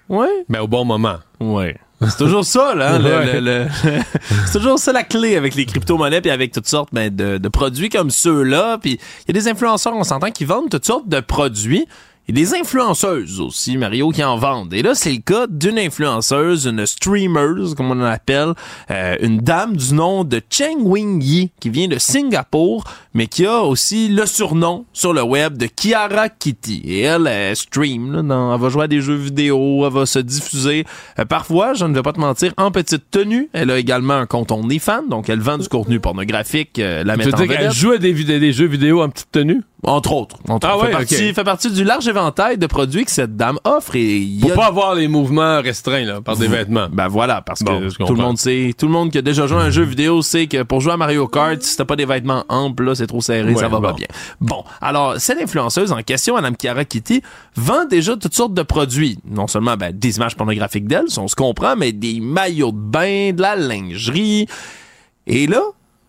Ouais. Mais au bon moment. Ouais. C'est toujours ça, là. Hein, ouais. le, le, le... (laughs) c'est toujours ça la clé avec les crypto-monnaies puis avec toutes sortes ben, de, de, produits comme ceux-là. Puis il y a des influenceurs, on s'entend, qui vendent toutes sortes de produits. A des influenceuses aussi, Mario, qui en vendent. Et là, c'est le cas d'une influenceuse, une streamer, comme on l'appelle, euh, une dame du nom de Cheng Wing Yi, qui vient de Singapour, mais qui a aussi le surnom sur le web de Kiara Kitty. Et elle, elle stream, là, dans, elle va jouer à des jeux vidéo, elle va se diffuser. Euh, parfois, je ne vais pas te mentir, en petite tenue. Elle a également un compte OnlyFans, donc elle vend du contenu pornographique, euh, la met en vedette. Elle joue à des, des jeux vidéo en petite tenue? Entre autres. Entre Ah autres. ouais, fait, partie, fait partie du large éventail de produits que cette dame offre et il y Pour a pas avoir les mouvements restreints là, par des vêtements. Ben voilà, parce Bon, que tout le monde sait, tout le monde qui a déjà joué à un jeu vidéo sait que pour jouer à Mario Kart, si t'as pas des vêtements amples, là, c'est trop serré, Ouais, ça va pas bien. Bon, alors, cette influenceuse en question, Madame Chiara Kitty, vend déjà toutes sortes de produits. Non seulement ben, des images pornographiques d'elle, si on se comprend, mais des maillots de bain, de la lingerie. Et là,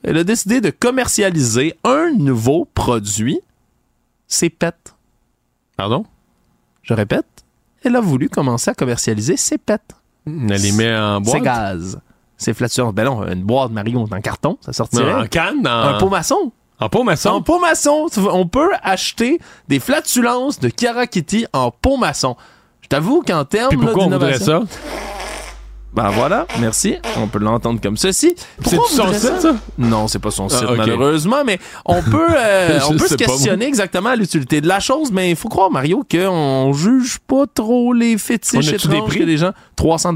elle a décidé de commercialiser un nouveau produit, ses pets. Pardon? Je répète, elle a voulu commencer à commercialiser ses pets. Elle les met en boîte? C'est gaz. C'est flatulences. Ben non, une boîte Mario en carton, ça sortirait. Non, en canne? En... Un pot maçon. En pot maçon? En pot maçon. On peut acheter des flatulences de Chiara Kitty en pot maçon. Je t'avoue qu'en termes Puis là, pourquoi on voudrait d'innovation- ça? Ben voilà, merci. On peut l'entendre comme ceci. C'est son site, ça? Non, c'est pas son Ah, site, ok. malheureusement, mais on peut, euh, (laughs) on peut se questionner exactement à l'utilité de la chose, mais il faut croire, Mario, qu'on juge pas trop les fétiches a-tu des prix? les gens. 300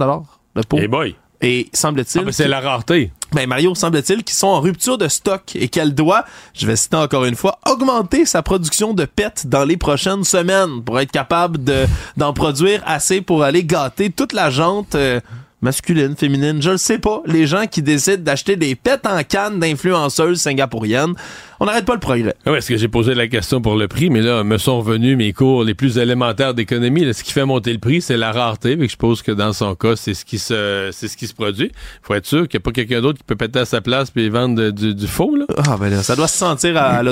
le pot. Eh boy. Et semble-t-il. Ah, ben, c'est la rareté. Ben Mario, semble-t-il qu'ils sont en rupture de stock et qu'elle doit, je vais citer encore une fois, augmenter sa production de pets dans les prochaines semaines pour être capable de d'en produire assez pour aller gâter toute la jante euh, masculine, féminine, je le sais pas, les gens qui décident d'acheter des pets en canne d'influenceuses singapouriennes. On n'arrête pas le progrès. Ah ouais, est-ce que j'ai posé la question pour le prix, mais là, me sont revenus mes cours les plus élémentaires d'économie. Là, Ce qui fait monter le prix, c'est la rareté. Que je suppose que dans son cas, c'est ce qui se, c'est ce qui se produit. Faut être sûr qu'il n'y a pas quelqu'un d'autre qui peut péter à sa place puis vendre de- du, du faux, là. Ah ben là, ça doit se sentir à, à.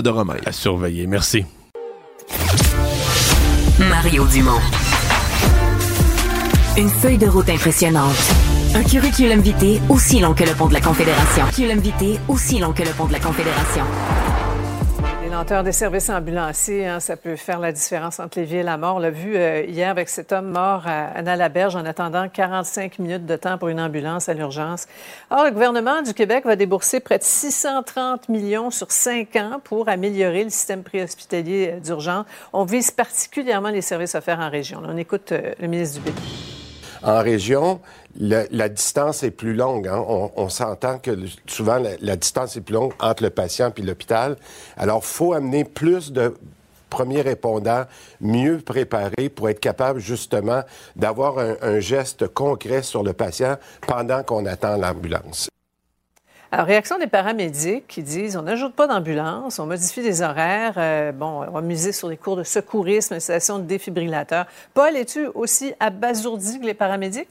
À surveiller. Merci. Mario Dumont. Une feuille de route impressionnante. Un curriculum vitae aussi long que le pont de la Confédération. Curriculum vitae aussi long que le pont de la Confédération. Les lenteurs des services ambulanciers, hein, ça peut faire la différence entre les vies et la mort. On l'a vu euh, hier avec cet homme mort à Anna-la-Berge en attendant 45 minutes de temps pour une ambulance à l'urgence. Or, le gouvernement du Québec va débourser près de 630 millions sur cinq ans pour améliorer le système préhospitalier euh, d'urgence. On vise particulièrement les services offerts en région. On écoute euh, le ministre Dubé. En région, la distance est plus longue. hein. On, s'entend que souvent la, distance est plus longue entre le patient et l'hôpital. Alors, faut amener plus de premiers répondants mieux préparés pour être capable justement d'avoir un geste concret sur le patient pendant qu'on attend l'ambulance. Alors, réaction des paramédics qui disent on n'ajoute pas d'ambulance, on modifie les horaires, euh, bon, on va miser sur les cours de secourisme, installation de défibrillateurs. Paul, es-tu aussi abasourdi que les paramédics?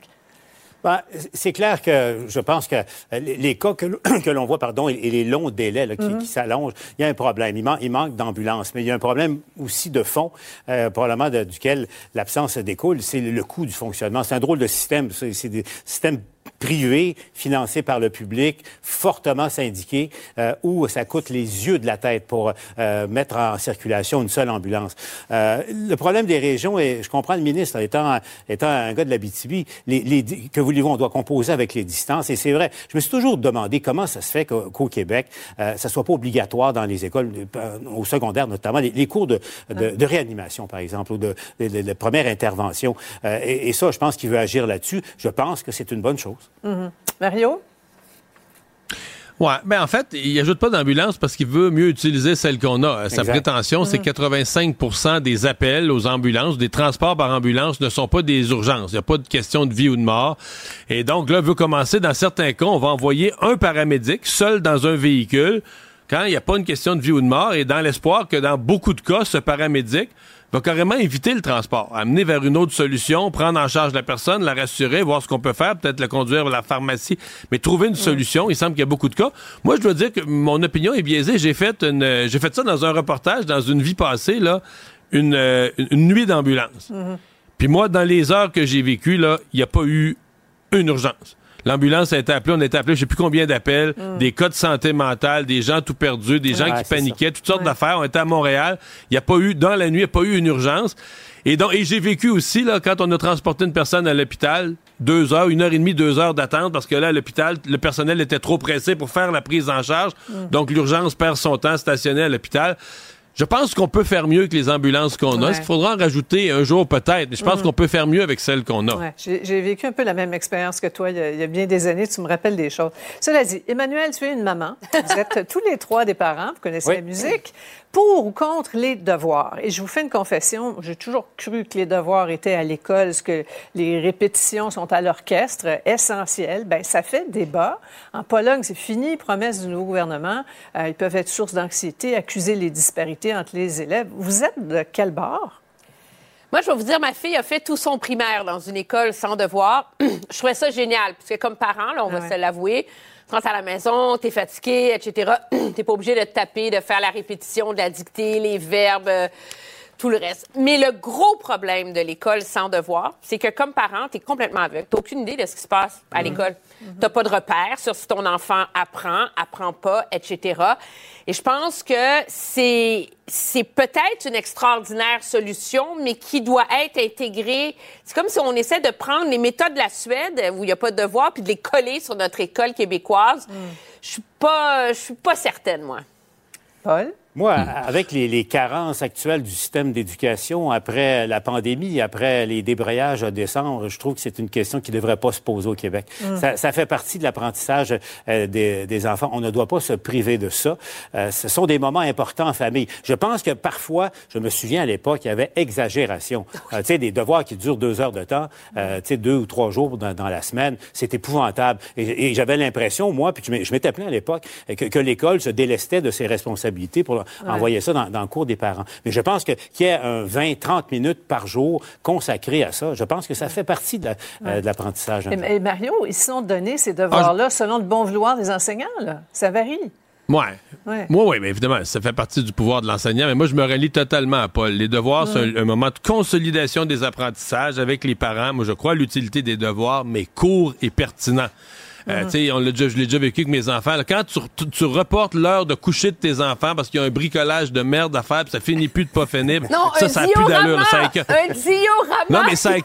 Ben, c'est clair que je pense que euh, les cas que, l'on voit, pardon, et et les longs délais là, qui, qui s'allongent, il y a un problème. Il, man- il manque d'ambulance, mais il y a un problème aussi de fond, euh, probablement de- duquel l'absence découle, c'est le coût du fonctionnement. C'est un drôle de système. C'est c'est des systèmes privés, financés par le public, fortement syndiqués, euh, où ça coûte les yeux de la tête pour euh, mettre en circulation une seule ambulance. Euh, le problème des régions, et je comprends le ministre, étant, étant un gars de la BTB, les, les, que voulez-vous, on doit composer avec les distances, et c'est vrai. Je me suis toujours demandé comment ça se fait qu'au Québec, ça soit pas obligatoire dans les écoles, au secondaire notamment, les, les cours de, de, de réanimation, par exemple, ou de, de, de- de première intervention. Et, et ça, je pense qu'il veut agir là-dessus. Je pense que c'est une bonne chose. Mhm. Mario? Ouais, ben en fait, il ajoute pas d'ambulance parce qu'il veut mieux utiliser celle qu'on a. Sa Exact. prétention, c'est Mhm. 85 des appels aux ambulances, des transports par ambulance ne sont pas des urgences. Il n'y a pas de question de vie ou de mort. Et donc là, il veut commencer, dans certains cas, on va envoyer un paramédic seul dans un véhicule quand il n'y a pas une question de vie ou de mort et dans l'espoir que dans beaucoup de cas, ce paramédic va carrément éviter le transport, amener vers une autre solution, prendre en charge la personne, la rassurer, voir ce qu'on peut faire, peut-être le conduire vers la pharmacie, mais trouver une solution. Il semble qu'il y a beaucoup de cas. Moi, je dois dire que mon opinion est biaisée. J'ai fait une, j'ai fait ça dans un reportage, dans une vie passée, là, une, euh, une- une nuit d'ambulance. Puis moi, dans les heures que j'ai vécues, là, il n'y a pas eu une urgence. L'ambulance a été appelée, on a été appelé, je sais plus combien d'appels, Mm. des cas de santé mentale, des gens tout perdus, des gens Ouais, qui paniquaient, toutes sortes d'affaires. On était à Montréal. Il n'y a pas eu, dans la nuit, il n'y a pas eu une urgence. Et donc, et j'ai vécu aussi, là, quand on a transporté une personne à l'hôpital, deux heures, une heure et demie, deux heures d'attente, parce que là, à l'hôpital, le personnel était trop pressé pour faire la prise en charge. Mm. Donc, l'urgence perd son temps stationné à l'hôpital. Je pense qu'on peut faire mieux que les ambulances qu'on a. Est-ce qu'il faudra en rajouter un jour peut-être? Mais je pense Mhm. qu'on peut faire mieux avec celles qu'on a. Ouais, J'ai j'ai vécu un peu la même expérience que toi il y, a, il y a bien des années. Tu me rappelles des choses. Cela dit, Emmanuel, tu es une maman. Vous êtes tous les trois des parents. Vous connaissez Oui. la musique. Pour ou contre les devoirs? Et je vous fais une confession. J'ai toujours cru que les devoirs étaient à l'école, ce que les répétitions sont à l'orchestre, essentiel. Ben, ça fait débat. En Pologne, c'est fini. Promesse du nouveau gouvernement. Euh, ils peuvent être source d'anxiété, accuser les disparités entre les élèves. Vous êtes de quel bord? Moi, je vais vous dire, ma fille a fait tout son primaire dans une école sans devoir. (clears throat) je trouvais ça génial, parce que comme parent, là, on va Ouais. se l'avouer, tu rentres à la maison, t'es fatigué, etc. (clears throat) t'es pas obligé de taper, de faire la répétition, de la dictée, les verbes, euh, tout le reste. Mais le gros problème de l'école sans devoir, c'est que comme parent, t'es complètement aveugle. T'as aucune idée de ce qui se passe à l'école. T'as pas de repère sur si ton enfant apprend, apprend pas, etc. Et je pense que c'est c'est peut-être une extraordinaire solution, mais qui doit être intégrée. C'est comme si on essaie de prendre les méthodes de la Suède, où il n'y a pas de devoir, puis de les coller sur notre école québécoise. Je suis pas, je suis pas certaine, moi. Paul? Moi, avec les, les carences actuelles du système d'éducation après la pandémie, après les débrayages à décembre, je trouve que c'est une question qui ne devrait pas se poser au Québec. Mm. Ça, ça fait partie de l'apprentissage euh, des, des enfants. On ne doit pas se priver de ça. Euh, ce sont des moments importants en famille. Je pense que parfois, je me souviens à l'époque, il y avait exagération. Euh, tu sais, des devoirs qui durent deux heures de temps, euh, tu sais, deux ou trois jours dans, dans la semaine, c'est épouvantable. Et, et j'avais l'impression, moi, puis je m'étais plaint à l'époque, que, que l'école se délestait de ses responsabilités pour envoyer ça dans, dans le cours des parents. Mais je pense que qu'il y ait un 20-30 minutes par jour consacré à ça, je pense que ça fait partie de la- euh, l'apprentissage. Et, et Mario, ils se sont donnés ces devoirs-là selon le bon vouloir des enseignants. Là. Ça varie. Ouais. Ouais. Moi, oui, mais évidemment, ça fait partie du pouvoir de l'enseignant. Mais moi, je me relie totalement à Paul. Les devoirs, c'est un, un moment de consolidation des apprentissages avec les parents. Moi, je crois à l'utilité des devoirs, mais courts et pertinents. Euh, Mhm. tu sais, on l'a déjà, je l'ai déjà vécu avec mes enfants. là. quand tu, tu- tu reportes l'heure de coucher de tes enfants parce qu'il y a un bricolage de merde à faire, puis ça finit plus de pas finir, Non, ça, un ça a plus d'allure. Ça écoeure- Un diorama! non, mais ça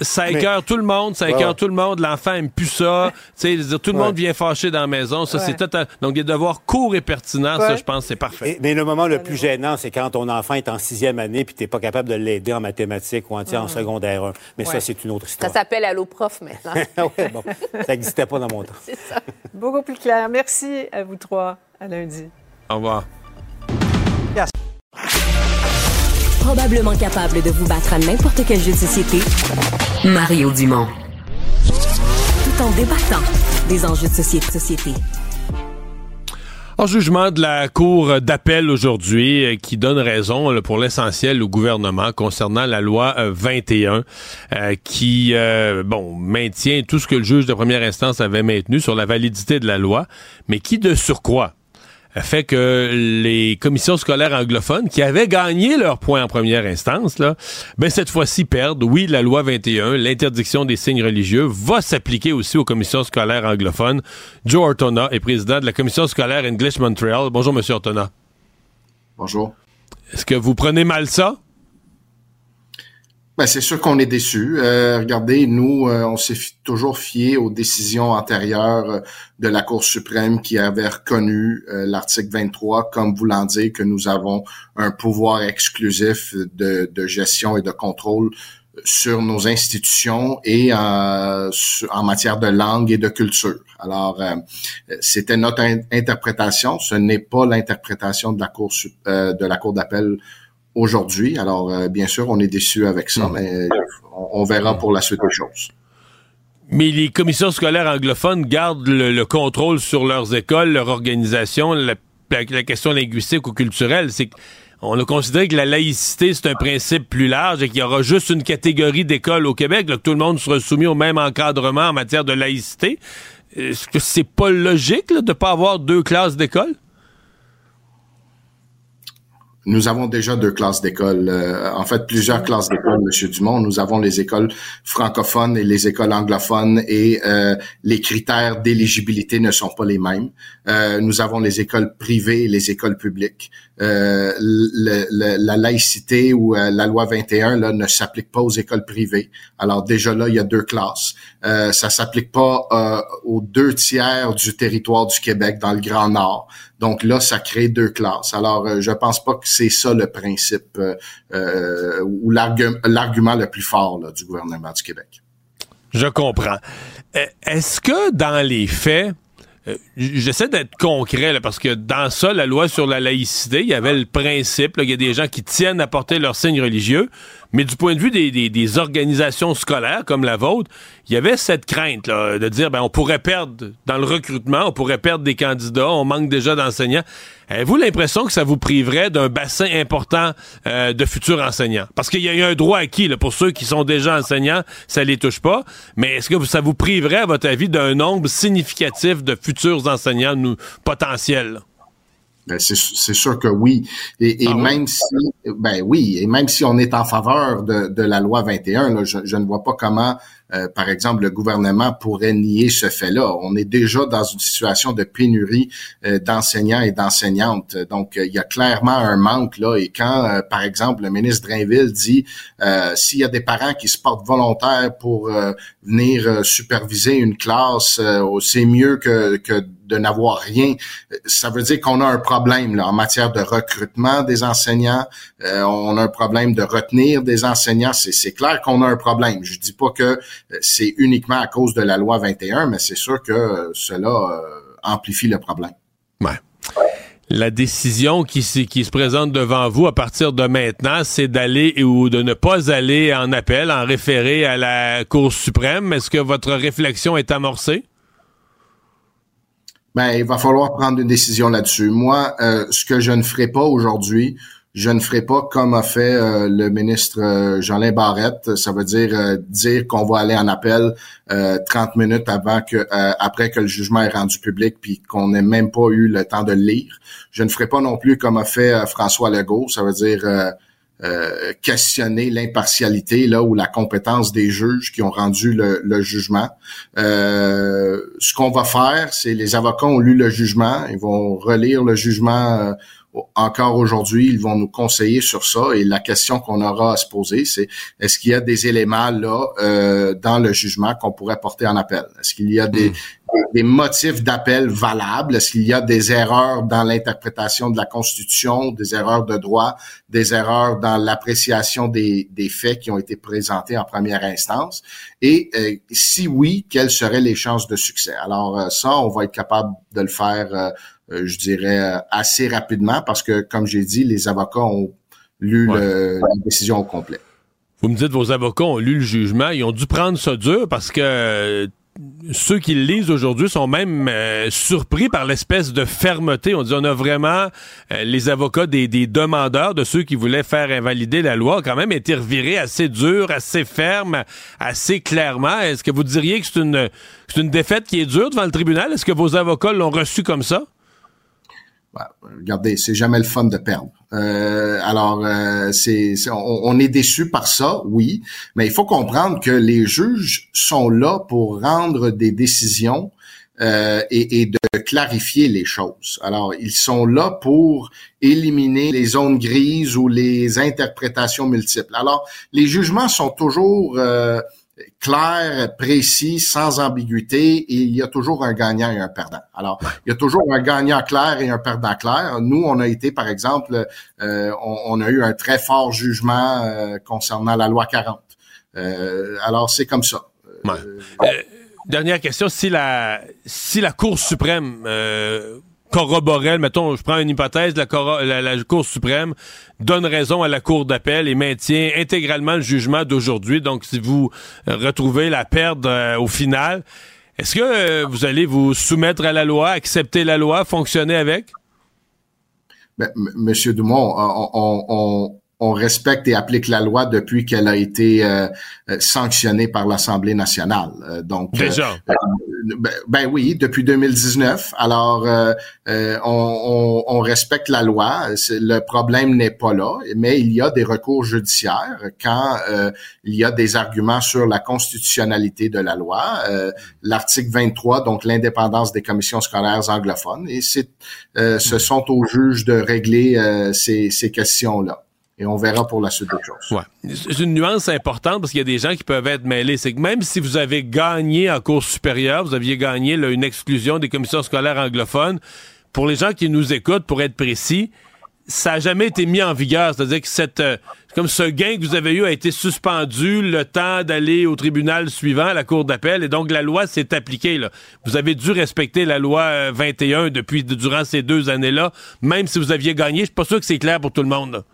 ça tout le monde, ça écœure Ouais. tout le monde. L'enfant aime plus ça. Tu sais, je veux dire, tout le Ouais. monde vient fâché dans la maison. Ça, Ouais. c'est total. Donc, des devoirs courts et pertinents, ça, je pense, c'est parfait. Et- mais le moment le plus gênant, c'est quand ton enfant est en sixième année puis tu n'es pas capable de l'aider en mathématiques ou en, en Mhm. secondaire 1. Mais Ouais. ça, c'est une autre Ça histoire. s'appelle Allo Prof maintenant. (laughs) ouais, bon, ça n'existait pas dans mon temps. (laughs) C'est ça. Beaucoup plus clair. Merci à vous trois. À lundi. Au revoir. Probablement capable de vous battre à n'importe quel jeu de société, Mario Dumont. Tout en débattant des enjeux de société. En jugement de la Cour d'appel aujourd'hui, euh, qui donne raison pour l'essentiel au gouvernement concernant la loi euh, 21, euh, qui euh, bon maintient tout ce que le juge de première instance avait maintenu sur la validité de la loi, mais qui de surcroît fait que les commissions scolaires anglophones qui avaient gagné leur point en première instance, là, ben cette fois-ci perdent. Oui, la loi 21, l'interdiction des signes religieux, va s'appliquer aussi aux commissions scolaires anglophones. Joe Ortona est président de la commission scolaire English Montreal. Bonjour, Monsieur Ortona. Bonjour. Est-ce que vous prenez mal ça? Ben, c'est sûr qu'on est déçu. Euh, regardez, nous, euh, on s'est toujours fié aux décisions antérieures euh, de la Cour suprême qui avait reconnu euh, l'article 23 comme voulant dire que nous avons un pouvoir exclusif de, de gestion et de contrôle sur nos institutions et euh, sur- en matière de langue et de culture. Alors, euh, c'était notre in- interprétation. Ce n'est pas l'interprétation de la Cour euh, de la Cour d'appel aujourd'hui. Alors, euh, bien sûr, on est déçu avec ça, mais on, on verra pour la suite des choses. Mais les commissions scolaires anglophones gardent le, le contrôle sur leurs écoles, leur organisation, la, la- la question linguistique ou culturelle. C'est on a considéré que la laïcité, c'est un principe plus large et qu'il y aura juste une catégorie d'écoles au Québec, là, que tout le monde sera soumis au même encadrement en matière de laïcité. Est-ce que c'est pas logique là, de pas avoir deux classes d'école? Nous avons déjà deux classes d'école. euh, en fait, plusieurs classes d'école, Monsieur Dumont. Nous avons les écoles francophones et les écoles anglophones et euh, les critères d'éligibilité ne sont pas les mêmes. Euh, nous avons les écoles privées et les écoles publiques. Euh, le- le- la laïcité ou euh, la loi 21 là, ne s'applique pas aux écoles privées. Alors déjà là, il y a deux classes. Euh, ça s'applique pas aux deux tiers du territoire du Québec dans le Grand Nord. Donc là, ça crée deux classes. Alors, euh, je pense pas que c'est ça le principe euh, ou l'argument le plus fort du gouvernement du Québec. Je comprends. Est-ce que dans les faits, J'essaie d'être concret parce que dans ça, la loi sur la laïcité, il y avait le principe, il y a des gens qui tiennent à porter leur signe religieux, mais du point de vue des, organisations scolaires comme la vôtre, il y avait cette crainte là, de dire ben on pourrait perdre dans le recrutement, on pourrait perdre des candidats, on manque déjà d'enseignants. Avez-vous l'impression que ça vous priverait d'un bassin important euh, de futurs enseignants? Parce qu'il y a eu un droit acquis là, pour ceux qui sont déjà enseignants, ça les touche pas. Mais est-ce que ça vous priverait, à votre avis, d'un nombre significatif de futurs enseignants potentiels? Ben, c'est sûr que oui. Et, ah même si, ben oui, et même si on est en faveur de, de la loi 21, là, je, je, ne vois pas comment euh, par exemple, le gouvernement pourrait nier ce fait-là. On est déjà dans une situation de pénurie euh, d'enseignants et d'enseignantes. Donc, il y a clairement un manque là. Et quand, euh, par exemple, le ministre Drainville dit s'il y a des parents qui se portent volontaires pour venir superviser une classe, c'est mieux que, que de n'avoir rien. Ça veut dire qu'on a un problème là, en matière de recrutement des enseignants. on a un problème de retenir des enseignants. C'est clair qu'on a un problème. Je dis pas que c'est uniquement à cause de la loi 21, mais c'est sûr que cela euh, amplifie le problème. Ouais. La décision qui, qui se présente devant vous à partir de maintenant, c'est d'aller ou de ne pas aller en appel, en référer à la Cour suprême. Est-ce que votre réflexion est amorcée? Ben, il va falloir prendre une décision là-dessus. Moi, euh, ce que je ne ferai pas aujourd'hui, je ne ferai pas comme a fait euh, le ministre euh, Jean-Lin Barrette. Ça veut dire euh, dire qu'on va aller en appel 30 minutes avant que après que le jugement est rendu public puis qu'on n'ait même pas eu le temps de le lire. Je ne ferai pas non plus comme a fait François Legault. Ça veut dire questionner l'impartialité là ou la compétence des juges qui ont rendu le, le jugement. ce qu'on va faire, c'est les avocats ont lu le jugement, ils vont relire le jugement encore aujourd'hui, ils vont nous conseiller sur ça. Et la question qu'on aura à se poser, c'est est-ce qu'il y a des éléments là euh, dans le jugement qu'on pourrait porter en appel? Est-ce qu'il y a des, hmm. des motifs d'appel valables? Est-ce qu'il y a des erreurs dans l'interprétation de la Constitution, des erreurs de droit, des erreurs dans l'appréciation des, des faits qui ont été présentés en première instance? Et euh, si oui, quelles seraient les chances de succès? Alors euh, ça, on va être capable de le faire euh, je dirais, euh, assez rapidement parce que, comme j'ai dit, les avocats ont lu la décision au complet. Vous me dites, vos avocats ont lu le jugement, ils ont dû prendre ça dur parce que euh, ceux qui le lisent aujourd'hui sont même surpris par l'espèce de fermeté. On dit on a vraiment les avocats des, demandeurs, de ceux qui voulaient faire invalider la loi, ont quand même été revirés assez dur, assez ferme, assez clairement. Est-ce que vous diriez que c'est une, une défaite qui est dure devant le tribunal? Est-ce que vos avocats l'ont reçu comme ça? Regardez, c'est jamais le fun de perdre. Euh, alors, euh, c'est, on, est déçu par ça, oui, mais il faut comprendre que les juges sont là pour rendre des décisions euh, et, et, de clarifier les choses. Alors, ils sont là pour éliminer les zones grises ou les interprétations multiples. Alors, les jugements sont toujours clair, précis, sans ambiguïté, et il y a toujours un gagnant et un perdant. Alors, il y a toujours un gagnant clair et un perdant clair. Nous, on a été, par exemple, euh, on, a eu un très fort jugement euh, concernant la loi 40. Euh, alors, c'est comme ça. dernière question, si la si la Cour suprême corroborait, mettons, je prends une hypothèse, la, la, Cour suprême donne raison à la Cour d'appel et maintient intégralement le jugement d'aujourd'hui. Donc, si vous retrouvez la perte euh, au final, est-ce que euh, vous allez vous soumettre à la loi, accepter la loi, fonctionner avec? Ben, Monsieur Dumont, on, on, on respecte et applique la loi depuis qu'elle a été euh, euh, sanctionnée par l'Assemblée nationale. Euh, donc déjà? Ben, ben, oui, depuis 2019. Alors on, on, respecte la loi. Le problème n'est pas là, mais il y a des recours judiciaires quand il y a des arguments sur la constitutionnalité de la loi. L'article 23, donc l'indépendance des commissions scolaires anglophones, et c'est ce sont aux juges de régler ces, ces questions là et on verra pour la suite des choses. C'est une nuance importante parce qu'il y a des gens qui peuvent être mêlés. C'est que même si vous avez gagné en cours supérieure, vous aviez gagné une exclusion des commissions scolaires anglophones, pour les gens qui nous écoutent, pour être précis, ça n'a jamais été mis en vigueur. C'est-à-dire que cette, euh, comme ce gain que vous avez eu a été suspendu le temps d'aller au tribunal suivant, à la cour d'appel, et donc la loi s'est appliquée. Là. Vous avez dû respecter la loi 21 euh, depuis durant ces deux années-là, même si vous aviez gagné. Je suis pas sûr que c'est clair pour tout le monde.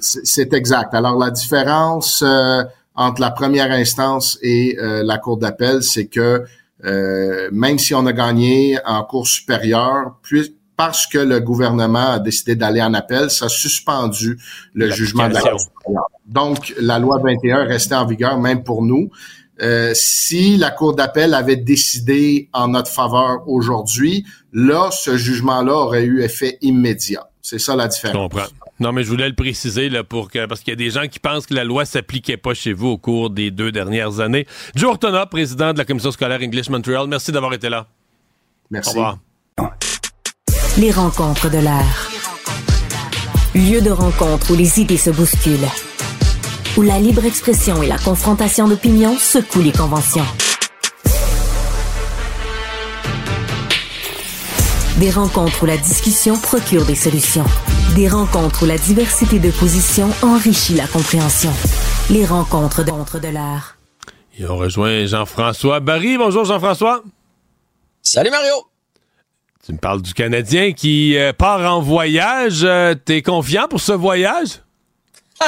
C'est exact. Alors la différence euh, entre la première instance et la cour d'appel, c'est que même si on a gagné en cour supérieure, puis parce que le gouvernement a décidé d'aller en appel, ça a suspendu le jugement de la Cour Donc, la loi 21 restait en vigueur même pour nous. Euh, si la Cour d'appel avait décidé en notre faveur aujourd'hui, là, ce jugement-là aurait eu effet immédiat. C'est ça la différence. Je comprends. Non, mais je voulais le préciser là, pour que, parce qu'il y a des gens qui pensent que la loi s'appliquait pas chez vous au cours des deux dernières années. Joe Ortona, président de la Commission scolaire English Montreal, merci d'avoir été là. Merci. Au revoir. Les rencontres de l'air. Lieu de rencontre où les idées se bousculent. Où la libre expression et la confrontation d'opinions secouent les conventions. Des rencontres où la discussion procure des solutions. Des rencontres où la diversité de positions enrichit la compréhension. Les rencontres de, de l'air. Et on rejoint Jean-François Barry. Bonjour Jean-François. Salut Mario. Tu me parles du Canadien qui euh, part en voyage. Euh, T'es confiant pour ce voyage? (laughs)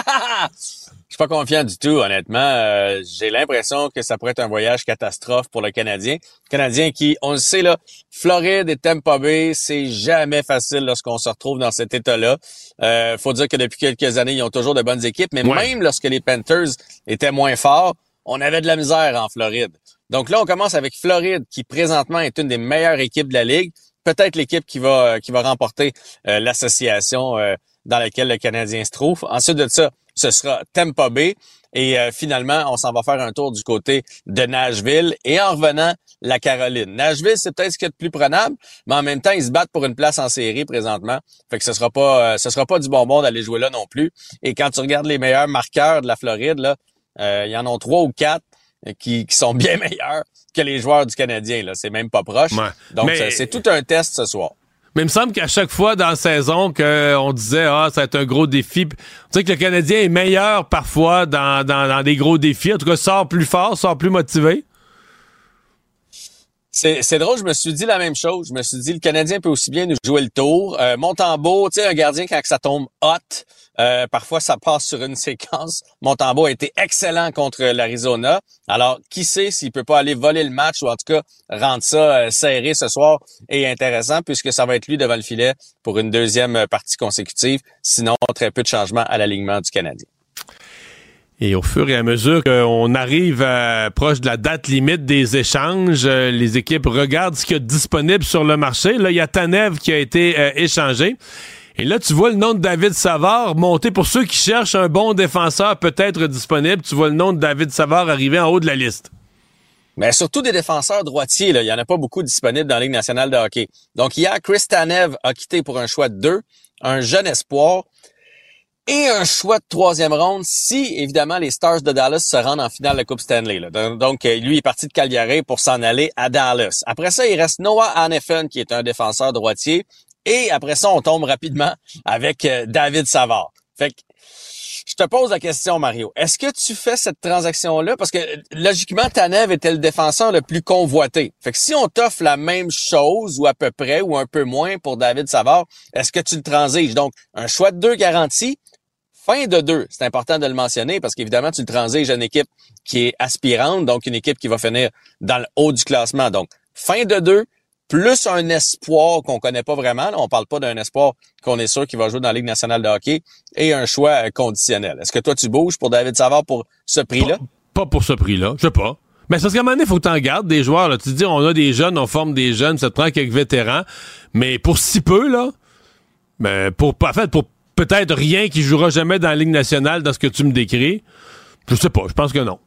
Je suis pas confiant du tout, honnêtement. Euh, j'ai l'impression que ça pourrait être un voyage catastrophe pour le Canadien. Le Canadien qui, on le sait là, Floride et Tampa Bay, c'est jamais facile lorsqu'on se retrouve dans cet état-là. Euh, faut dire que depuis quelques années, ils ont toujours de bonnes équipes, mais même lorsque les Panthers étaient moins forts, on avait de la misère en Floride. Donc là, on commence avec Floride, qui présentement est une des meilleures équipes de la ligue peut-être l'équipe qui va qui va remporter euh, l'association euh, dans laquelle le Canadien se trouve. Ensuite de ça, ce sera Tampa Bay. Et euh, finalement, on s'en va faire un tour du côté de Nashville. Et en revenant, la Caroline. Nashville, c'est peut-être ce qui est le plus prenable, mais en même temps, ils se battent pour une place en série présentement. Fait que ce sera pas ce sera pas du bonbon d'aller jouer là non plus. Et quand tu regardes les meilleurs marqueurs de la Floride, là, il y en a trois ou quatre qui, qui sont (laughs) bien meilleurs que les joueurs du Canadien. Là, c'est même pas proche. Donc c'est tout un test ce soir. Mais il me semble qu'à chaque fois dans la saison qu'on disait ah ça va être un gros défi. Tu sais que le Canadien est meilleur parfois dans, dans, dans des gros défis. En tout cas, sort plus fort, sort plus motivé. C'est drôle, je me suis dit la même chose. Je me suis dit, le Canadien peut aussi bien nous jouer le tour. Euh, Montembeau, tu sais, un gardien, quand ça tombe hot, euh, parfois ça passe sur une (laughs) séquence. Montembeau a été excellent contre l'Arizona. Alors, qui sait s'il peut pas aller voler le match ou en tout cas rendre ça euh, serré ce soir et intéressant puisque ça va être lui devant le filet pour une deuxième partie consécutive. Sinon, très peu de changements à l'alignement du Canadien. Et au fur et à mesure qu'on arrive à, proche de la date limite des échanges, euh, les équipes regardent ce qu'il y a disponible sur le marché. Là, il y a Tanev qui a été euh, échangé. Et là, tu vois le nom de David Savard monter pour ceux qui cherchent un bon défenseur peut-être disponible. Tu vois le nom de David Savard arriver en haut de la liste. Mais surtout des défenseurs droitiers, là. il n'y en a pas beaucoup disponibles dans la Ligue nationale de hockey. Donc hier, Chris Tanev a quitté pour un choix de deux, un jeune espoir et un choix de troisième ronde si, évidemment, les Stars de Dallas se rendent en finale de la Coupe Stanley. Donc, euh, lui est parti de Calgary pour s'en aller à Dallas. Après ça, il reste Noah Hannefen, qui est un défenseur droitier. Et après ça, on tombe rapidement avec euh, David Savard. Fait que, je te pose la question, Mario. Est-ce que tu fais cette transaction-là? Parce que, logiquement, Tanev était le défenseur le plus convoité. Fait que si on t'offre la même chose, ou à peu près, ou un peu moins pour David Savard, est-ce que tu le transiges? Donc, un choix de deux garanties, fin de deux, c'est important de le mentionner parce qu'évidemment, tu le transiges à une équipe qui est aspirante, donc une équipe qui va finir dans le haut du classement. Donc, fin de deux, plus un espoir qu'on connaît pas vraiment. on parle pas d'un espoir qu'on est sûr qu'il va jouer dans la Ligue nationale de hockey et un choix conditionnel. Est-ce que toi, tu bouges pour David Savard pour ce prix-là? Pas, pour ce prix-là, je sais pas. Mais parce qu'à un moment donné, il faut que tu en gardes des joueurs. Là. Tu te dis, on a des jeunes, on forme des jeunes, ça te prend quelques vétérans. Mais pour si peu, là, ben, pour, en fait, pour peut-être rien qui jouera jamais dans la Ligue nationale dans ce que tu me décris. Je sais pas, je pense que non.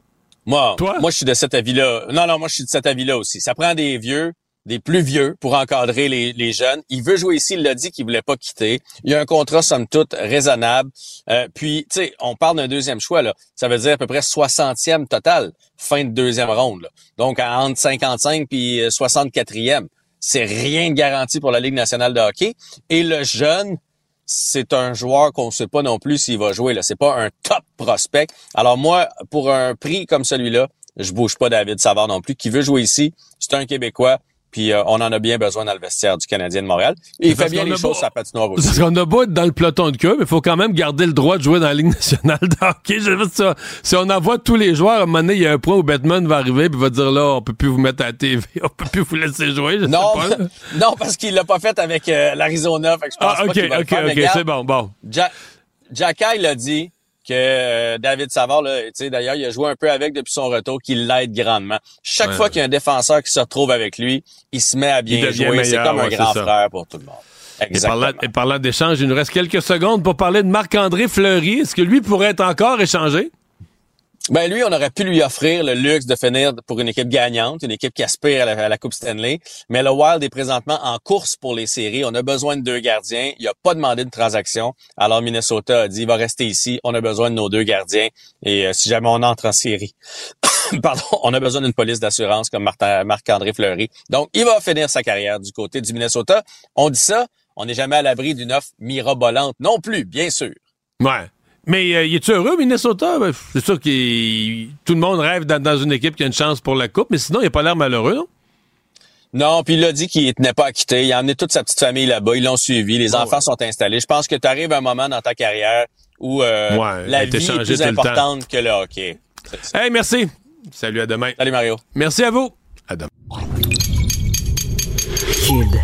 Moi, moi, je suis de cet avis-là. Non, non, moi, je suis de cet avis-là aussi. Ça prend des vieux, des plus vieux pour encadrer les, jeunes. Il veut jouer ici, il l'a dit qu'il voulait pas quitter. Il y a un contrat, somme toute, raisonnable. Euh, puis, tu sais, on parle d'un deuxième choix, là. Ça veut dire à peu près 60e total, fin de deuxième ronde. Donc, entre 55 puis 64e. c'est rien de garanti pour la Ligue nationale de hockey. Et le jeune, c'est un joueur qu'on sait pas non plus s'il va jouer. Là, c'est pas un top prospect. Alors moi, pour un prix comme celui-là, je bouge pas David Savard non plus. Qui veut jouer ici, c'est un Québécois. Puis euh, on en a bien besoin dans le vestiaire du Canadien de Montréal. Et il fait bien les choses la patinoire aussi. Parce qu'on a beau être dans le peloton de queue, mais il faut quand même garder le droit de jouer dans la Ligue nationale de hockey. Je veux ça. Si on envoie tous les joueurs, à un moment donné, il y a un point où Batman va arriver et va dire là, on peut plus vous mettre à la TV, (laughs) on peut plus vous laisser jouer. Je non, sais pas, (laughs) non, parce qu'il l'a pas fait avec euh, l'Arizona. Fait que je pense Ah, pas ok, va le ok, ok, c'est bon, bon. Ja- Jack Eye l'a dit que euh, David Savard, d'ailleurs, il a joué un peu avec depuis son retour, qu'il l'aide grandement. Chaque Ouais. fois qu'il y a un défenseur qui se retrouve avec lui, il se met à bien jouer. C'est comme un grand frère pour tout le monde. Et Exactement. parlant, et parlant d'échange, il nous reste quelques secondes pour parler de Marc-André Fleury. Est-ce que lui pourrait être encore échangé? Ben lui, on aurait pu lui offrir le luxe de finir pour une équipe gagnante, une équipe qui aspire à la, Coupe Stanley. Mais le Wild est présentement en course pour les séries. On a besoin de deux gardiens. Il a pas demandé de transaction. Alors Minnesota a dit, il va rester ici. On a besoin de nos deux gardiens. Et euh, si jamais on entre en série, (coughs) pardon, on a besoin d'une police d'assurance comme Marc-André Fleury. Donc, il va finir sa carrière du côté du Minnesota. On dit ça, on n'est jamais à l'abri d'une offre mirabolante non plus, bien sûr. Ouais. Mais euh, il est heureux, Minnesota? Ben, c'est sûr que tout le monde rêve d'être dans une équipe qui a une chance pour la Coupe, mais sinon, il n'a pas l'air malheureux, non? Non, puis il a dit qu'il ne tenait pas à quitter. Il a amené toute sa petite famille là-bas. Ils l'ont suivi. Les enfants sont installés. Je pense que tu arrives à un moment dans ta carrière où euh, Ouais, la vie est plus importante que le hockey. Hey, merci. Salut, à demain. Salut, Mario. Merci à vous. À demain. Cube.